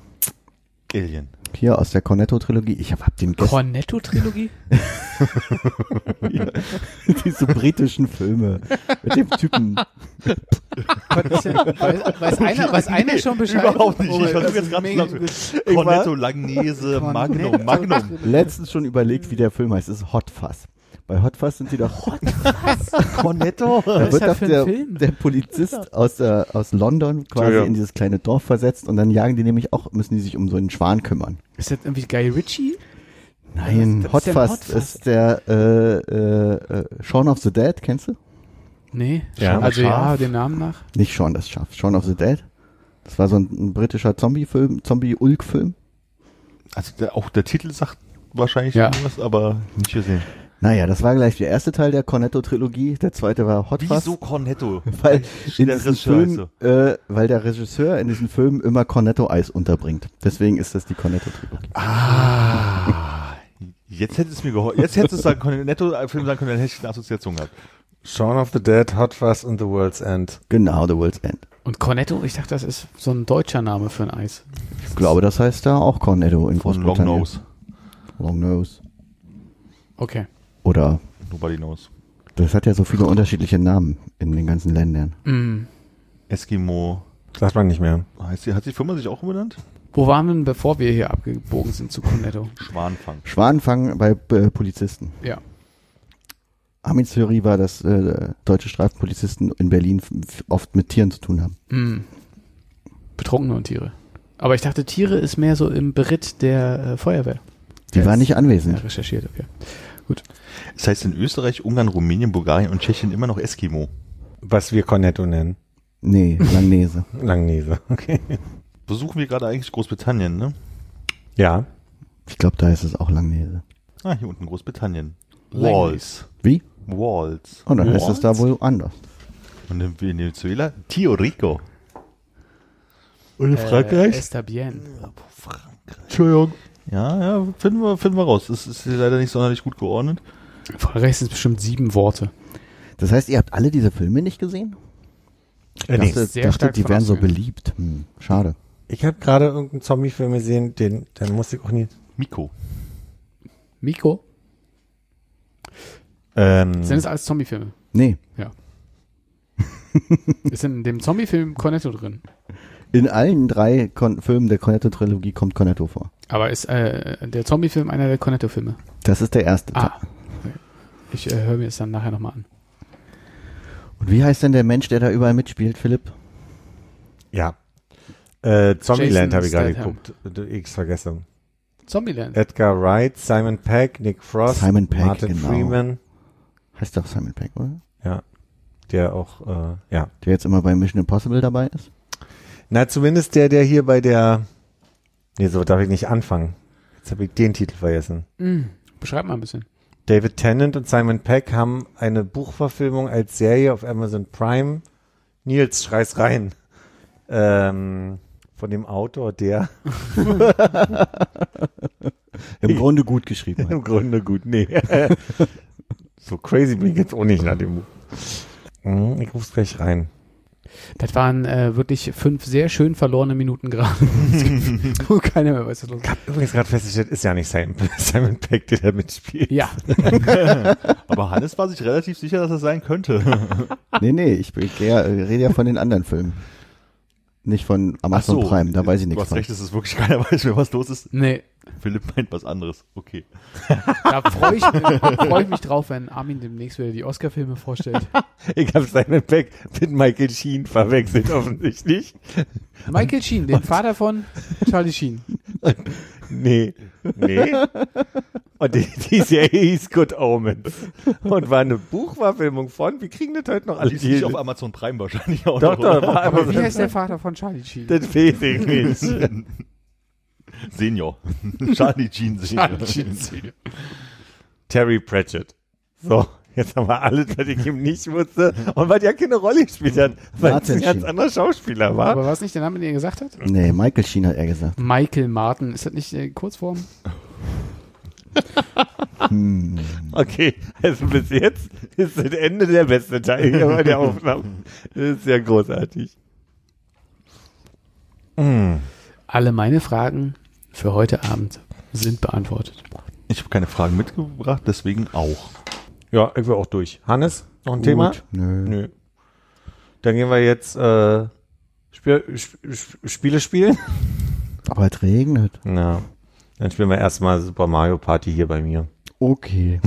Alien. Hier aus der Cornetto-Trilogie. Ich hab, hab den Cornetto-Trilogie? diese britischen Filme mit dem Typen. Weiß, weiß, einer, weiß einer schon Bescheid? Überhaupt nicht. Ich Oh, versuche das jetzt gerade. Cornetto, Langnese, Magnum, Magnum. Letztens schon überlegt, wie der Film heißt. Es ist Hot Fuzz. Bei Hot Fuzz sind sie doch. Cornetto? Da Was ist wird das doch für ein der, Film? der Polizist aus, der, aus London quasi in dieses kleine Dorf versetzt und dann jagen die nämlich auch, müssen die sich um so einen Schwan kümmern. Ist das irgendwie Guy Ritchie? Nein, Hot Fuzz Hot Fuzz? ist der äh, äh, äh, Shaun of the Dead, kennst du? Nee. Ja. also ja, dem Namen nach. Nicht Shaun das Schaf, Shaun of the Dead. Das war so ein, ein britischer Zombie-Film, Zombie-Ulk-Film. Also der, auch der Titel sagt wahrscheinlich Ja. irgendwas, aber nicht gesehen. Naja, das war gleich der erste Teil der Cornetto-Trilogie. Der zweite war Hot Fuzz. Wieso Cornetto? Weil in Der diesem Regisseur heißt Film, äh, weil der Regisseur in diesem Film immer Cornetto-Eis unterbringt. Deswegen ist das die Cornetto-Trilogie. Ah. Jetzt hätte es mir geholfen. Jetzt hätte es sagen können, Netto-Film sagen können, dann hätte ich eine Assoziation gehabt. Shaun of the Dead, Hot Fuzz and the World's End. Genau, The World's End. Und Cornetto, ich dachte, das ist so ein deutscher Name für ein Eis. Ich glaube, das heißt da auch Cornetto in Von Long Großbritannien. Nose. Long Nose. Okay. Oder, Nobody knows. das hat ja so viele unterschiedliche Namen in den ganzen Ländern. Mm. Eskimo. Sagt man nicht mehr. Heißt die, hat die Firma sich auch umbenannt? Wo waren wir denn, bevor wir hier abgebogen sind zu Cornetto? Schwanfang. Schwanenfang bei äh, Polizisten. Ja. Armins Theorie war, dass äh, deutsche Strafpolizisten in Berlin oft mit Tieren zu tun haben. Mm. Betrunkene und Tiere. Aber ich dachte, Tiere ist mehr so im Beritt der äh, Feuerwehr. Die Ja, waren nicht Ja, anwesend. recherchiert, okay. Das heißt in Österreich, Ungarn, Rumänien, Bulgarien und Tschechien immer noch Eskimo. Was wir Cornetto nennen. Nee, Langnese. Langnese. Okay. Besuchen wir gerade eigentlich Großbritannien, ne? Ja. Ich glaube, da ist es auch Langnese. Ah, hier unten Großbritannien. Walls. Wie? Walls. Und dann heißt es da wohl anders. Und in Venezuela? Tio Rico. Und Äh, Está bien. Entschuldigung. Ja, ja, finden wir, finden wir raus. Das ist hier leider nicht sonderlich gut geordnet. Frankreich sind bestimmt sieben Worte. Das heißt, ihr habt alle diese Filme nicht gesehen? Äh, Ich nee. dachte, sehr dachte stark die wären so beliebt. Hm, schade. Ich habe gerade irgendeinen Zombie-Film gesehen, den, den musste ich auch nie. Miko. Miko? Ähm, Sind es alles Zombie-Filme? Nee, Ist in dem Zombie-Film Cornetto drin? in allen drei Kon Filmen der Cornetto-Trilogie kommt Cornetto vor. Aber ist äh, der Zombie-Film einer der Cornetto-Filme? Das ist der erste Teil. Ah. Okay. Ich äh, höre mir das dann nachher nochmal an. Und wie heißt denn der Mensch, der da überall mitspielt, Philipp? ja. Äh, Zombieland habe ich gerade geguckt. Ich vergesse. Zombieland. Edgar Wright, Simon Peck, Nick Frost, Simon Pegg, Martin genau. Freeman. Heißt doch Simon Pegg, oder? Ja. Der auch, äh, ja. Der jetzt immer bei Mission Impossible dabei ist? Na, zumindest der, der hier bei der, nee, so darf ich nicht anfangen. Jetzt habe ich den Titel vergessen. Mm. Beschreib mal ein bisschen. David Tennant und Simon Peck haben eine Buchverfilmung als Serie auf Amazon Prime. Nils, schrei's rein. Ähm, von dem Autor, der Im Grunde gut geschrieben. hat. im Grunde gut, nee. so crazy bin ich jetzt auch nicht nach dem Buch. Hm, Ich ruf's gleich rein. Das waren äh, wirklich fünf sehr schön verlorene Minuten gerade. Wo Keiner mehr weiß, was los Ich hab übrigens gerade festgestellt, ist ja nicht Simon, Simon Peck, der da mitspielt. Ja, Aber Hannes war sich relativ sicher, dass es sein könnte. Nee, nee, ich, ich ja, rede ja von den anderen Filmen. Nicht von Amazon Prime, da weiß ich Du nichts hast von. recht, es ist wirklich keiner weiß mehr, was los ist. nee. Philipp meint was anderes. Okay. Da freue ich, freu ich mich drauf, wenn Armin demnächst wieder die Oscar-Filme vorstellt. Ich habe Simon Peck mit Michael Sheen verwechselt, offensichtlich. Michael Sheen, den Vater von Charlie Sheen. Nee, Nee. Und die, die Serie hieß Good Omens. Und war eine Buchverfilmung von, wir kriegen das heute noch alle Die ist nicht auf Amazon Prime wahrscheinlich auch Doch, noch, doch, war wie heißt der Vater von Charlie Sheen? Das weiß ich nicht. Senior. Charlie Jean Senior. Charlie Sheen Senior. Terry Pratchett. So, jetzt haben wir alles, was ich ihm nicht wusste. Und was ja keine Rolle gespielt hat, weil es Martin ein ganz Sheen. anderer Schauspieler war. Aber war es nicht der Name, den er gesagt hat? Nee, Michael Sheen hat er gesagt. Michael Martin. Ist das nicht äh, Kurzform? Hm. Okay, also bis jetzt ist das Ende der beste Teil hier bei der Aufnahme. Das ist ja großartig. Mm. Alle meine Fragen für heute Abend sind beantwortet. Ich habe keine Fragen mitgebracht, deswegen auch. Ja, ich will auch durch. Hannes, noch ein Thema? Gut, Nö. Nö. Dann gehen wir jetzt äh, Spiel, Sp Sp Spiele spielen. Aber es regnet. Na, dann spielen wir erstmal Super Mario Party hier bei mir. Okay.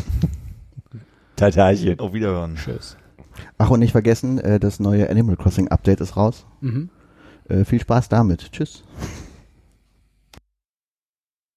Tatarchen. Auf Wiederhören. Tschüss. Ach, und nicht vergessen, äh, das neue Animal Crossing Update ist raus. Mhm. Äh, viel Spaß damit. Tschüss.